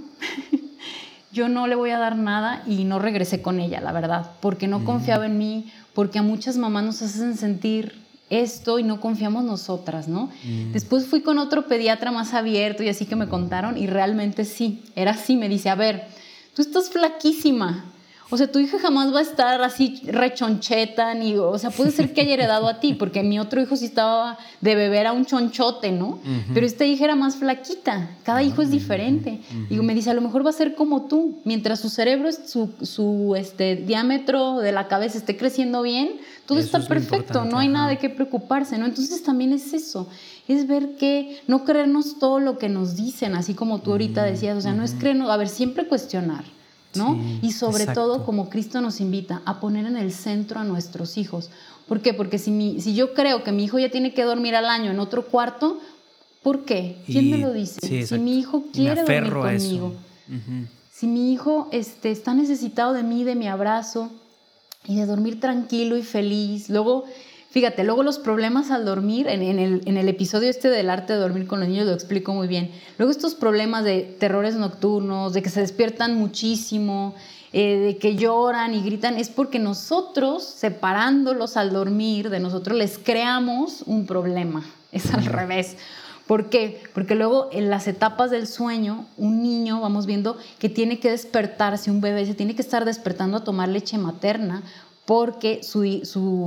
yo no le voy a dar nada y no regresé con ella, la verdad, porque no confiaba en mí, porque a muchas mamás nos hacen sentir esto y no confiamos nosotras, ¿no? Mm. Después fui con otro pediatra más abierto y así que me contaron y realmente sí, era así, me dice, a ver, tú estás flaquísima, O sea, tu hija jamás va a estar así rechoncheta, ni, o sea, puede ser que haya heredado a ti, porque mi otro hijo sí estaba de beber a un chonchote, ¿no? Pero esta hija era más flaquita, cada hijo es diferente. Y me dice, a lo mejor va a ser como tú, mientras su cerebro, su, su este, diámetro de la cabeza esté creciendo bien, todo está perfecto, no hay nada de qué preocuparse, ¿no? Entonces también es eso, es ver que no creernos todo lo que nos dicen, así como tú ahorita decías, o sea, no es creernos, a ver, siempre cuestionar. ¿No? y sobre todo, como Cristo nos invita, a poner en el centro a nuestros hijos. ¿Por qué? Porque si, mi, si yo creo que mi hijo ya tiene que dormir al año en otro cuarto, ¿por qué? ¿Quién me lo dice? si mi hijo quiere dormir conmigo, si mi hijo este, está necesitado de mí, de mi abrazo y de dormir tranquilo y feliz, luego Fíjate, luego los problemas al dormir, en, el, en, el, episodio este del arte de dormir con los niños lo explico muy bien. Luego estos problemas de terrores nocturnos, de que se despiertan muchísimo, eh, de que lloran y gritan, es porque nosotros, separándolos al dormir, de nosotros les creamos un problema. Es al revés. ¿Por qué? Porque luego en las etapas del sueño, un niño, vamos viendo, que tiene que despertarse, un bebé se tiene que estar despertando a tomar leche materna porque su,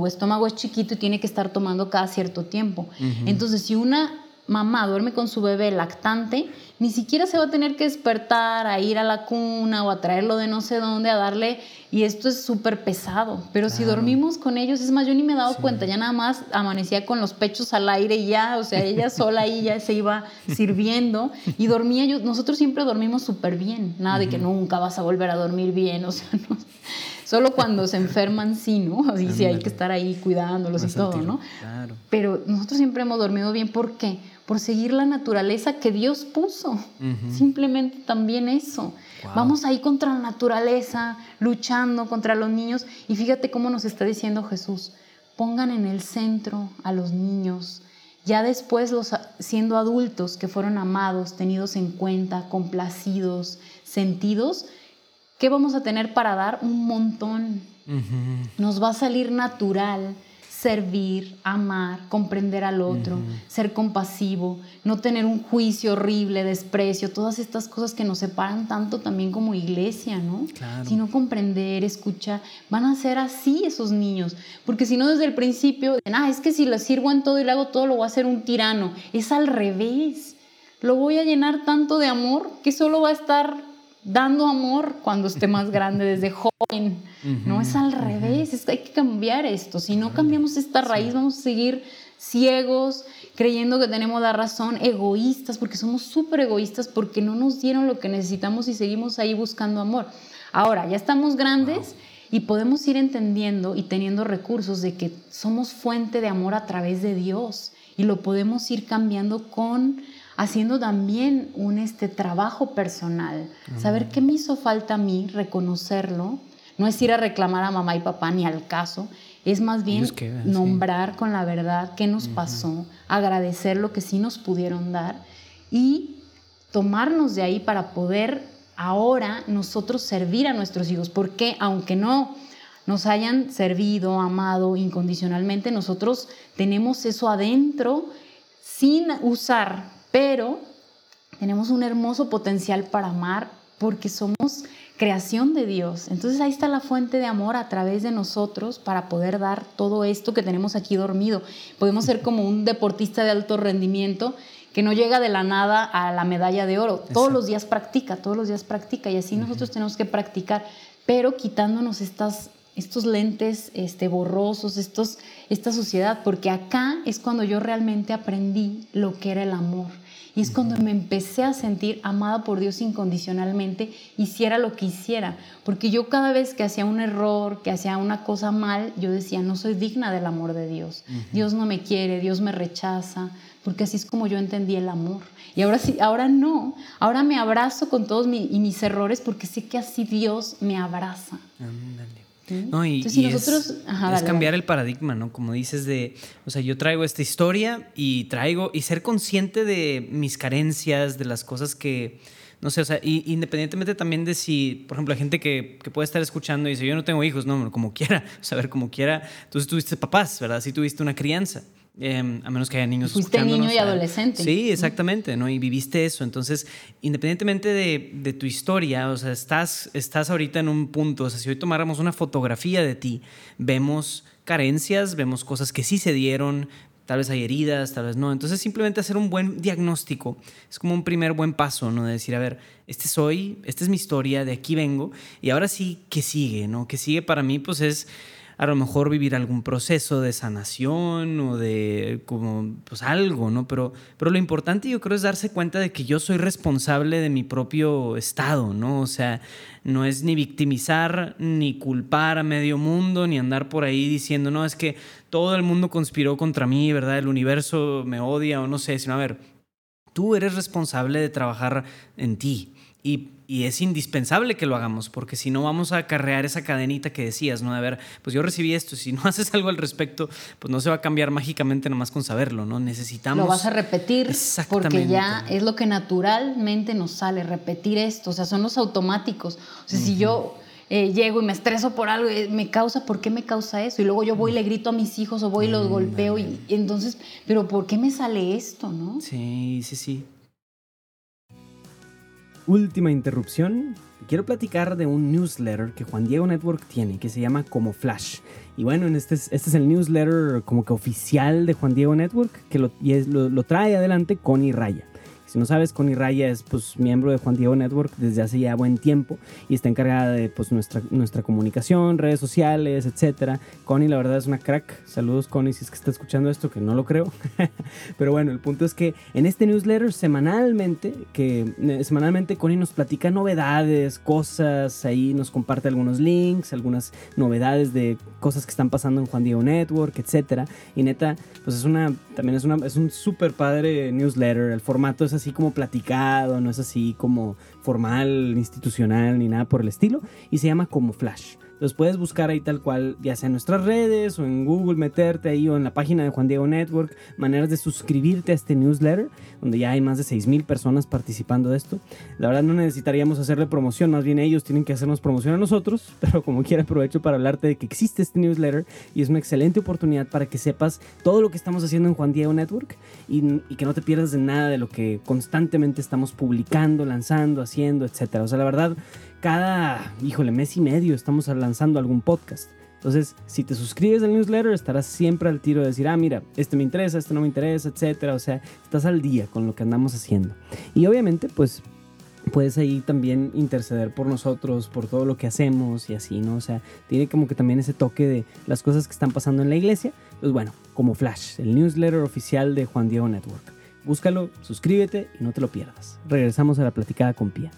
estómago es chiquito y tiene que estar tomando cada cierto tiempo. Entonces, si una mamá duerme con su bebé lactante, ni siquiera se va a tener que despertar a ir a la cuna o a traerlo de no sé dónde, a darle, y esto es súper pesado. Pero si dormimos con ellos, es más, yo ni me he dado cuenta, ya nada más amanecía con los pechos al aire y ya, o sea, ella sola ahí ya se iba sirviendo y dormía yo, nosotros siempre dormimos súper bien, nada de que nunca vas a volver a dormir bien, o sea, no. Solo cuando se enferman, sí, ¿no? Así sí hay que estar ahí cuidándolos y todo, ¿no? Claro. Pero nosotros siempre hemos dormido bien. ¿Por qué? Por seguir la naturaleza que Dios puso. Simplemente también eso. Vamos ahí contra la naturaleza, luchando contra los niños. Y fíjate cómo nos está diciendo Jesús. Pongan en el centro a los niños. Ya después, los, siendo adultos que fueron amados, tenidos en cuenta, complacidos, sentidos, ¿Qué vamos a tener para dar? Un montón. Nos va a salir natural servir, amar, comprender al otro, ser compasivo, no tener un juicio horrible, desprecio, todas estas cosas que nos separan tanto también como iglesia, ¿no? Sino comprender, escuchar, van a ser así esos niños, porque si no desde el principio, ah, es que si le sirvo en todo y le hago todo, lo voy a hacer un tirano, es al revés. Lo voy a llenar tanto de amor que solo va a estar dando amor cuando esté más grande, desde joven. no es al revés, es que hay que cambiar esto. Si no cambiamos esta raíz, vamos a seguir ciegos, creyendo que tenemos la razón, egoístas, porque somos súper egoístas, porque no nos dieron lo que necesitamos y seguimos ahí buscando amor. Ahora, ya estamos grandes. Y podemos ir entendiendo y teniendo recursos de que somos fuente de amor a través de Dios y lo podemos ir cambiando con haciendo también un este, trabajo personal, saber qué me hizo falta a mí, reconocerlo, no es ir a reclamar a mamá y papá ni al caso, es más bien nombrar con la verdad qué nos pasó, agradecer lo que sí nos pudieron dar y tomarnos de ahí para poder ahora nosotros servir a nuestros hijos, porque aunque no nos hayan servido, amado incondicionalmente, nosotros tenemos eso adentro sin usar pero tenemos un hermoso potencial para amar porque somos creación de Dios. Entonces ahí está la fuente de amor a través de nosotros para poder dar todo esto que tenemos aquí dormido. Podemos ser como un deportista de alto rendimiento que no llega de la nada a la medalla de oro. Todos los días practica, todos los días practica y así nosotros tenemos que practicar, pero quitándonos estas estos lentes este, borrosos, estos, esta suciedad, porque acá es cuando yo realmente aprendí lo que era el amor y es cuando me empecé a sentir amada por Dios incondicionalmente, hiciera lo que hiciera. Porque yo cada vez que hacía un error, que hacía una cosa mal, yo decía, no soy digna del amor de Dios. Dios no me quiere, Dios me rechaza, porque así es como yo entendí el amor. Y ahora sí, ahora no. Ahora me abrazo con todos mis errores porque sé que así Dios me abraza. No, y, es, cambiar el paradigma, ¿no? Como dices de, o sea, yo traigo esta historia y traigo, y ser consciente de mis carencias, de las cosas que, no sé, o sea, independientemente también de si, por ejemplo, hay gente que, que, puede estar escuchando y dice, yo no tengo hijos, no, como quiera, saber como quiera, entonces tuviste papás, ¿verdad? Sí tuviste una crianza. Em, a menos que haya niños Fuiste niño y adolescente. Sí, exactamente, ¿no? Y viviste eso. Entonces, independientemente de, de, tu historia, o sea, estás, estás ahorita en un punto, o sea, si hoy tomáramos una fotografía de ti, vemos carencias, vemos cosas que sí se dieron, tal vez hay heridas, tal vez no. Entonces simplemente hacer un buen diagnóstico es como un primer buen paso, ¿no? De decir, a ver, este soy, esta es mi historia, de aquí vengo, y ahora sí, ¿qué sigue, ¿no? ¿Qué sigue para mí? Pues es a lo mejor vivir algún proceso de sanación o de como pues algo, ¿no? Pero, pero lo importante yo creo es darse cuenta de que yo soy responsable de mi propio estado, ¿no? O sea, no es ni victimizar ni culpar a medio mundo ni andar por ahí diciendo, no, es que todo el mundo conspiró contra mí, ¿verdad? El universo me odia o no sé, sino a ver, tú eres responsable de trabajar en ti, y, es indispensable que lo hagamos, porque si no vamos a acarrear esa cadenita que decías, ¿no? De ver, pues yo recibí esto, si no haces algo al respecto, pues no se va a cambiar mágicamente nomás con saberlo, ¿no? Necesitamos... Lo vas a repetir porque ya es lo que naturalmente nos sale, repetir esto, o sea, son los automáticos. O sea, si yo... Eh, llego y me estreso por algo, eh, me causa, ¿por qué me causa eso? Y luego yo voy y le grito a mis hijos o voy y los golpeo y, y, entonces, pero ¿por qué me sale esto, no? Sí, sí, sí última interrupción. Quiero platicar de un newsletter que Juan Diego Network tiene, que se llama Como Flash. Y bueno, este es, este es el newsletter como que oficial de Juan Diego Network, que lo, lo, lo trae adelante Connie Raya. Si no sabes, Connie Raya es pues, miembro de Juan Diego Network desde hace ya buen tiempo y está encargada de pues, nuestra, nuestra comunicación, redes sociales, etc. Connie, la verdad, es una crack. Saludos, Connie, si es que está escuchando esto, que no lo creo. Pero bueno, el punto es que en este newsletter semanalmente, que eh, semanalmente Connie nos platica novedades, cosas, ahí nos comparte algunos links, algunas novedades de cosas que están pasando en Juan Diego Network, etc. Y neta, pues es una, también es, una, es un súper padre newsletter. El formato es así como platicado, no es así como formal, institucional, ni nada por el estilo, y se llama como Flash. Los puedes buscar ahí tal cual, ya sea en nuestras redes o en Google, meterte ahí o en la página de Juan Diego Network, maneras de suscribirte a este newsletter, donde ya hay más de 6.000 personas participando de esto. La verdad no necesitaríamos hacerle promoción, más bien ellos tienen que hacernos promoción a nosotros, pero como quiera aprovecho para hablarte de que existe este newsletter y es una excelente oportunidad para que sepas todo lo que estamos haciendo en Juan Diego Network y, y que no te pierdas de nada de lo que constantemente estamos publicando, lanzando, haciendo, etc. O sea, la verdad cada, híjole, mes y medio estamos lanzando algún podcast. Entonces, si te suscribes al newsletter, estarás siempre al tiro de decir, ah, mira, este me interesa, este no me interesa, etcétera. O sea, estás al día con lo que andamos haciendo. Y obviamente, pues puedes ahí también interceder por nosotros, por todo lo que hacemos y así, ¿no? O sea, tiene como que también ese toque de las cosas que están pasando en la iglesia. Pues bueno, como Flash, el newsletter oficial de Juan Diego Network. Búscalo, suscríbete y no te lo pierdas. Regresamos a la platicada con Pía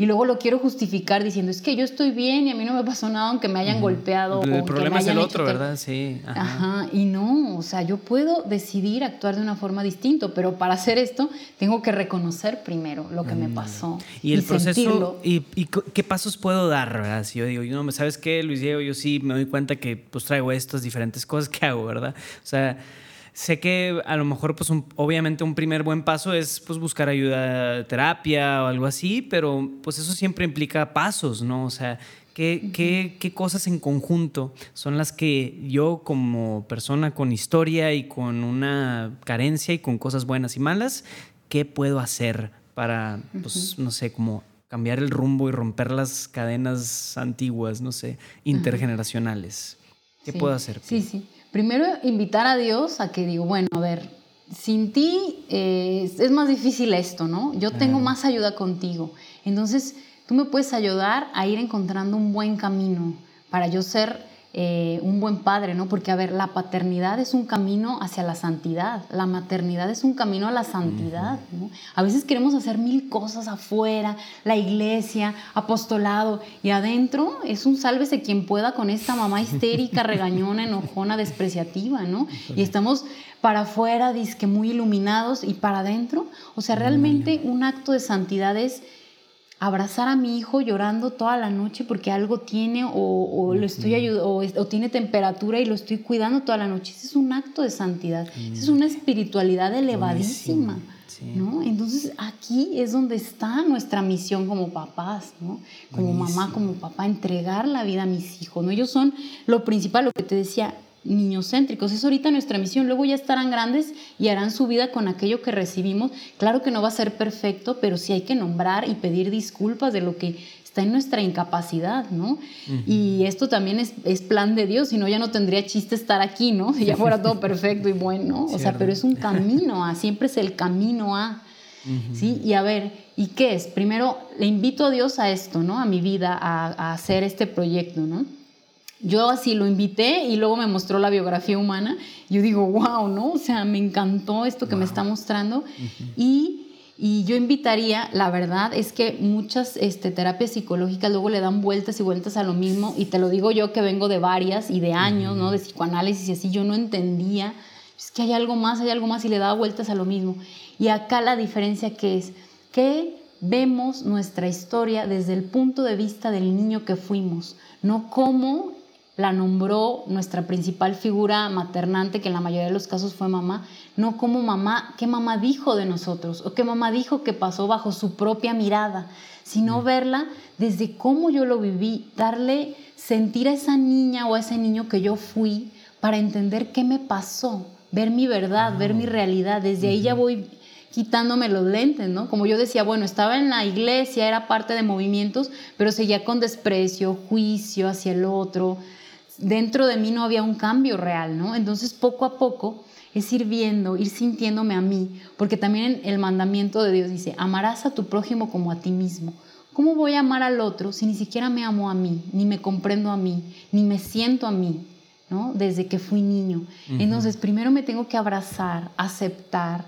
y luego lo quiero justificar diciendo, es que yo estoy bien y a mí no me pasó nada aunque me hayan golpeado. El problema es el otro, ¿verdad? Sí. Ajá. Y no, o sea, yo puedo decidir actuar de una forma distinta, pero para hacer esto tengo que reconocer primero lo que me pasó. Y el proceso, y, qué pasos puedo dar, ¿verdad? Si yo digo, no, ¿sabes qué, Luis Diego? Yo sí me doy cuenta que pues traigo estas diferentes cosas que hago, ¿verdad? O sea sé que a lo mejor, pues obviamente un primer buen paso es pues buscar ayuda, terapia o algo así, pero pues eso siempre implica pasos, ¿no? O sea, ¿qué, qué, qué cosas en conjunto son las que yo como persona con historia y con una carencia y con cosas buenas y malas, qué puedo hacer para, pues, no sé, como cambiar el rumbo y romper las cadenas antiguas, no sé, intergeneracionales? ¿Qué puedo hacer? Sí, sí. Primero, invitar a Dios a que digo, bueno, a ver, sin ti eh, es más difícil esto, ¿no? Yo tengo más ayuda contigo. Entonces, tú me puedes ayudar a ir encontrando un buen camino para yo ser eh, un buen padre, ¿no? Porque, a ver, la paternidad es un camino hacia la santidad, la maternidad es un camino a la santidad, ¿no? A veces queremos hacer mil cosas afuera, la iglesia, apostolado, y adentro es un sálvese quien pueda con esta mamá histérica, regañona, enojona, despreciativa, ¿no? Y estamos para afuera, disque muy iluminados, y para adentro, o sea, realmente un acto de santidad es abrazar a mi hijo llorando toda la noche porque algo tiene o, lo estoy ayudando o, tiene temperatura y lo estoy cuidando toda la noche. Ese es un acto de santidad. Esa es una espiritualidad elevadísima. ¿no? Entonces aquí es donde está nuestra misión como papás, ¿no? como mamá, como papá, entregar la vida a mis hijos. ¿no? Ellos son lo principal, lo que te decía, niñocéntricos. Es ahorita nuestra misión. Luego ya estarán grandes y harán su vida con aquello que recibimos. Claro que no va a ser perfecto, pero sí hay que nombrar y pedir disculpas de lo que está en nuestra incapacidad, ¿no? Y esto también es, es, plan de Dios, si no ya no tendría chiste estar aquí, ¿no? Si ya fuera todo perfecto y bueno, o sea, pero es un camino a, siempre es el camino a, ¿sí? Y a ver, ¿y qué es? Primero, le invito a Dios a esto, ¿no? A mi vida, a, a hacer este proyecto, ¿no? Yo así lo invité y luego me mostró la biografía humana. Yo digo, wow, ¿no? O sea, me encantó esto que me está mostrando. Y y yo invitaría, la verdad es que muchas este, terapias psicológicas luego le dan vueltas y vueltas a lo mismo, y te lo digo yo que vengo de varias y de años, ¿no? De psicoanálisis y así, yo no entendía, es que hay algo más, hay algo más, y le daba vueltas a lo mismo. Y acá la diferencia que es que vemos nuestra historia desde el punto de vista del niño que fuimos, no como la nombró nuestra principal figura maternante, que en la mayoría de los casos fue mamá, no como mamá, qué mamá dijo de nosotros o qué mamá dijo que pasó bajo su propia mirada, sino mm. verla desde cómo yo lo viví, darle, sentir a esa niña o a ese niño que yo fui para entender qué me pasó, ver mi verdad, ver mi ah. realidad. Desde ahí ya voy quitándome los lentes, ¿no? Como yo decía, bueno, estaba en la iglesia, era parte de movimientos, pero seguía con desprecio, juicio hacia el otro, dentro de mí no había un cambio real, ¿no? Entonces poco a poco es ir viendo, ir sintiéndome a mí, porque también el mandamiento de Dios dice, amarás a tu prójimo como a ti mismo. ¿Cómo voy a amar al otro si ni siquiera me amo a mí, ni me comprendo a mí, ni me siento a mí, ¿no? Desde que fui niño. Entonces, primero me tengo que abrazar, aceptar,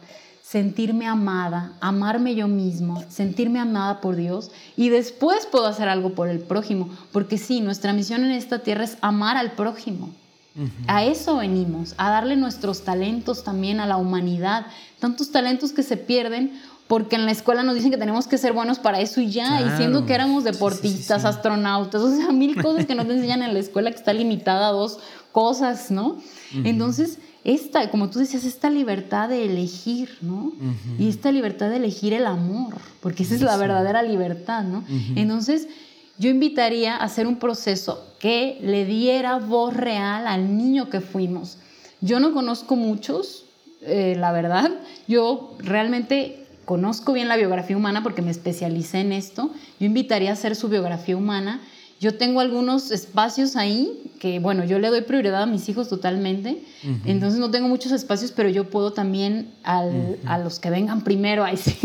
sentirme amada, amarme yo mismo, sentirme amada por Dios y después puedo hacer algo por el prójimo, porque sí, nuestra misión en esta tierra es amar al prójimo. A eso venimos, a darle nuestros talentos también a la humanidad, tantos talentos que se pierden porque en la escuela nos dicen que tenemos que ser buenos para eso y ya, y siendo que éramos deportistas, astronautas, o sea, mil cosas que no te enseñan en la escuela que está limitada a dos cosas, ¿no? Entonces, esta, como tú decías, esta libertad de elegir, ¿no? Y esta libertad de elegir el amor, porque esa es la verdadera libertad, ¿no? Entonces, yo invitaría a hacer un proceso que le diera voz real al niño que fuimos. Yo no conozco muchos, eh, la verdad. Yo realmente conozco bien la biografía humana porque me especialicé en esto. Yo invitaría a hacer su biografía humana yo tengo algunos espacios ahí que, bueno, yo le doy prioridad a mis hijos totalmente, entonces no tengo muchos espacios, pero yo puedo también al, a los que vengan primero, ahí sí,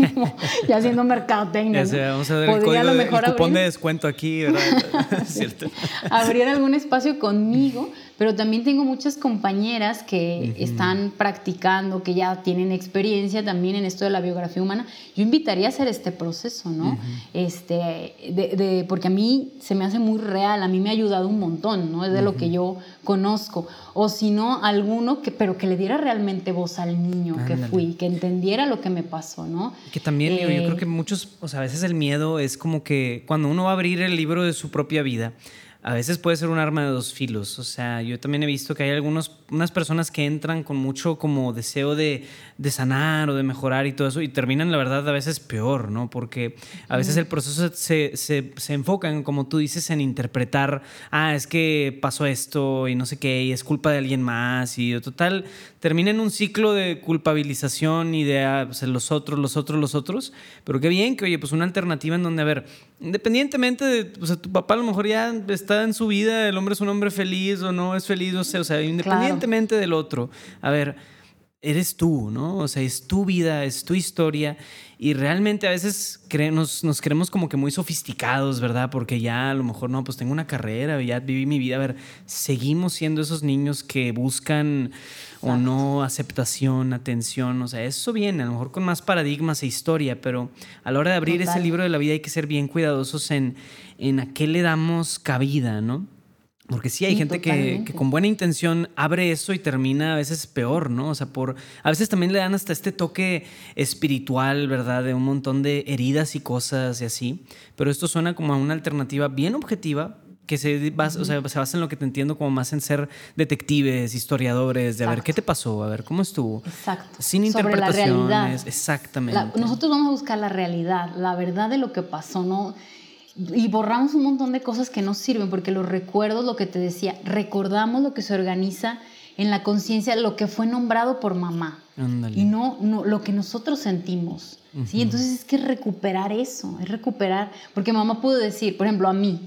ya haciendo mercadotecnia. Ya vamos a ver el, código, el cupón de descuento aquí, ¿verdad? ¿Cierto? Abrir algún espacio conmigo pero también tengo muchas compañeras que están practicando, que ya tienen experiencia también en esto de la biografía humana. Yo invitaría a hacer este proceso, ¿no? este, de, porque a mí se me hace muy real, a mí me ha ayudado un montón, ¿no? Es de lo que yo conozco. O si no, alguno que, pero que le diera realmente voz al niño que fui, que entendiera lo que me pasó, ¿no? Que también, yo creo eh, que muchos, o sea, a veces el miedo es como que cuando uno va a abrir el libro de su propia vida, a veces puede ser un arma de dos filos. O sea, yo también he visto que hay algunos, unas personas que entran con mucho como deseo de, de, sanar o de mejorar y todo eso y terminan, la verdad, a veces peor, ¿no? Porque a veces el proceso se, se, se enfoca en, como tú dices, en interpretar, ah, es que pasó esto y no sé qué, y es culpa de alguien más y total, termina en un ciclo de culpabilización y de ah, pues, los otros, los otros, los otros. Pero qué bien que, oye, pues una alternativa en donde, a ver, independientemente de, sea, tu papá a lo mejor ya está en su vida, el hombre es un hombre feliz o no es feliz, o sea, o sea independientemente del otro, a ver, eres tú, ¿no? O sea, es tu vida, es tu historia y realmente a veces nos, nos creemos como que muy sofisticados, ¿verdad? Porque ya a lo mejor, no, pues tengo una carrera, ya viví mi vida, a ver, seguimos siendo esos niños que buscan o no aceptación, atención, o sea, eso viene, a lo mejor con más paradigmas e historia, pero a la hora de abrir ese libro de la vida hay que ser bien cuidadosos en, en a qué le damos cabida, ¿no? Porque sí, hay gente que, que, con buena intención abre eso y termina a veces peor, ¿no? O sea, por. A veces también le dan hasta este toque espiritual, ¿verdad? De un montón de heridas y cosas y así. Pero esto suena como a una alternativa bien objetiva, que se basa, o sea, se basa en lo que te entiendo como más en ser detectives, historiadores, de a ver qué te pasó, a ver cómo estuvo. Exacto. Sin interpretaciones. Exactamente. nosotros vamos a buscar la realidad, la verdad de lo que pasó, ¿no? y borramos un montón de cosas que no sirven, porque los recuerdos, lo que te decía, recordamos lo que se organiza en la conciencia lo que fue nombrado por mamá y no, no lo que nosotros sentimos. ¿sí? Entonces es que recuperar eso, es recuperar, porque mamá pudo decir, por ejemplo, a mí,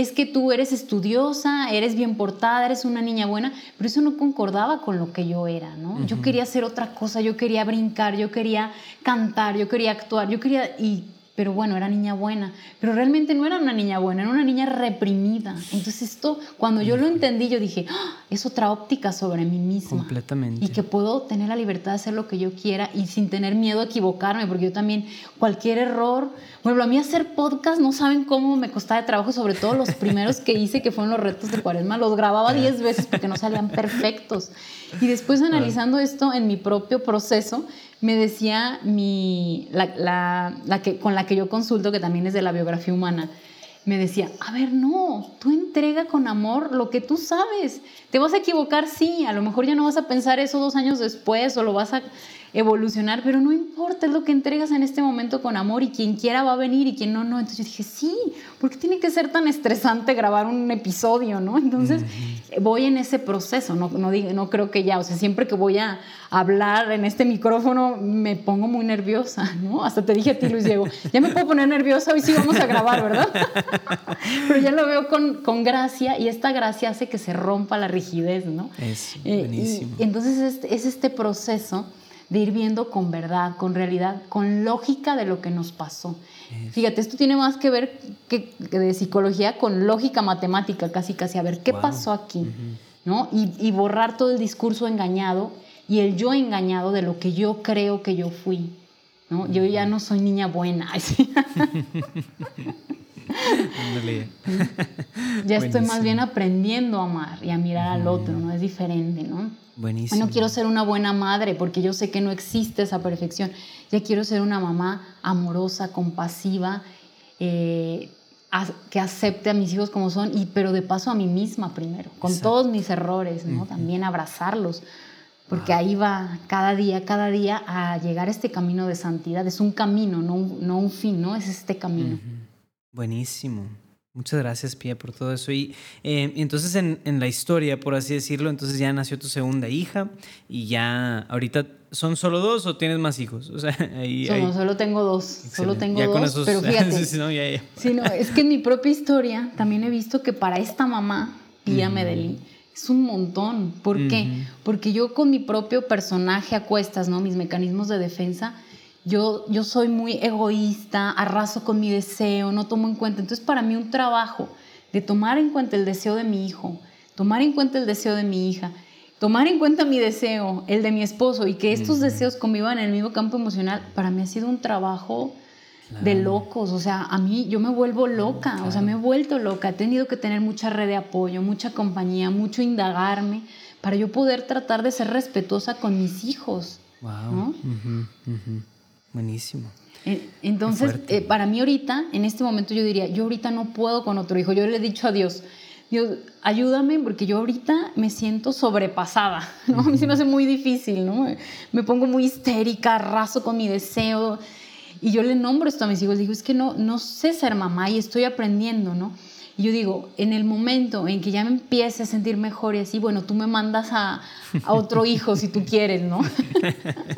es que tú eres estudiosa, eres bien portada, eres una niña buena, pero eso no concordaba con lo que yo era, ¿no? Yo quería hacer otra cosa, yo quería brincar, yo quería cantar, yo quería actuar, yo quería y pero bueno, era niña buena, pero realmente no era una niña buena, era una niña reprimida. Entonces esto, cuando yo lo entendí, yo dije, ¡Ah! es otra óptica sobre mí misma. Completamente. Y que puedo tener la libertad de hacer lo que yo quiera y sin tener miedo a equivocarme, porque yo también, cualquier error, bueno, a mí hacer podcast, no saben cómo me costaba de trabajo, sobre todo los primeros que hice, que fueron los retos de cuaresma, los grababa 10 veces porque no salían perfectos. Y después analizando esto en mi propio proceso, me decía mi, la, la, que, con la que yo consulto, que también es de la biografía humana, me decía, a ver, no, tú entrega con amor lo que tú sabes. Te vas a equivocar, sí, a lo mejor ya no vas a pensar eso dos años después o lo vas a evolucionar, pero no importa, es lo que entregas en este momento con amor y quien quiera va a venir y quien no, no. Entonces yo dije, sí, ¿por qué tiene que ser tan estresante grabar un episodio, no? Entonces voy en ese proceso, no, no, no creo que ya, o sea, siempre que voy a hablar en este micrófono me pongo muy nerviosa, ¿no? Hasta te dije a ti, Luis Diego, ya me puedo poner nerviosa, hoy sí vamos a grabar, ¿verdad? pero ya lo veo con, con, gracia y esta gracia hace que se rompa la rigidez, ¿no? Es eh, buenísimo. entonces es, es este proceso de ir viendo con verdad, con realidad, con lógica de lo que nos pasó. Fíjate, esto tiene más que ver que, de psicología con lógica matemática, casi casi, a ver, ¿qué pasó aquí? ¿No? Y, borrar todo el discurso engañado y el yo engañado de lo que yo creo que yo fui. ¿no? Yo ya no soy niña buena. ya estoy más bien aprendiendo a amar y a mirar al otro, ¿no? Es diferente, ¿no? Buenísimo. No quiero ser una buena madre porque yo sé que no existe esa perfección. Ya quiero ser una mamá amorosa, compasiva, eh, que acepte a mis hijos como son, y, pero de paso a mí misma primero, con todos mis errores, ¿no? También abrazarlos, porque ahí va cada día, cada día a llegar a este camino de santidad. Es un camino, no un, no un fin, ¿no? Es este camino. Buenísimo. Muchas gracias, Pia, por todo eso. Y eh, entonces en, en, la historia, por así decirlo, entonces ya nació tu segunda hija y ya ahorita son solo dos o tienes más hijos. O sea, ahí, solo tengo dos. Solo tengo dos. pero fíjate. sí, no, ya, ya. Sí, no, es que en mi propia historia también he visto que para esta mamá, Pia Medellín, es un montón. ¿Por qué? Porque yo con mi propio personaje a cuestas, ¿no? Mis mecanismos de defensa yo, yo soy muy egoísta, arraso con mi deseo, no tomo en cuenta. Entonces, para mí un trabajo de tomar en cuenta el deseo de mi hijo, tomar en cuenta el deseo de mi hija, tomar en cuenta mi deseo, el de mi esposo, y que estos deseos convivan en el mismo campo emocional, para mí ha sido un trabajo de locos. O sea, a mí yo me vuelvo loca, o sea, me he vuelto loca. He tenido que tener mucha red de apoyo, mucha compañía, mucho indagarme, para yo poder tratar de ser respetuosa con mis hijos. Wow. Buenísimo. Eh, entonces, eh, para mí ahorita, en este momento yo diría, yo ahorita no puedo con otro hijo. Yo le he dicho a Dios, Dios, ayúdame porque yo ahorita me siento sobrepasada, ¿no? A mí se me hace muy difícil, ¿no? Me pongo muy histérica, arraso con mi deseo. Y yo le nombro esto a mis hijos, digo, es que no, no sé ser mamá y estoy aprendiendo, ¿no? Y yo digo, en el momento en que ya me empiece a sentir mejor y así, bueno, tú me mandas a, a otro hijo si tú quieres, ¿no?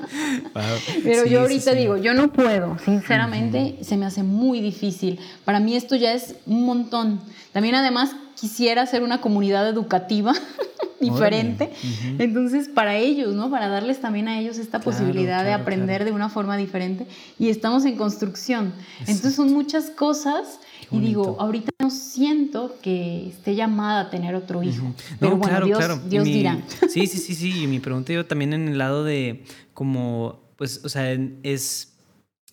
Pero yo ahorita digo, yo no puedo, sinceramente, se me hace muy difícil. Para mí esto ya es un montón. También además quisiera hacer una comunidad educativa diferente. Entonces, para ellos, ¿no? Para darles también a ellos esta posibilidad de aprender de una forma diferente. Y estamos en construcción. Entonces, son muchas cosas y digo, ahorita no siento que esté llamada a tener otro hijo. Pero bueno, Dios, dirá. Sí, sí, sí, sí. Y mi pregunta yo también en el lado de como, pues, o sea, es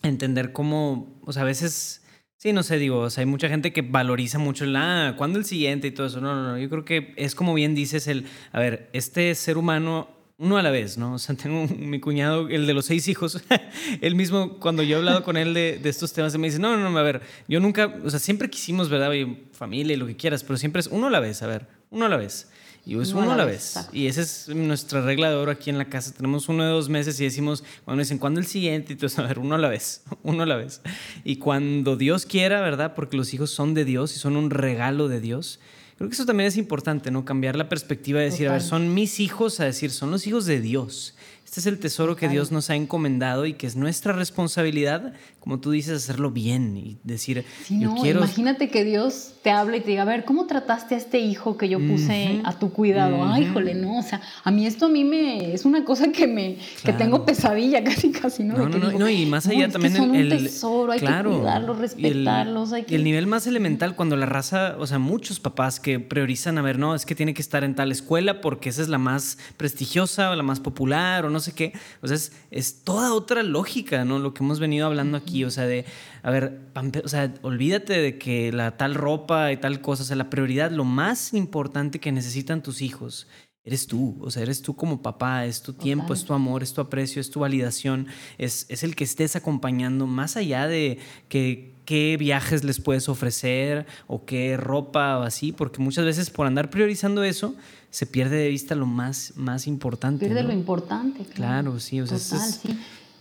entender cómo, o sea, a veces... Sí, no sé, digo, o sea, hay mucha gente que valoriza mucho el, ah, ¿cuándo el siguiente? Y todo eso. No, no, no, yo creo que es como bien dices el, a ver, este ser humano uno a la vez, ¿no? O sea, tengo mi cuñado, el de los seis hijos, él mismo, cuando yo he hablado con él de, de estos temas, me dice, no, no, no, a ver, yo nunca, o sea, siempre quisimos, ¿verdad? Familia y lo que quieras, pero siempre es uno a la vez, a ver, uno a la vez. Y es uno, a la vez. Y esa es nuestra regla de oro aquí en la casa. Tenemos uno de dos meses y decimos, cuando dicen, ¿cuándo el siguiente? Y entonces, a ver, uno a la vez, uno a la vez. Y cuando Dios quiera, ¿verdad? Porque los hijos son de Dios y son un regalo de Dios creo que eso también es importante, ¿no? Cambiar la perspectiva de decir, a ver, son mis hijos, a decir, son los hijos de Dios. Este es el tesoro que Dios nos ha encomendado y que es nuestra responsabilidad, como tú dices, hacerlo bien y decir, yo quiero... Imagínate que Dios te habla y te diga, a ver, ¿cómo trataste a este hijo que yo puse a tu cuidado? Ay, híjole, no, o sea, a mí esto a mí me es una cosa que me que tengo pesadilla casi casi, ¿no? No, no, no, y más allá también son el, un tesoro, hay que cuidarlos, respetarlos, el, nivel más elemental cuando la raza, o sea, muchos papás que priorizan, a ver, no, es que tiene que estar en tal escuela porque esa es la más prestigiosa o la más popular o no sé qué. O sea, es, toda otra lógica, ¿no? Lo que hemos venido hablando aquí, o sea, de, a ver, o sea, olvídate de que la tal ropa y tal cosa, o sea, la prioridad, lo más importante que necesitan tus hijos eres tú, o sea, eres tú como papá, es tu tiempo, es tu amor, es tu aprecio, es tu validación, es, es el que estés acompañando más allá de que qué viajes les puedes ofrecer o qué ropa o así, porque muchas veces por andar priorizando eso se pierde de vista lo más, más importante. Pierde lo importante. Claro, sí, o sea, es,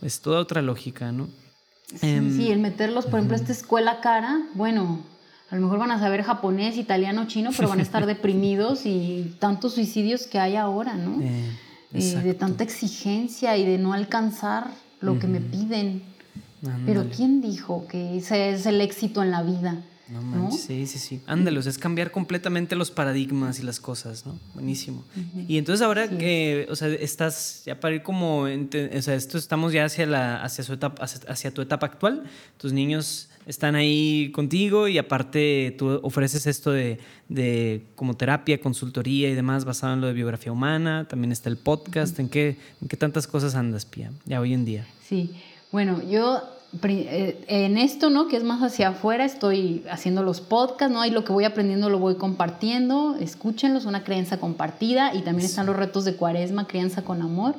es, toda otra lógica, ¿no? Sí, em, sí, el meterlos, por ejemplo, esta escuela cara, bueno, a lo mejor van a saber japonés, italiano, chino, pero van a estar deprimidos y tantos suicidios que hay ahora, ¿no? Eh, eh, de tanta exigencia y de no alcanzar lo que me piden. Pero ¿quién dijo que ese es el éxito en la vida? No manches, sí, sí, sí. Ándalos, es cambiar completamente los paradigmas y las cosas, ¿no? Buenísimo. Y entonces ahora que, o sea, estás ya para ir como, o sea, esto estamos ya hacia, la, hacia, su etapa, hacia, tu etapa actual, tus niños están ahí contigo y aparte tú ofreces esto de, de como terapia, consultoría y demás basado en lo de biografía humana, también está el podcast, ¿en qué, en qué tantas cosas andas, Pia, ya hoy en día? Sí, bueno, yo en esto, ¿no? Que es más hacia afuera, estoy haciendo los podcasts, ¿no? Ahí lo que voy aprendiendo lo voy compartiendo, escúchenlos, una creencia compartida y también están los retos de cuaresma, crianza con amor.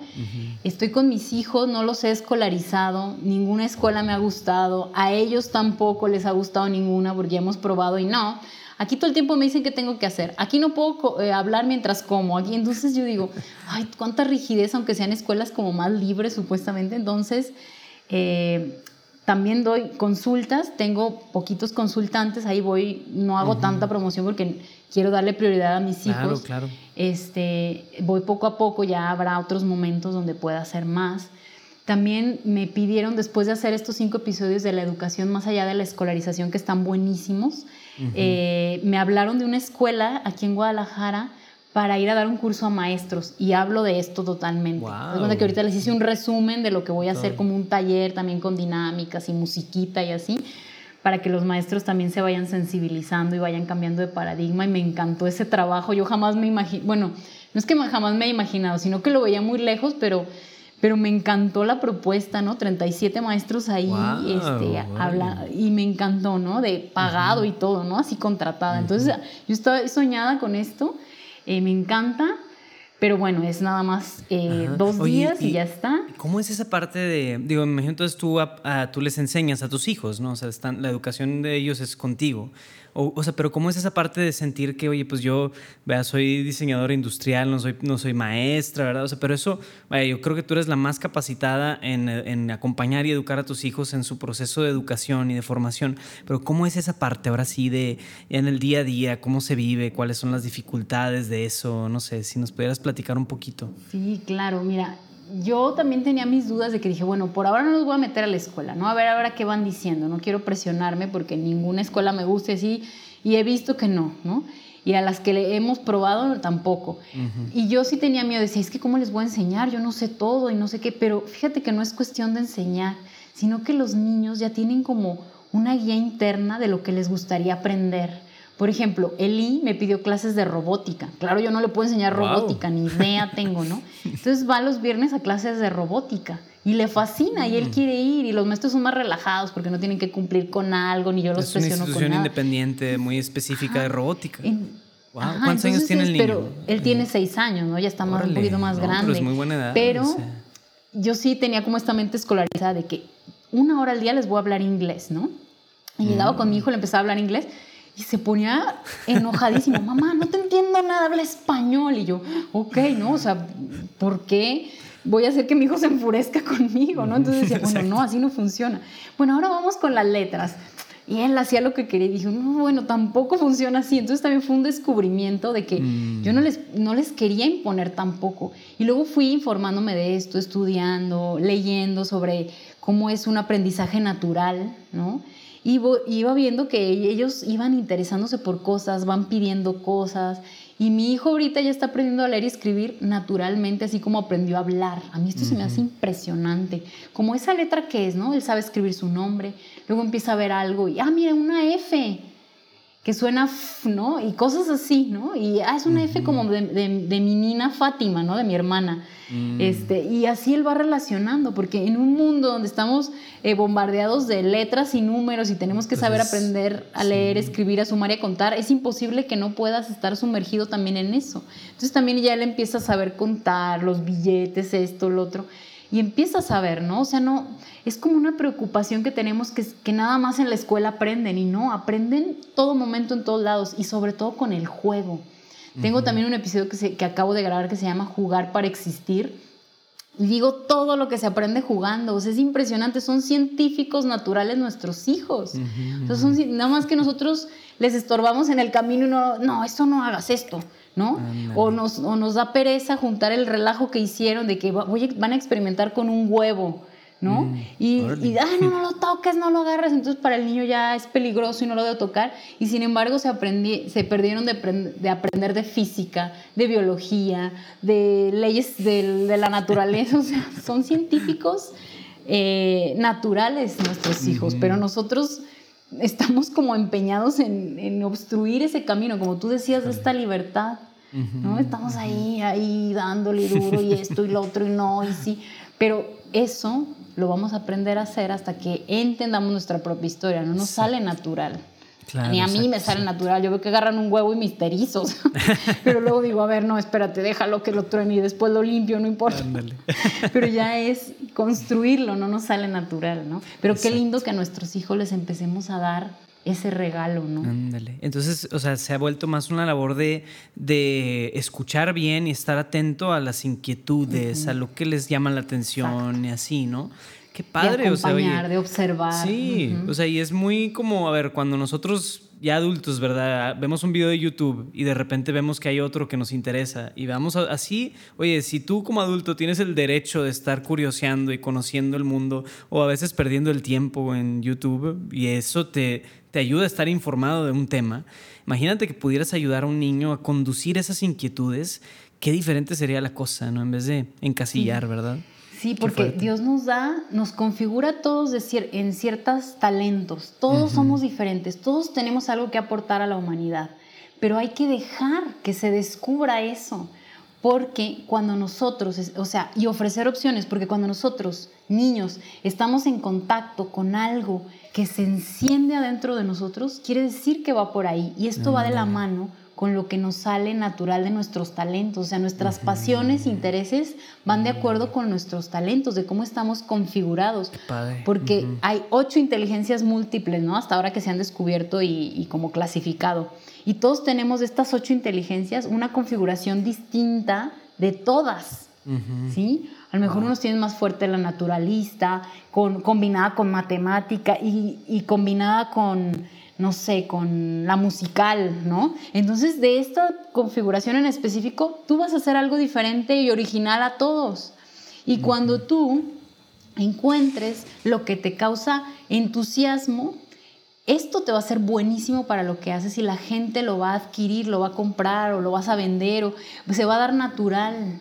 Estoy con mis hijos, no los he escolarizado, ninguna escuela me ha gustado, a ellos tampoco les ha gustado ninguna porque ya hemos probado y no. Aquí todo el tiempo me dicen qué tengo que hacer. Aquí no puedo eh, hablar mientras como. Aquí entonces yo digo, ay, cuánta rigidez, aunque sean escuelas como más libres supuestamente. Entonces, eh, también doy consultas, tengo poquitos consultantes, ahí voy, no hago tanta promoción porque quiero darle prioridad a mis hijos. Claro, claro. Este, voy poco a poco, ya habrá otros momentos donde pueda hacer más. También me pidieron, después de hacer estos cinco episodios de la educación más allá de la escolarización, que están buenísimos, eh, me hablaron de una escuela aquí en Guadalajara para ir a dar un curso a maestros y hablo de esto totalmente. Wow. que ahorita les hice un resumen de lo que voy a hacer como un taller también con dinámicas y musiquita y así, para que los maestros también se vayan sensibilizando y vayan cambiando de paradigma y me encantó ese trabajo. Yo jamás me imagino, bueno, no es que jamás me he imaginado, sino que lo veía muy lejos, pero pero me encantó la propuesta, ¿no? 37 maestros ahí, este, habla, y me encantó, ¿no? De pagado y todo, ¿no? Así contratada. Entonces, yo estaba soñada con esto eh, me encanta, pero bueno, es nada más eh, dos días y, ya está. ¿Cómo es esa parte de, digo, me imagino entonces tú, tú les enseñas a tus hijos, ¿no? O sea, están, la educación de ellos es contigo. O, sea, pero ¿cómo es esa parte de sentir que, oye, pues yo, vea, soy diseñadora industrial, no soy, no soy maestra, ¿verdad? O sea, pero eso, vaya, yo creo que tú eres la más capacitada en, en, acompañar y educar a tus hijos en su proceso de educación y de formación. Pero ¿cómo es esa parte ahora sí de en el día a día? ¿Cómo se vive? ¿Cuáles son las dificultades de eso? No sé, si nos pudieras platicar un poquito. Sí, claro, mira, yo también tenía mis dudas de que dije, bueno, por ahora no los voy a meter a la escuela, ¿no? A ver ahora qué van diciendo, no quiero presionarme porque ninguna escuela me guste así y he visto que no, ¿no? Y a las que le hemos probado tampoco. Y yo sí tenía miedo, decía, es que cómo les voy a enseñar, yo no sé todo y no sé qué, pero fíjate que no es cuestión de enseñar, sino que los niños ya tienen como una guía interna de lo que les gustaría aprender. Por ejemplo, Eli me pidió clases de robótica. Claro, yo no le puedo enseñar robótica, ni idea tengo, ¿no? Entonces va los viernes a clases de robótica y le fascina y él mm. quiere ir y los maestros son más relajados porque no tienen que cumplir con algo ni yo los presiono con nada. Es una institución independiente muy específica de robótica. ¿Cuántos años tiene el niño? Pero él tiene seis años, ¿no? Ya está un poquito más grande. Pero es muy buena edad. Pero yo sí tenía como esta mente escolarizada de que una hora al día les voy a hablar inglés, ¿no? Y llegaba con mi mm. hijo, le empezaba a hablar inglés y se ponía enojadísimo, mamá, no te entiendo nada, habla español. Y yo, ok, ¿no? O sea, ¿por qué voy a hacer que mi hijo se enfurezca conmigo, ¿no? Entonces decía, bueno, no, así no funciona. Bueno, ahora vamos con las letras. y él hacía lo que quería y dije, no, bueno, tampoco funciona así. Entonces también fue un descubrimiento de que mm. yo no les, no les quería imponer tampoco. Y luego fui informándome de esto, estudiando, leyendo sobre cómo es un aprendizaje natural, ¿no? Y iba viendo que ellos iban interesándose por cosas, van pidiendo cosas. Y mi hijo ahorita ya está aprendiendo a leer y escribir naturalmente, así como aprendió a hablar. A mí esto se me hace impresionante. Como esa letra que es, ¿no? Él sabe escribir su nombre, luego empieza a ver algo y, ah, mira, una F que suena, ¿no? Y cosas así, ¿no? Y ah, es una F como de, de, mi nina Fátima, ¿no? De mi hermana. Mm. Este, y así él va relacionando, porque en un mundo donde estamos eh, bombardeados de letras y números y tenemos que saber aprender a leer, escribir, a sumar y a contar, es imposible que no puedas estar sumergido también en eso. Entonces también ya él empieza a saber contar los billetes, esto, lo otro y empiezas a ver, ¿no? O sea, no, es como una preocupación que tenemos que, que nada más en la escuela aprenden y no, aprenden todo momento en todos lados y sobre todo con el juego. Tengo también un episodio que, que acabo de grabar que se llama Jugar para existir. Y digo todo lo que se aprende jugando. O sea, es impresionante. Son científicos naturales nuestros hijos. son, nada más que nosotros les estorbamos en el camino y no, no, esto no hagas esto. ¿No? O nos, o nos, da pereza juntar el relajo que hicieron de que van a experimentar con un huevo, ¿no? Mm, y, y no, no lo toques, no lo agarres, entonces para el niño ya es peligroso y no lo debe tocar, y sin embargo se, aprendí, se perdieron de, de, aprender de física, de biología, de leyes de, de la naturaleza, o sea, son científicos eh, naturales nuestros hijos, pero nosotros estamos como empeñados en, en, obstruir ese camino, como tú decías, de esta libertad. ¿No? Estamos ahí, ahí dándole duro y esto y lo otro y no y sí, pero eso lo vamos a aprender a hacer hasta que entendamos nuestra propia historia, no nos sale natural. Ni a mí me sale natural. Yo veo que agarran un huevo y misterizos. Pero luego digo, a ver, no, espérate, déjalo que lo truene y después lo limpio, no importa. Pero ya es construirlo, no nos sale natural, ¿no? Pero qué lindo que a nuestros hijos les empecemos a dar ese regalo, ¿no? Ándale. Entonces, o sea, se ha vuelto más una labor de, de escuchar bien y estar atento a las inquietudes, a lo que les llama la atención y así, ¿no? Qué padre, de acompañar, o sea, de observar. Sí, o sea, y es muy como, a ver, cuando nosotros ya adultos, ¿verdad? Vemos un video de YouTube y de repente vemos que hay otro que nos interesa y vamos así, oye, si tú como adulto tienes el derecho de estar curioseando y conociendo el mundo o a veces perdiendo el tiempo en YouTube y eso te, te ayuda a estar informado de un tema, imagínate que pudieras ayudar a un niño a conducir esas inquietudes, qué diferente sería la cosa, ¿no? En vez de encasillar, ¿verdad? Sí, porque Dios nos da, nos configura a todos en ciertos talentos. Todos somos diferentes, todos tenemos algo que aportar a la humanidad, pero hay que dejar que se descubra eso. Porque cuando nosotros, o sea, y ofrecer opciones, porque cuando nosotros, niños, estamos en contacto con algo que se enciende adentro de nosotros, quiere decir que va por ahí. Y esto va de la mano con lo que nos sale natural de nuestros talentos. O sea, nuestras pasiones, intereses van de acuerdo con nuestros talentos, de cómo estamos configurados. Porque hay ocho inteligencias múltiples, ¿no? Hasta ahora que se han descubierto y, como clasificado. Y todos tenemos de estas ocho inteligencias una configuración distinta de todas. ¿Sí? A lo mejor unos tienen más fuerte la naturalista, con, combinada con matemática y, y combinada con no sé, con la musical, ¿no? Entonces, de esta configuración en específico, tú vas a hacer algo diferente y original a todos. Y cuando tú encuentres lo que te causa entusiasmo, esto te va a ser buenísimo para lo que haces y la gente lo va a adquirir, lo va a comprar o lo vas a vender o se va a dar natural.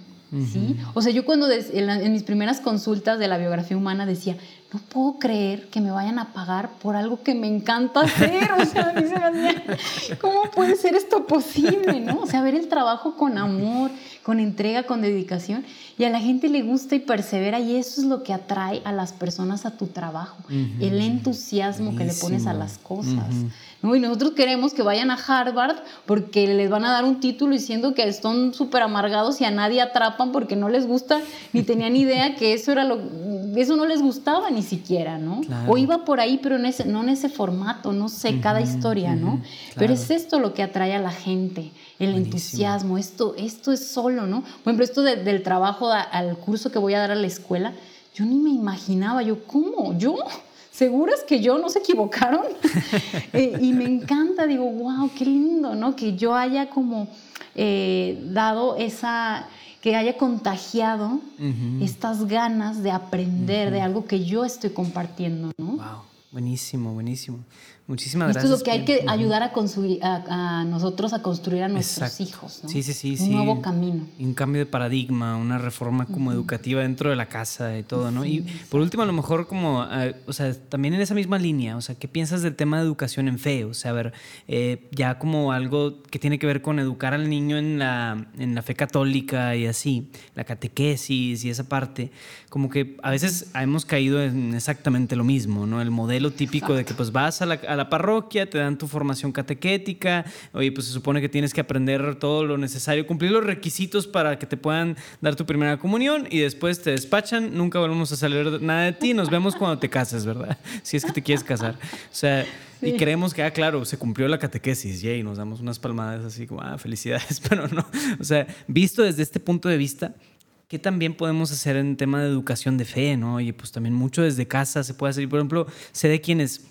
¿sí? O sea, yo cuando en, mis primeras consultas de la biografía humana decía, no puedo creer que me vayan a pagar por algo que me encanta hacer. O sea, ¿cómo puede ser esto posible? ¿no? O sea, ver el trabajo con amor, con entrega, con dedicación. Y a la gente le gusta y persevera y eso es lo que atrae a las personas a tu trabajo, el entusiasmo que le pones a las cosas. Y nosotros queremos que vayan a Harvard porque les van a dar un título diciendo que están súper amargados y a nadie atrapan porque no les gusta, ni tenían idea que eso era lo, eso no les gustaba ni siquiera, ¿no? O iba por ahí, pero en ese, no en ese formato, no sé, cada historia, ¿no? Pero es esto lo que atrae a la gente, el entusiasmo, esto, esto es solo, ¿no? Por ejemplo, esto del trabajo al curso que voy a dar a la escuela, yo ni me imaginaba, yo, ¿cómo? ¿Yo? ¿Seguras que yo no se equivocaron? Eh, y me encanta, digo, wow, qué lindo, ¿no? Que yo haya como eh, dado esa, que haya contagiado estas ganas de aprender de algo que yo estoy compartiendo, ¿no? Wow, buenísimo, buenísimo. Muchísimas gracias. Esto es lo que hay que ayudar a, construir, a, nosotros a construir a nuestros hijos. ¿no? Sí, sí, sí. Un nuevo camino. Un cambio de paradigma, una reforma como educativa dentro de la casa y todo, ¿no? y por último, a lo mejor como, ah, o sea, también en esa misma línea, o sea, ¿qué piensas del tema de educación en fe? O sea, a ver, eh, ya como algo que tiene que ver con educar al niño en la, en la fe católica y así, la catequesis y esa parte, como que a veces hemos caído en exactamente lo mismo, ¿no? El modelo típico de que pues vas a la la parroquia, te dan tu formación catequética, oye, pues se supone que tienes que aprender todo lo necesario, cumplir los requisitos para que te puedan dar tu primera comunión y después te despachan, nunca volvemos a saber nada de ti, nos vemos cuando te cases, ¿verdad? Si es que te quieres casar. O sea, y creemos que, ah, claro, se cumplió la catequesis, y nos damos unas palmadas así como, ah, felicidades, pero no. O sea, visto desde este punto de vista, ¿Qué también podemos hacer en tema de educación de fe, no? Y pues también mucho desde casa se puede hacer. Por ejemplo, sé de quienes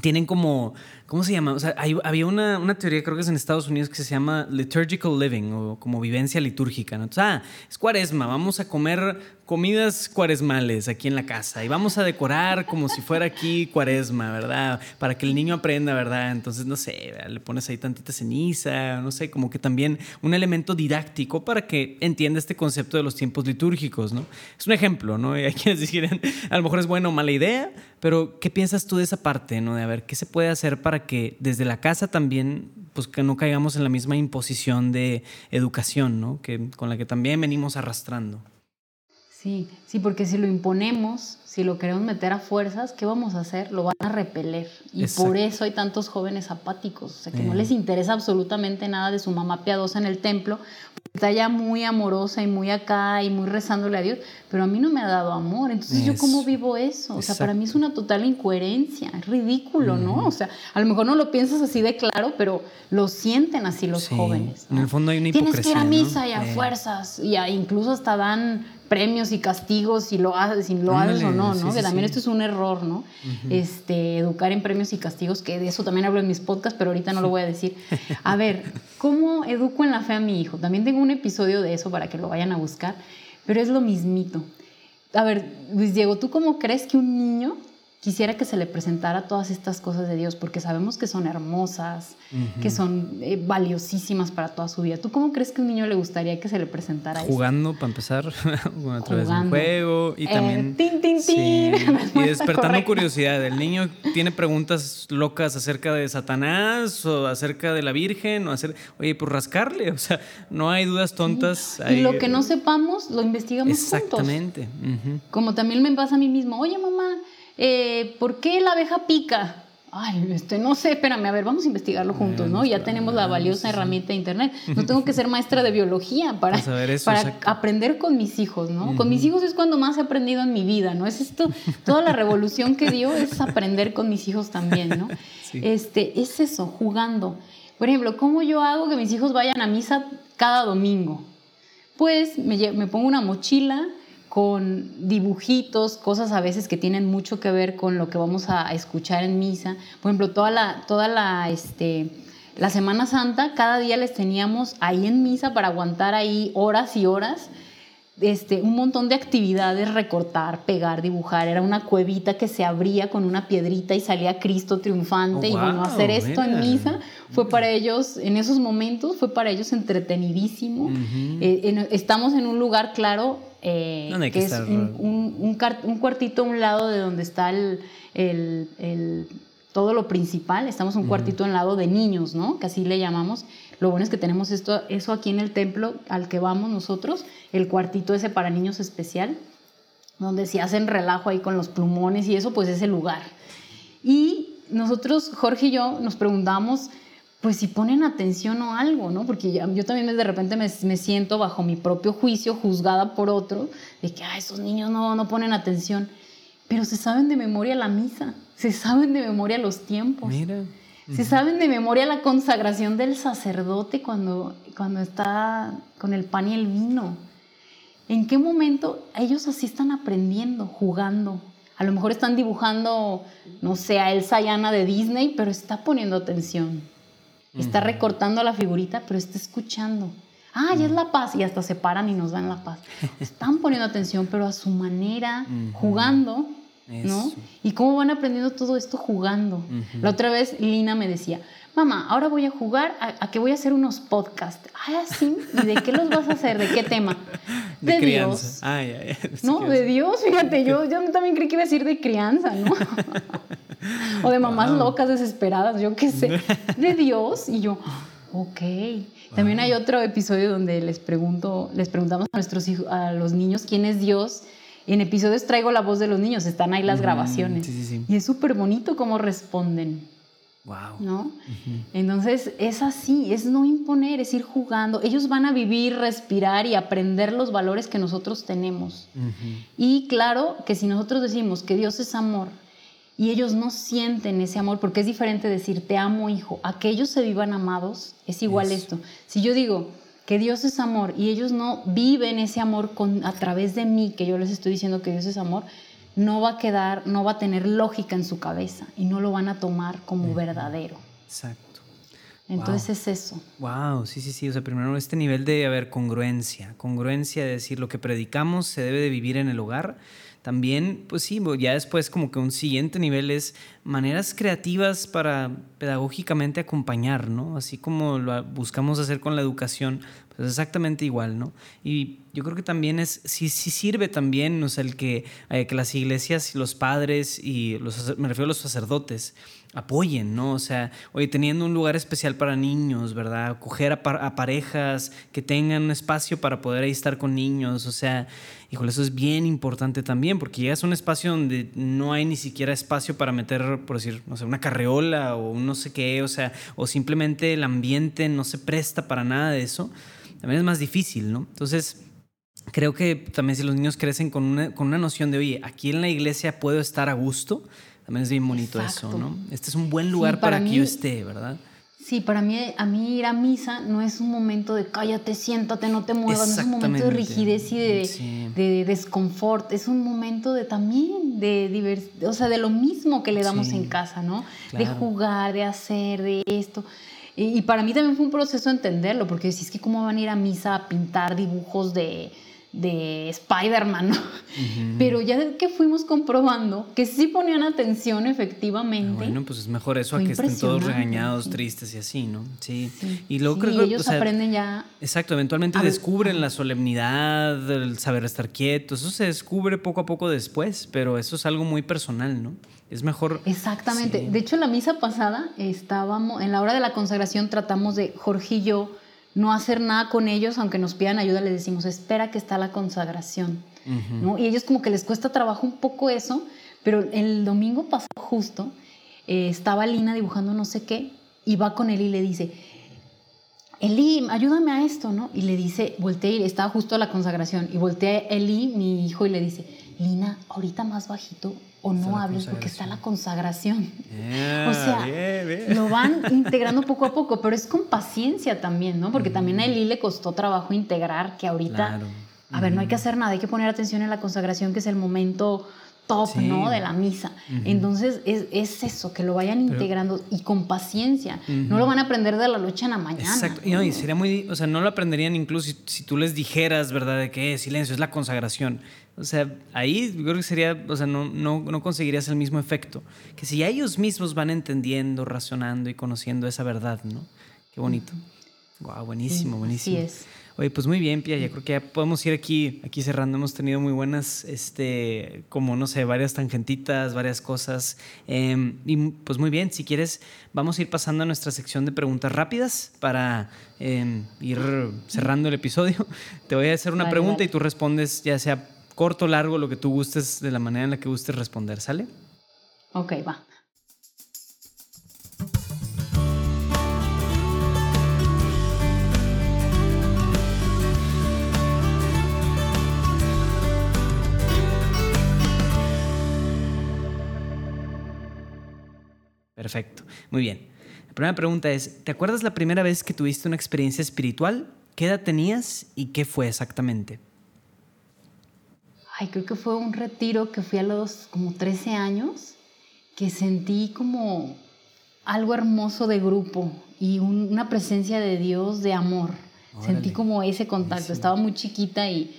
tienen como ¿Cómo se llama? O sea, había una, una, teoría, creo que es en Estados Unidos, que se llama liturgical living o como vivencia litúrgica. ¿no? Entonces, ah, es cuaresma, vamos a comer comidas cuaresmales aquí en la casa y vamos a decorar como si fuera aquí cuaresma, ¿verdad? Para que el niño aprenda, ¿verdad? Entonces, no sé, le pones ahí tantita ceniza, no sé, como que también un elemento didáctico para que entienda este concepto de los tiempos litúrgicos, ¿no? Es un ejemplo, ¿no? Y hay quienes dijeran, a lo mejor es buena o mala idea, pero ¿qué piensas tú de esa parte, ¿no? De a ver, ¿qué se puede hacer para que desde la casa también, pues que no caigamos en la misma imposición de educación, ¿no? Que, con la que también venimos arrastrando. Sí, sí, porque si lo imponemos, si lo queremos meter a fuerzas, ¿qué vamos a hacer? Lo van a repeler. Y por eso hay tantos jóvenes apáticos, o sea, que no les interesa absolutamente nada de su mamá piadosa en el templo, está ya muy amorosa y muy acá y muy rezándole a Dios, pero a mí no me ha dado amor. Entonces, ¿yo cómo vivo eso? O sea, para mí es una total incoherencia, es ridículo, ¿no? O sea, a lo mejor no lo piensas así de claro, pero lo sienten así los jóvenes. En el fondo hay una hipocresía. Tienes que ir a misa y a fuerzas, y incluso hasta dan premios y castigos si lo haces, si lo haces o no, ¿no? que también esto es un error, ¿no? Este, educar en premios y castigos, que de eso también hablo en mis podcasts, pero ahorita no lo voy a decir. A ver, ¿cómo educo en la fe a mi hijo? También tengo un episodio de eso para que lo vayan a buscar, pero es lo mismito. A ver, Luis Diego, ¿tú cómo crees que un niño quisiera que se le presentara todas estas cosas de Dios, porque sabemos que son hermosas, que son eh, valiosísimas para toda su vida. ¿Tú cómo crees que a un niño le gustaría que se le presentara Jugando, para empezar, a través de un juego y eh, también... tin, tin, tin. Y despertando curiosidad. El niño tiene preguntas locas acerca de Satanás o acerca de la Virgen o hacer... Oye, pues rascarle, o sea, no hay dudas tontas. Y lo que no sepamos, lo investigamos Exactamente. Como también me pasa a mí mismo. Oye, mamá eh, ¿por qué la abeja pica? Ay, este, no sé, espérame, a ver, vamos a investigarlo juntos, ¿no? Ya tenemos la valiosa herramienta de Internet. No tengo que ser maestra de biología para, para aprender con mis hijos, ¿no? Con mis hijos es cuando más he aprendido en mi vida, ¿no? Es esto, toda la revolución que dio es aprender con mis hijos también, ¿no? Este, es eso, jugando. Por ejemplo, ¿cómo yo hago que mis hijos vayan a misa cada domingo? Pues me, me pongo una mochila, con dibujitos, cosas a veces que tienen mucho que ver con lo que vamos a escuchar en misa. Por ejemplo, toda la, toda la, este, la Semana Santa, cada día les teníamos ahí en misa para aguantar ahí horas y horas. Este, un montón de actividades, recortar, pegar, dibujar. Era una cuevita que se abría con una piedrita y salía Cristo triunfante. y bueno, hacer esto en misa fue para ellos, en esos momentos, fue para ellos entretenidísimo. Eh, estamos en un lugar, claro, eh, que, es un, un, cuartito a un lado de donde está el, el, todo lo principal. Estamos un cuartito al lado de niños, ¿no? Que así le llamamos. Lo bueno es que tenemos esto, eso aquí en el templo al que vamos nosotros, el cuartito ese para niños especial, donde si hacen relajo ahí con los plumones y eso, pues es el lugar. Y nosotros, Jorge y yo, nos preguntamos pues si ponen atención o algo, ¿no? Porque yo también de repente me, siento bajo mi propio juicio, juzgada por otro, de que, esos niños no, no ponen atención. Pero se saben de memoria la misa, se saben de memoria los tiempos. Mira. Se saben de memoria la consagración del sacerdote cuando, cuando está con el pan y el vino. ¿En qué momento ellos así están aprendiendo, jugando, A lo mejor están dibujando, no sé, a Elsa y Anna de Disney, pero está poniendo atención. Está recortando la figurita, pero está escuchando. Ah, ya es la paz. Y hasta se paran y nos dan la paz. Están poniendo atención, pero a su manera, jugando, ¿no? Y cómo van aprendiendo todo esto jugando. La otra vez Lina me decía, mamá, ahora voy a jugar a, que voy a hacer unos podcasts. Ah, sí. ¿Y de qué los vas a hacer? ¿De qué tema? De, Dios. Ay, ay, no, de Dios, fíjate, yo, yo también creí que iba a decir de crianza, ¿no? o de mamás locas, desesperadas, yo qué sé. De Dios. Y yo, ok. También hay otro episodio donde les pregunto, les preguntamos a nuestros hijos, a los niños quién es Dios. En episodios traigo la voz de los niños, están ahí las grabaciones. Y es súper bonito cómo responden. Wow. ¿No? Entonces es así, es no imponer, es ir jugando. Ellos van a vivir, respirar y aprender los valores que nosotros tenemos. Y claro que si nosotros decimos que Dios es amor y ellos no sienten ese amor, porque es diferente decir te amo hijo, a que ellos se vivan amados, es igual esto. Si yo digo que Dios es amor y ellos no viven ese amor con, a través de mí, que yo les estoy diciendo que Dios es amor, no va a quedar, no va a tener lógica en su cabeza y no lo van a tomar como verdadero. Exacto. Entonces es eso. Wow, sí, sí, sí. O sea, primero este nivel de haber congruencia, congruencia de decir lo que predicamos se debe de vivir en el hogar también, pues sí, ya después como que un siguiente nivel es maneras creativas para pedagógicamente acompañar, ¿no? Así como lo buscamos hacer con la educación, pues exactamente igual, ¿no? Y yo creo que también es, sí, sí sirve también, o sea, el que, eh, que las iglesias los padres y los, me refiero a los sacerdotes, apoyen, ¿no? O sea, oye, teniendo un lugar especial para niños, ¿verdad? Coger a, parejas que tengan un espacio para poder ahí estar con niños, o sea, híjole, eso es bien importante también, porque llegas a un espacio donde no hay ni siquiera espacio para meter, por decir, no sé, una carreola o un no sé qué, o sea, o simplemente el ambiente no se presta para nada de eso, también es más difícil, ¿no? Entonces, creo que también si los niños crecen con una, con una noción de, oye, aquí en la iglesia puedo estar a gusto, también es bien bonito eso, ¿no? Este es un buen lugar para, que yo esté, ¿verdad? Sí, para mí, a mí ir a misa no es un momento de cállate, siéntate, no te muevas, no es un momento de rigidez y de, de desconfort, es un momento de también de o sea, de lo mismo que le damos en casa, ¿no? De jugar, de hacer, de esto. Y, para mí también fue un proceso entenderlo, porque si es que cómo van a ir a misa a pintar dibujos de, de Spider-Man, ¿no? Pero ya que fuimos comprobando que sí ponían atención efectivamente. Ah, bueno, pues es mejor eso a que estén todos regañados, tristes y así, ¿no? Sí. Y luego creo que ellos aprenden ya. Exacto, eventualmente descubren la solemnidad, el saber estar quietos, eso se descubre poco a poco después, pero eso es algo muy personal, ¿no? Es mejor. Exactamente. De hecho, en la misa pasada estábamos, en la hora de la consagración tratamos de Jorge y yo no hacer nada con ellos, aunque nos pidan ayuda, les decimos, espera que está la consagración. ¿no? Y ellos como que les cuesta trabajo un poco eso, pero el domingo pasado justo eh, estaba Lina dibujando no sé qué y va con él y le dice, Eli, ayúdame a esto, ¿no? Y le dice, voltea y estaba justo a la consagración, y voltea Eli, mi hijo, y le dice, Lina, ahorita más bajito o no hables porque está la consagración. o sea, lo van integrando poco a poco, pero es con paciencia también, ¿no? Porque también a Eli le costó trabajo integrar que ahorita, a ver, no hay que hacer nada, hay que poner atención en la consagración, que es el momento top, ¿no? De la misa. Entonces, es, eso, que lo vayan integrando y con paciencia. No lo van a aprender de la noche a la mañana. Exacto. Y, sería muy, o sea, no lo aprenderían incluso si, tú les dijeras, ¿verdad? De que silencio, es la consagración. O sea, ahí creo que sería, o sea, no, no, no conseguirías el mismo efecto. Que si ellos mismos van entendiendo, razonando y conociendo esa verdad, ¿no? Qué bonito. Wow, buenísimo, buenísimo. Así es. Oye, pues muy bien, Pia, ya creo que ya podemos ir aquí, aquí cerrando. Hemos tenido muy buenas, este, como no sé, varias tangentitas, varias cosas. Em, y pues muy bien, si quieres, vamos a ir pasando a nuestra sección de preguntas rápidas para em, ir cerrando el episodio. Te voy a hacer una pregunta y tú respondes, ya sea corto o largo, lo que tú gustes, de la manera en la que gustes responder, ¿sale? Ok, va. Perfecto. Muy bien. La primera pregunta es, ¿te acuerdas la primera vez que tuviste una experiencia espiritual? ¿Qué edad tenías y qué fue exactamente? ay, creo que fue un retiro que fui a los como 13 años, que sentí como algo hermoso de grupo y una presencia de Dios de amor. Sentí como ese contacto. Estaba muy chiquita y,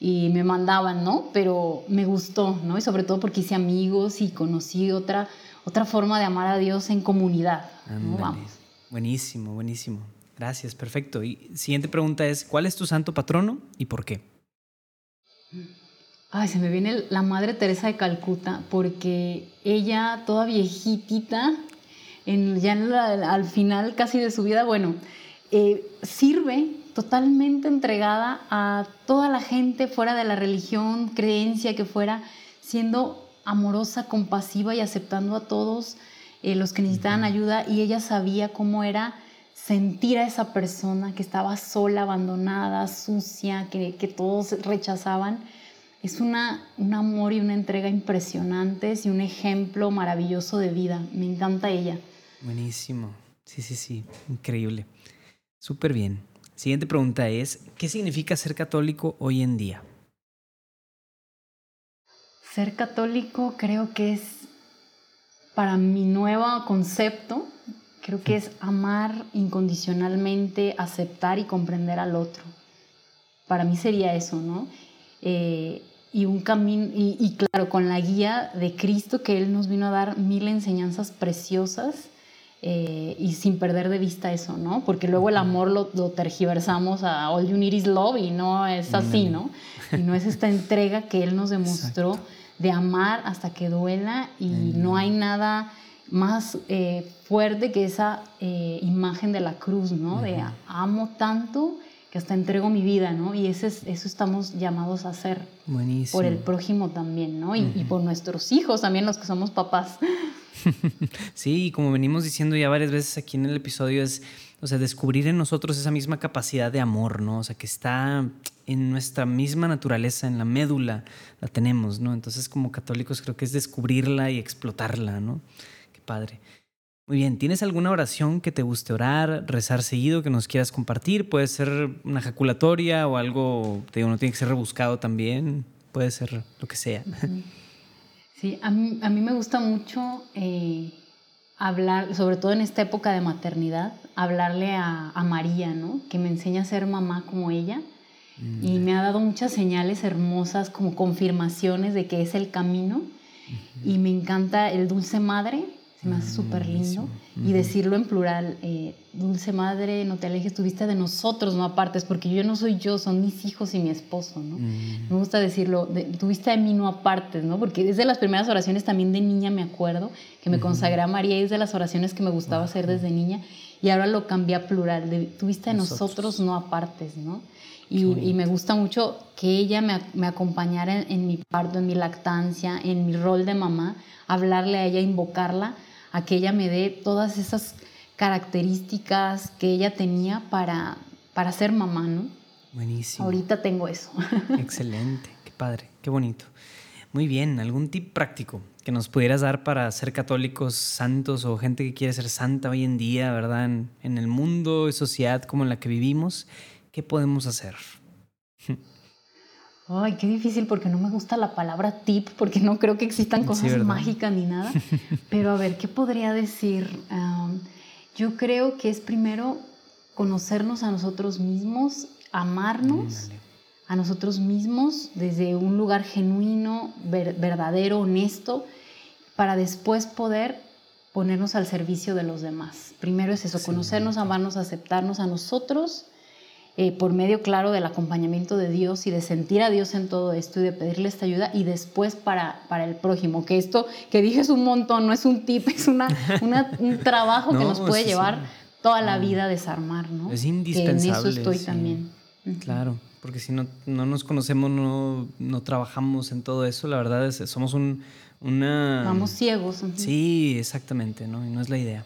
y, me mandaban, ¿no? Pero me gustó, ¿no? Y sobre todo porque hice amigos y conocí otra, otra forma de amar a Dios en comunidad. Vamos. Buenísimo, buenísimo. Gracias, perfecto. Y siguiente pregunta es, ¿cuál es tu santo patrono y por qué? Ay, se me viene la Madre Teresa de Calcuta, porque ella, toda viejitita, en, ya al final casi de su vida, bueno, eh, sirve totalmente entregada a toda la gente fuera de la religión, creencia que fuera, siendo amorosa, compasiva y aceptando a todos eh, los que necesitaban ayuda y ella sabía cómo era sentir a esa persona que estaba sola, abandonada, sucia, que, que todos rechazaban es una, un amor y una entrega impresionantes y un ejemplo maravilloso de vida. Me encanta ella. Buenísimo. Sí, sí, sí. Increíble. Súper bien. Siguiente pregunta es, ¿qué significa ser católico hoy en día? Ser católico creo que es, para mi nuevo concepto, creo que es amar incondicionalmente, aceptar y comprender al otro. Para mí sería eso, ¿no? Eh, y un camino, y, claro, con la guía de Cristo que Él nos vino a dar mil enseñanzas preciosas eh, y sin perder de vista eso, ¿no? Porque luego el amor lo, tergiversamos a all you need is love y no es así, ¿no? Y no es esta entrega que Él nos demostró de amar hasta que duela y no hay nada más eh, fuerte que esa eh, imagen de la cruz, ¿no? De amo tanto que hasta entrego mi vida, ¿no? Y ese es, eso estamos llamados a hacer. Buenísimo. Por el prójimo también, ¿no? Y, por nuestros hijos también, los que somos papás. sí, y como venimos diciendo ya varias veces aquí en el episodio, es, o sea, descubrir en nosotros esa misma capacidad de amor, ¿no? O sea, que está en nuestra misma naturaleza, en la médula, la tenemos, ¿no? Entonces, como católicos, creo que es descubrirla y explotarla, ¿no? Qué padre. Muy bien, ¿tienes alguna oración que te guste orar, rezar seguido, que nos quieras compartir? Puede ser una ejaculatoria o algo, te digo, no tiene que ser rebuscado también, puede ser lo que sea. Sí, a mí, me gusta mucho eh, hablar, sobre todo en esta época de maternidad, hablarle a, María, ¿no? Que me enseña a ser mamá como ella. Y mm. me ha dado muchas señales hermosas como confirmaciones de que es el camino. Y me encanta el dulce madre, se me hace súper lindo. Y decirlo en plural, eh, dulce madre, no te alejes, tuviste de nosotros, no apartes, porque yo no soy yo, son mis hijos y mi esposo, ¿no? Me gusta decirlo, tuviste de mí, no apartes, ¿no? Porque es de las primeras oraciones también de niña, me acuerdo, que me consagré a María y es de las oraciones que me gustaba hacer desde niña. Y ahora lo cambié a plural, de, tuviste de nosotros, no apartes, ¿no? Y, me gusta mucho que ella me, me acompañara en, en mi parto, en mi lactancia, en mi rol de mamá, hablarle a ella, invocarla a que ella me dé todas esas características que ella tenía para, para ser mamá, ¿no? Buenísimo. Ahorita tengo eso. Excelente, qué padre, qué bonito. Muy bien, ¿algún tip práctico que nos pudieras dar para ser católicos santos o gente que quiere ser santa hoy en día, ¿verdad? En, en el mundo y sociedad como en la que vivimos, ¿qué podemos hacer? Ay, qué difícil porque no me gusta la palabra tip, porque no creo que existan cosas mágicas ni nada. Pero a ver, ¿qué podría decir? yo creo que es primero conocernos a nosotros mismos, amarnos a nosotros mismos desde un lugar genuino, verdadero, honesto, para después poder ponernos al servicio de los demás. Primero es eso, conocernos, amarnos, aceptarnos a nosotros eh, por medio, claro, del acompañamiento de Dios y de sentir a Dios en todo esto y de pedirle esta ayuda y después para, para el prójimo, que esto que dije es un montón, no es un tip, es una, un trabajo que nos puede llevar toda la vida a desarmar, ¿no? Es indispensable. Que en eso estoy también. Claro, porque si no, no nos conocemos, no, no trabajamos en todo eso, la verdad es somos un, una... Vamos ciegos. Sí, exactamente, ¿no? Y no es la idea.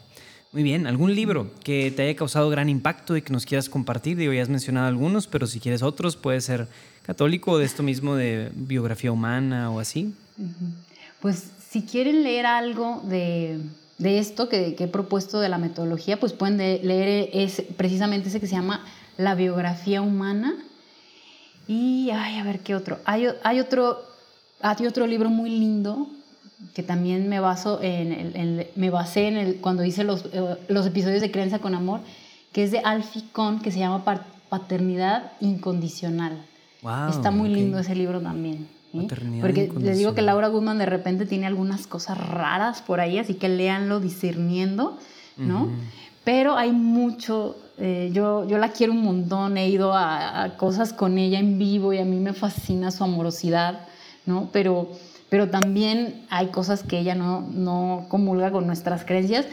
Muy bien, ¿algún libro que te haya causado gran impacto y que nos quieras compartir? Digo, ya has mencionado algunos, pero si quieres otros, puede ser católico o de esto mismo de biografía humana o así. Pues si quieren leer algo de, de esto que, he propuesto de la metodología, pues pueden leer es, precisamente ese que se llama La biografía humana. Y, ay, a ver qué otro. Hay, hay otro hay otro libro muy lindo que también me baso en, me basé en el, cuando hice los, eh, los episodios de Creencia con Amor, que es de Alfie Kohn, que se llama Paternidad Incondicional. Está muy lindo ese libro también. Porque les digo que Laura Goodman de repente tiene algunas cosas raras por ahí, así que léanlo discerniendo, ¿no? Pero hay mucho, eh, yo, yo la quiero un montón, he ido a, a, cosas con ella en vivo y a mí me fascina su amorosidad, ¿no? Pero, pero también hay cosas que ella no, no comulga con nuestras creencias.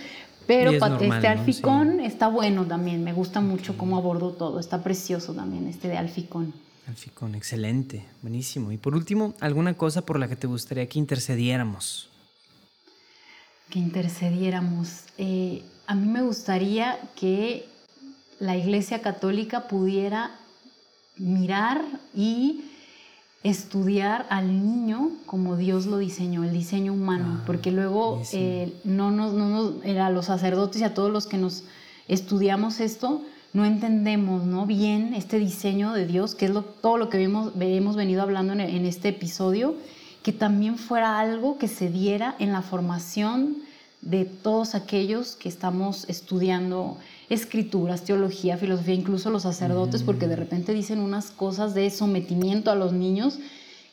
Pero este Alficón está bueno también, me gusta mucho cómo abordó todo, está precioso también este de Alficón. Alficón, excelente, buenísimo. Y por último, ¿alguna cosa por la que te gustaría que intercediéramos? Que intercediéramos. Eh, a mí me gustaría que la Iglesia Católica pudiera mirar y estudiar al niño como Dios lo diseñó, el diseño humano, ah, porque luego eh, no nos, no a los sacerdotes y a todos los que nos estudiamos esto, no entendemos ¿no? bien este diseño de Dios, que es lo, todo lo que hemos, hemos venido hablando en, en este episodio, que también fuera algo que se diera en la formación de todos aquellos que estamos estudiando escrituras, teología, filosofía, incluso los sacerdotes, porque de repente dicen unas cosas de sometimiento a los niños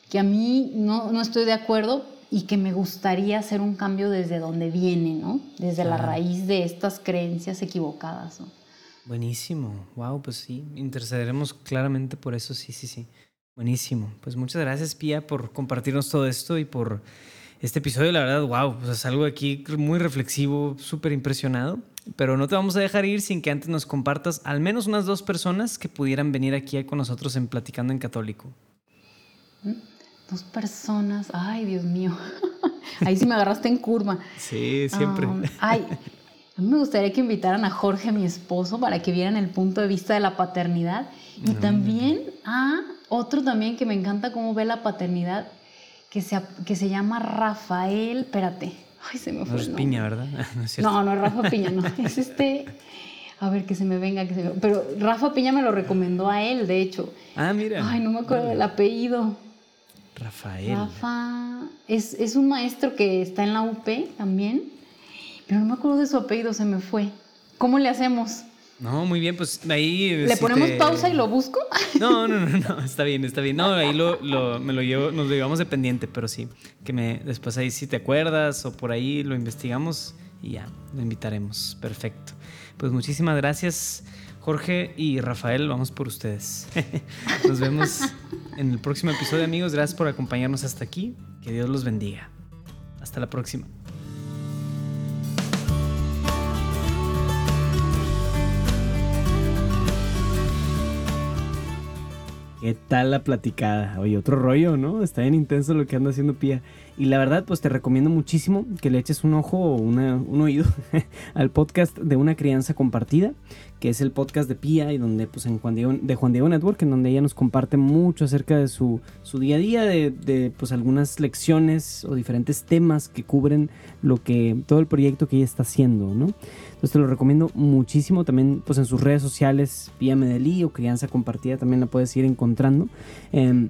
que a mí no, no estoy de acuerdo y que me gustaría hacer un cambio desde donde viene, ¿no? Desde la raíz de estas creencias equivocadas. Buenísimo, wow, pues sí, intercederemos claramente por eso, sí, sí, sí. Buenísimo. Pues muchas gracias, Pía, por compartirnos todo esto y por este episodio, la verdad, wow, pues es algo aquí muy reflexivo, súper impresionado. Pero no te vamos a dejar ir sin que antes nos compartas al menos unas dos personas que pudieran venir aquí con nosotros en Platicando en Católico. ¿Mm? Dos personas, ay Dios mío, ahí sí me agarraste en curva. Sí, siempre. Um, ay, a mí me gustaría que invitaran a Jorge, mi esposo, para que vieran el punto de vista de la paternidad y también a otro también que me encanta cómo ve la paternidad, que se, que se llama Rafael, espérate, Ay, se me fue. No es Piña, ¿verdad? No, no, es Rafa Piña, no. Es este. A ver, que se me venga, que se me... Pero Rafa Piña me lo recomendó a él, de hecho. Ah, mira. Ay, no me acuerdo del apellido. Rafael. Rafa. Es, es un maestro que está en la UP también. Pero no me acuerdo de su apellido, se me fue. ¿Cómo le hacemos? No, muy bien, pues ahí... ¿Le ponemos pausa y lo busco? No, no, no, no, está bien, está bien. No, ahí lo, lo, me lo llevo, nos lo llevamos de pendiente, pero sí, que me, después ahí si te acuerdas o por ahí lo investigamos y ya, lo invitaremos. Perfecto. Pues muchísimas gracias, Jorge y Rafael, vamos por ustedes. Nos vemos en el próximo episodio, amigos. Gracias por acompañarnos hasta aquí. Que Dios los bendiga. Hasta la próxima. ¿Qué tal la platicada? Oye, otro rollo, ¿no? Está bien intenso lo que anda haciendo Pía. Y la verdad, pues te recomiendo muchísimo que le eches un ojo o un oído al podcast de Una Crianza Compartida, que es el podcast de Pía y donde, pues, en Juan Diego, de Juan Diego Network, en donde ella nos comparte mucho acerca de su, su día a día, de, de, pues, algunas lecciones o diferentes temas que cubren lo que, todo el proyecto que ella está haciendo, ¿no? Entonces te lo recomiendo muchísimo. También pues en sus redes sociales, Pía Medelí o Crianza Compartida, también la puedes ir encontrando. Em,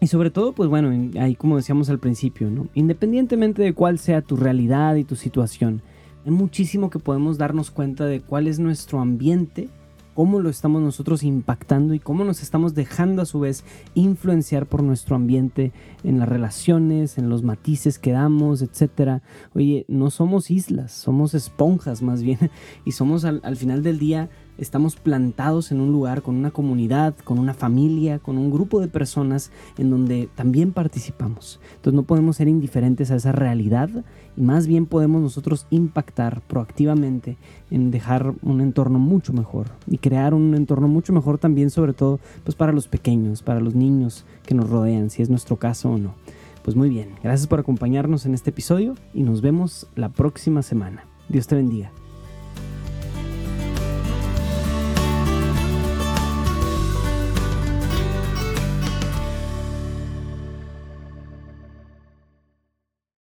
y sobre todo, pues bueno, ahí como decíamos al principio, ¿no? Independientemente de cuál sea tu realidad y tu situación, hay muchísimo que podemos darnos cuenta de cuál es nuestro ambiente cómo lo estamos nosotros impactando y cómo nos estamos dejando a su vez influenciar por nuestro ambiente en las relaciones, en los matices que damos, etc. Oye, no somos islas, somos esponjas más bien y somos al, al final del día estamos plantados en un lugar con una comunidad, con una familia, con un grupo de personas en donde también participamos. Entonces no podemos ser indiferentes a esa realidad y más bien podemos nosotros impactar proactivamente en dejar un entorno mucho mejor y crear un entorno mucho mejor también sobre todo pues para los pequeños, para los niños que nos rodean, si es nuestro caso o no. Pues muy bien, gracias por acompañarnos en este episodio y nos vemos la próxima semana. Dios te bendiga.